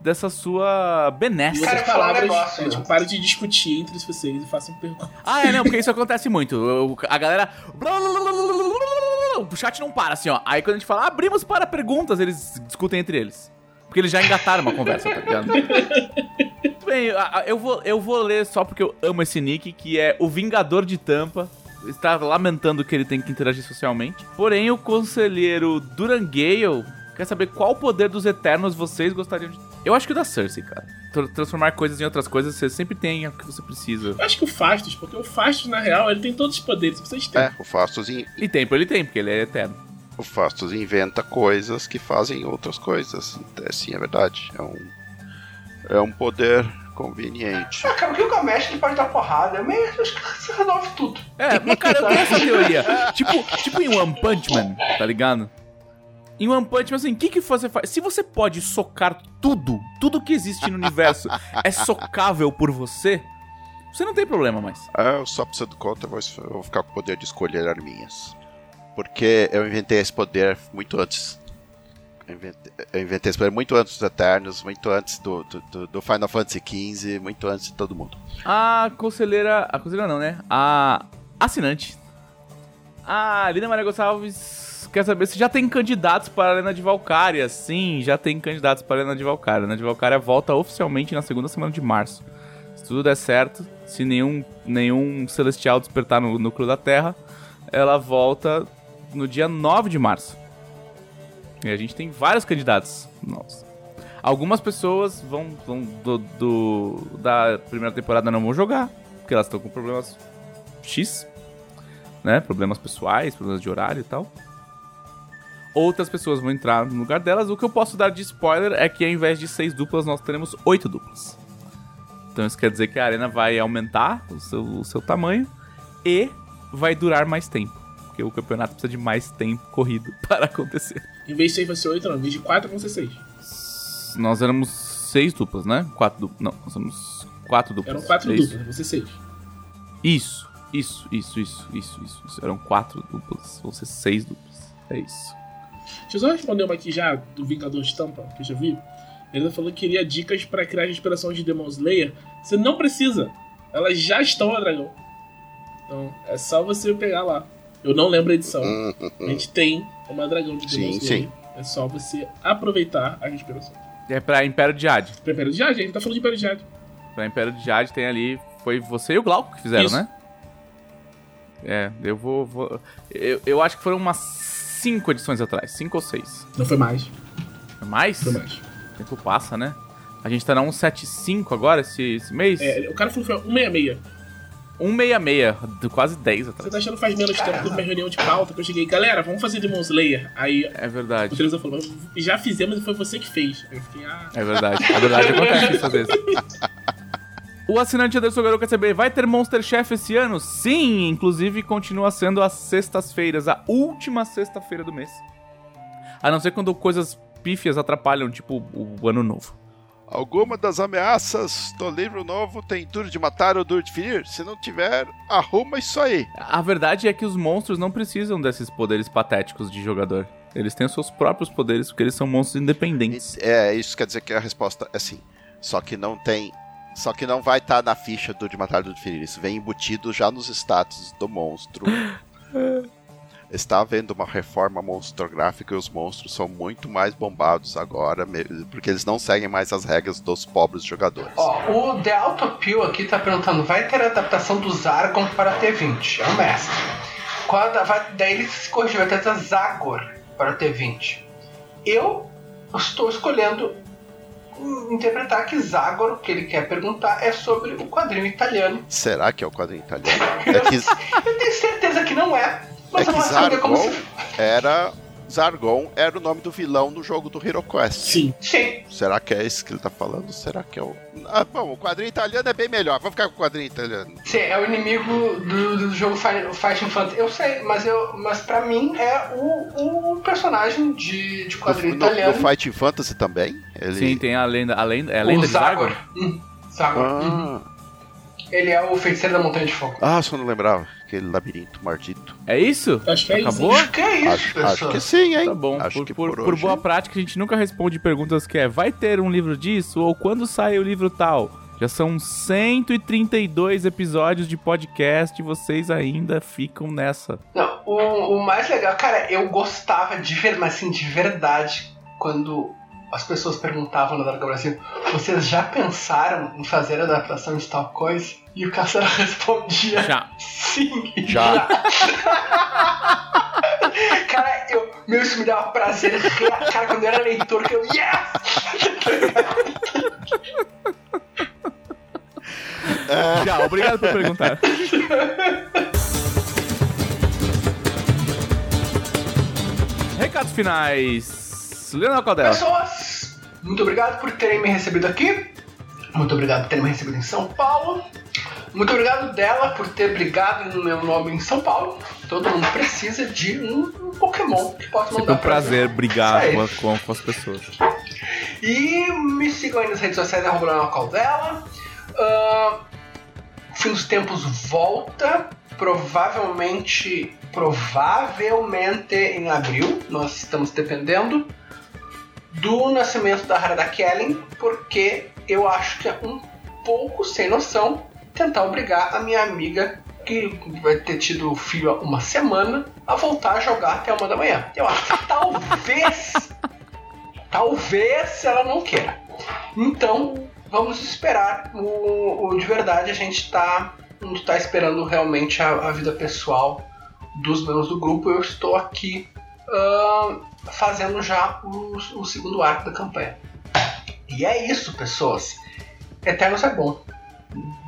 dessa sua E benesse. Cara, falar um negócio, né? tipo, de discutir entre vocês e façam perguntas. Ah, é, não, porque isso acontece muito. Eu- A galera. O chat não para, assim, ó. Aí quando a gente fala, abrimos para perguntas, eles discutem entre eles. Porque eles já engataram uma conversa, tá ligado? <laughs> Bem, eu vou, eu vou ler só porque eu amo esse nick, que é o Vingador de Tampa. Está lamentando que ele tem que interagir socialmente. Porém, o conselheiro Durangale quer saber qual poder dos Eternos vocês gostariam de. Eu acho que o da Cersei, cara. Tra- Transformar coisas em outras coisas, você sempre tem o que você precisa. Eu acho que o Fastos, porque o Fastos, na real, ele tem todos os poderes que vocês têm. É, o Fastos, in- E tempo ele tem, porque ele é eterno. O Fastos inventa coisas que fazem outras coisas. É, sim, é verdade. É um, é um poder conveniente. Ah, cara, o Gilgamesh ele pode dar porrada. Meio, acho que você resolve tudo. É, mas cara, eu tenho essa teoria. tipo, tipo em One Punch Man, tá ligado? Em One Punch Man, assim, o que, que você faz? Se você pode socar tudo, tudo que existe no universo é socável por você, você não tem problema mais. É, eu só preciso conta, eu vou, eu vou ficar com o poder de escolher arminhas. Porque eu inventei esse poder muito antes. Eu inventei, esse poder muito antes dos Eternos, muito antes do, do, do- do Final Fantasy XV, muito antes de todo mundo. A conselheira. A conselheira não, né? A assinante. A Lina Maria Gonçalves quer saber se já tem candidatos para a Arena de Valkyria. Sim, já tem candidatos para a Arena de Valkyria. A Arena de Valkyria volta oficialmente na segunda semana de março. Se tudo der certo, se nenhum, nenhum celestial despertar no núcleo da Terra, ela volta no dia 9 de março. E a gente tem vários candidatos. Nossa. Algumas pessoas vão, vão do, do- da primeira temporada não vão jogar, porque elas estão com problemas X, né? Problemas pessoais, problemas de horário e tal. Outras pessoas vão entrar no lugar delas. O que eu posso dar de spoiler é que ao invés de seis duplas, nós teremos oito duplas. Então isso quer dizer que a arena vai aumentar o seu, o seu tamanho e vai durar mais tempo. Porque o campeonato precisa de mais tempo corrido <laughs> para acontecer. Em vez de 6 vai ser 8, não. Em vez de 4 vão ser 6. Nós éramos seis duplas, né? Quatro duplas. Não, nós somos quatro duplas. Eram 4 É duplas, vão ser 6. Isso, isso, isso, isso, isso, isso, isso. Eram quatro duplas, vão ser seis duplas. É isso. Deixa eu só responder uma aqui já, do Vingador Estampa, que eu já vi. Ele falou que queria dicas pra criar inspiração de Demon Slayer. Você não precisa. Elas já estão na Dragão. Então, é só você pegar lá. Eu não lembro a edição. Hum, hum, A hum. gente tem uma dragão de Demon Sim, Slayer. sim. É só você aproveitar a inspiração. É pra Império de Jade. Pra Império de Jade, a gente tá falando de Império de Jade. Pra Império de Jade tem ali. Foi você e o Glauco que fizeram, Isso. né? É, eu vou. vou- eu, eu acho que foram umas cinco edições atrás. Cinco ou seis. Não foi mais. É mais? Foi mais. O tempo passa, né? A gente tá na 175 agora, esse, esse mês? É, o cara falou que foi 166. 166, de quase 10 Você atrás. tá achando faz menos tempo que uma reunião de pauta que eu cheguei, galera, vamos fazer Demon Slayer. Aí É o verdade. televisor falou, já fizemos e foi você que fez. Aí eu fiquei, ah. É verdade. É verdade, <laughs> acontece isso às vezes. O assinante Anderson Garoto quer saber, vai ter Monster Chef esse ano? Sim, inclusive continua sendo às sextas-feiras, a última sexta-feira do mês. A não ser quando coisas pífias atrapalham, tipo o, o ano novo. Alguma das ameaças do livro novo tem duro de matar ou duro de ferir? Se não tiver, arruma isso aí. A verdade é que os monstros não precisam desses poderes patéticos de jogador. Eles têm os seus próprios poderes, porque eles são monstros independentes. É, isso quer dizer que a resposta é sim. Só que não tem. Só que não vai estar na ficha do de matar ou duro de ferir. Isso vem embutido já nos status do monstro. <laughs> Está havendo uma reforma monstrográfica e os monstros são muito mais bombados agora, porque eles não seguem mais as regras dos pobres jogadores. Ó, o The Autopil aqui tá perguntando: vai ter adaptação do Zargon para T20? É o mestre. Qual a vai, daí ele se corrigiu, vai ter a Zagor para T20. Eu estou escolhendo interpretar que Zagor, o que ele quer perguntar, é sobre o quadrinho italiano. Será que é o quadrinho italiano? É que, eu tenho certeza que não é, mas é que como Zargon se. era. Zargon era o nome do vilão do jogo do Hero Quest. Sim. Sim, Será que é esse que ele tá falando? Será que é o. Ah, bom, o quadrinho italiano é bem melhor. Vamos ficar com o quadrinho italiano. sim, é o inimigo do, do jogo Fi- Fighting Fantasy. Eu sei, mas, eu, mas pra mim é o, o personagem de, de quadrinho No, no, italiano. no Fighting Fantasy também? Ele... Sim, tem a lenda. A lenda é a o lenda de Zagor. Zargon? Hum, Zagor. Uhum. Ele é o feiticeiro da Montanha de Fogo. ah, só não lembrava. Aquele labirinto maldito. É isso? Acho que é isso. Acabou? hein? Que é isso, acho, pessoal? acho que sim, hein? Tá bom. Acho por, que por, por, por hoje- boa prática, a gente nunca responde perguntas que é vai ter um livro disso? Ou quando sai o livro tal? Já são 132 episódios de podcast e vocês ainda ficam nessa. Não, o, o mais legal, cara, eu gostava de ver, mas assim, de verdade, quando as pessoas perguntavam na Dragon Brasil, vocês já pensaram em fazer adaptação de tal coisa? E o Cassara <laughs> respondia Já. sim, Já. <laughs> cara, eu, meu, isso me dava prazer. Cara, quando eu era leitor, que eu, yes! <laughs> Já, obrigado por perguntar. Recados finais. Leonel Caldela. Pessoas, muito obrigado por terem me recebido aqui. Muito obrigado por terem me recebido em São Paulo. Muito obrigado dela por ter brigado no meu nome em São Paulo. Todo mundo precisa de um, Pokémon que possa mandar um prazer pra brigar com, com- as pessoas. E me sigam aí nas redes sociais, arroba Leonel Caldela. Ah, Fim dos Tempos volta. Provavelmente, provavelmente em abril. Nós estamos dependendo do nascimento da Harada Kellen, porque eu acho que é um pouco sem noção tentar obrigar a minha amiga, que vai ter tido filho há uma semana, a voltar a jogar até uma da manhã. Eu acho que talvez, <laughs> talvez ela não queira. Então, vamos esperar. O, o- de verdade, a gente tá, não tá esperando realmente a, a vida pessoal dos membros do grupo. Eu estou aqui fazendo já o, o segundo arco da campanha. E é isso, pessoas. Eternos é bom.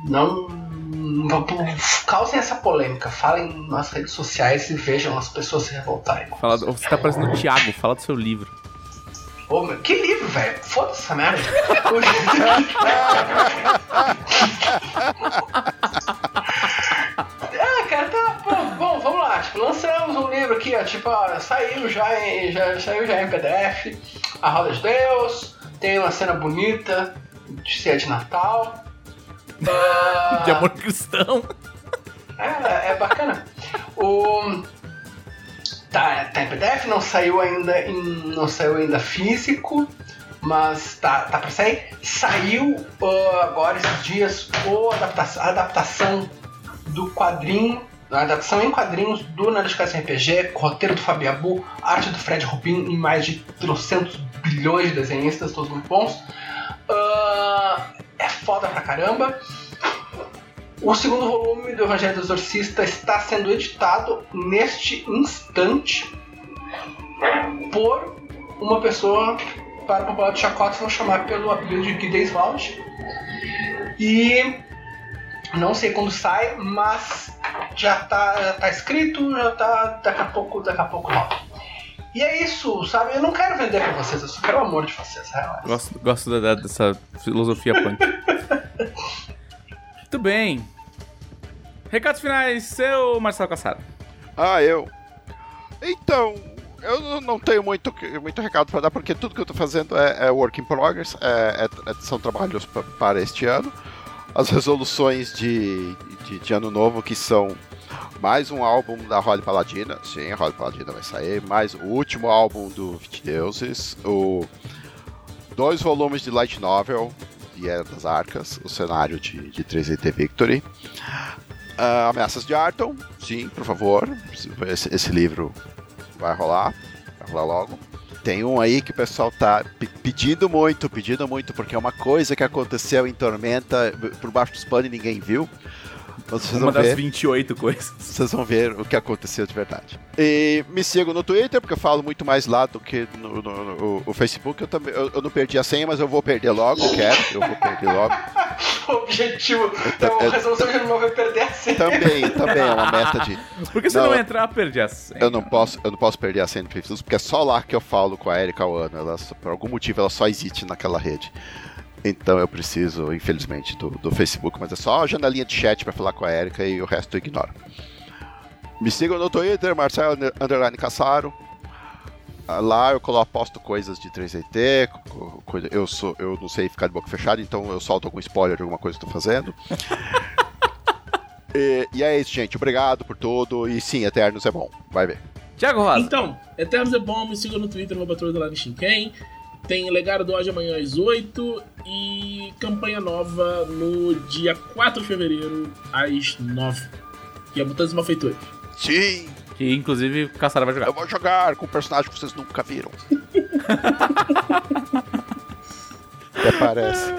Não, não causem essa polêmica. Falem nas redes sociais e vejam as pessoas se revoltarem. Fala, você tá parecendo o Thiago, fala do seu livro. Ô, meu, que livro, velho? Foda-se essa merda. <laughs> <laughs> aqui, ó. Tipo, ó, saiu já em, já, saiu já em PDF. A Roda de Deus. Tem uma cena bonita de ceia de Natal. Ah, <laughs> De amor cristão. é, é bacana. O tá, tá em PDF, não saiu ainda em, não saiu ainda físico, mas tá, tá para sair. Saiu ah, agora esses dias o adapta- a adaptação do quadrinho, a adaptação em quadrinhos do Nerdcast RPG, roteiro do Fabiabu, arte do Fred Rubin e mais de 300 bilhões de desenhistas, todos muito bons. Ah, é foda pra caramba. O segundo volume do Evangelho do Exorcista está sendo editado neste instante por uma pessoa para o popular de Chacota, vou chamar pelo apelido de Guy. E Não sei quando sai, mas já tá, já tá escrito, já tá daqui a pouco, daqui a pouco rola. E é isso, sabe? Eu não quero vender pra vocês, eu só quero o amor de vocês, relaxa. Gosto, gosto da- dessa filosofia punk. <laughs> Muito bem. Recados finais, seu Marcelo Cassaro. Ah, eu. Então, eu não tenho muito, muito recado para dar, porque tudo que eu tô fazendo é, é work in progress, é- é- é- são trabalhos pa- para este ano. As resoluções de, de, de ano novo, que são mais um álbum da Holly Paladina, sim, a Holly Paladina vai sair, mais o último álbum do 20 Deuses, o dois volumes de Light Novel, de Era das Arcas, o cenário de, de 3D Victory. Ah, Ameaças de Arton, sim, por favor. Esse, esse livro vai rolar, vai rolar logo. Tem um aí que o pessoal tá pe- pedindo muito, pedindo muito, porque é uma coisa que aconteceu em Tormenta por baixo dos panos e ninguém viu. Então vocês Uma vão das ver, 28 coisas. vocês vão ver o que aconteceu de verdade. E me sigam no Twitter, porque eu falo muito mais lá do que no, no- no- o Facebook. Eu, também, eu, eu não perdi a senha, mas eu vou perder logo, eu quero, eu vou perder logo. <laughs> O objetivo ta- da eu- resolução de ano novo é perder a senha. Também, também é uma meta de Porque se Não, não, entrar, perdi a senha. Eu não posso, eu não posso perder a senha do Facebook, porque é só lá que eu falo com a Erika Wano. Ela, por algum motivo ela só existe naquela rede. Então eu preciso, infelizmente, do, do Facebook, mas é só a janelinha de chat pra falar com a Erika e o resto eu ignoro. Me sigam no Twitter, Marcelo Underline Cassaro. Ah, Lá eu colo- posto coisas de 3DT, co- coisa- eu, sou, eu não sei ficar de boca fechada, então eu solto algum spoiler de alguma coisa que eu tô fazendo. <laughs> e, e é isso, gente. Obrigado por tudo. E sim, Eternos é bom. Vai ver. Tiago Rosa. Então, Eternos é bom, me siga no Twitter, arroba Torre do Live Shinken. Tem Legado do Ódio amanhã às 8 e campanha nova no dia 4 de fevereiro às 9. E a Mutantes Malfeitores. Sim, Que inclusive o Cassara vai jogar. eu vou jogar com um personagem que vocês nunca viram. <laughs> Até parece. <laughs>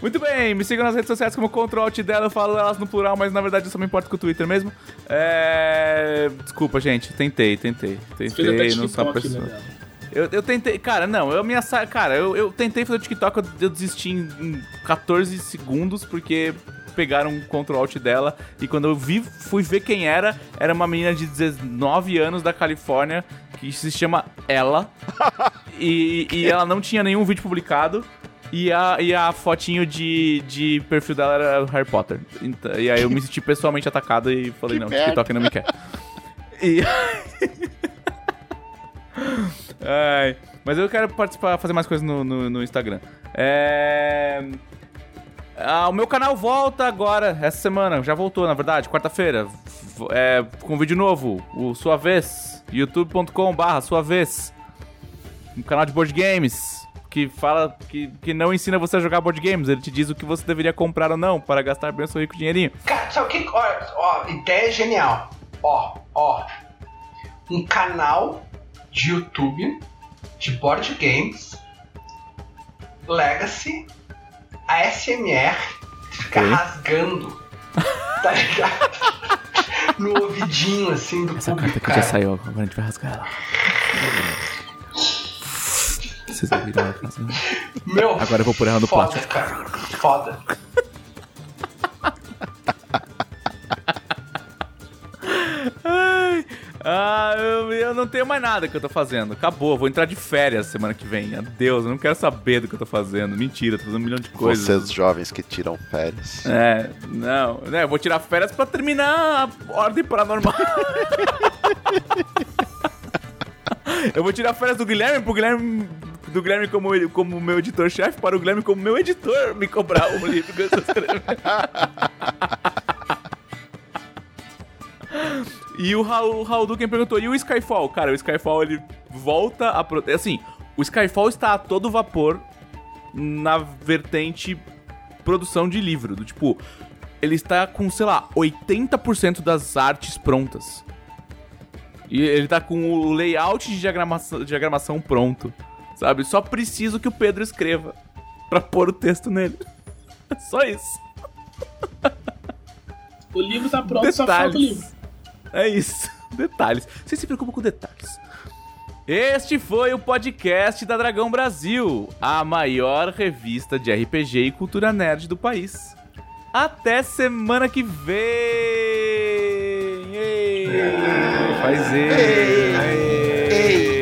Muito bem, me sigam nas redes sociais como Alt dela, eu falo elas no plural, mas na verdade eu só me importo com o Twitter mesmo. É... Desculpa, gente, tentei, tentei. Tentei, não sou a TikTok, pessoa. né, dela. Eu, eu tentei, cara, não, eu me assa... Cara, eu, eu tentei fazer o TikTok, eu, eu desisti em, em 14 segundos, porque pegaram o Ctrl Alt dela, e quando eu vi, fui ver quem era, era uma menina de 19 anos da Califórnia, que se chama Ela, <laughs> e, e ela não tinha nenhum vídeo publicado, e a, e a fotinho de, de perfil dela era Harry Potter. Então, e aí eu me senti pessoalmente atacado e falei, Que não, merda. TikTok não me quer. <laughs> E... <laughs> Ai, mas eu quero participar, fazer mais coisas no, no, no Instagram. É... Ah, o meu canal volta agora, essa semana. Já voltou, na verdade, quarta-feira. É, com vídeo novo, o Sua Vez. youtube.com barra Sua Vez. Um canal de board games. Que fala que, que não ensina você a jogar board games. Ele te diz o que você deveria comprar ou não para gastar bem o seu rico dinheirinho. Cara, sabe o que? Ó, ó, ideia genial. Ó, ó. Um canal de YouTube de board games, Legacy, ASMR, fica Ok. rasgando, tá ligado? no ouvidinho, assim, do Essa público, carta que já saiu, agora a gente vai rasgar ela. Vocês ouviram ela fazendo? Meu, Agora eu vou pôr ela no foda, plástico. cara. Foda. Ah, eu, eu não tenho mais nada que eu tô fazendo. Acabou, vou entrar de férias semana que vem. Adeus, eu não quero saber do que eu tô fazendo. Mentira, tô fazendo um milhão de coisas. Vocês jovens que tiram férias. É, não, né? Eu vou tirar férias pra terminar a ordem paranormal. <laughs> eu vou tirar férias do Guilherme pro Guilherme. Do Guilherme como, como meu editor-chefe para o Guilherme como meu editor me cobrar o livro que eu estou escrevendo. <laughs> E o Raul, o Raul Duken perguntou, e o Skyfall? Cara, o Skyfall, ele volta a... Pro... Assim, o Skyfall está a todo vapor na vertente produção de livro. Do tipo, ele está com, sei lá, 80% das artes prontas. E ele tá com o layout de diagramação, diagramação pronto. Sabe? Só preciso que o Pedro escreva pra pôr o texto nele. <laughs> Só isso. O livro tá pronto, só falta o livro. É isso. <laughs> Detalhes. Você se preocupa com detalhes. Este foi o podcast da Dragão Brasil, a maior revista de RPG e cultura nerd do país. Até semana que vem! Ei, faz ei, ei, ei.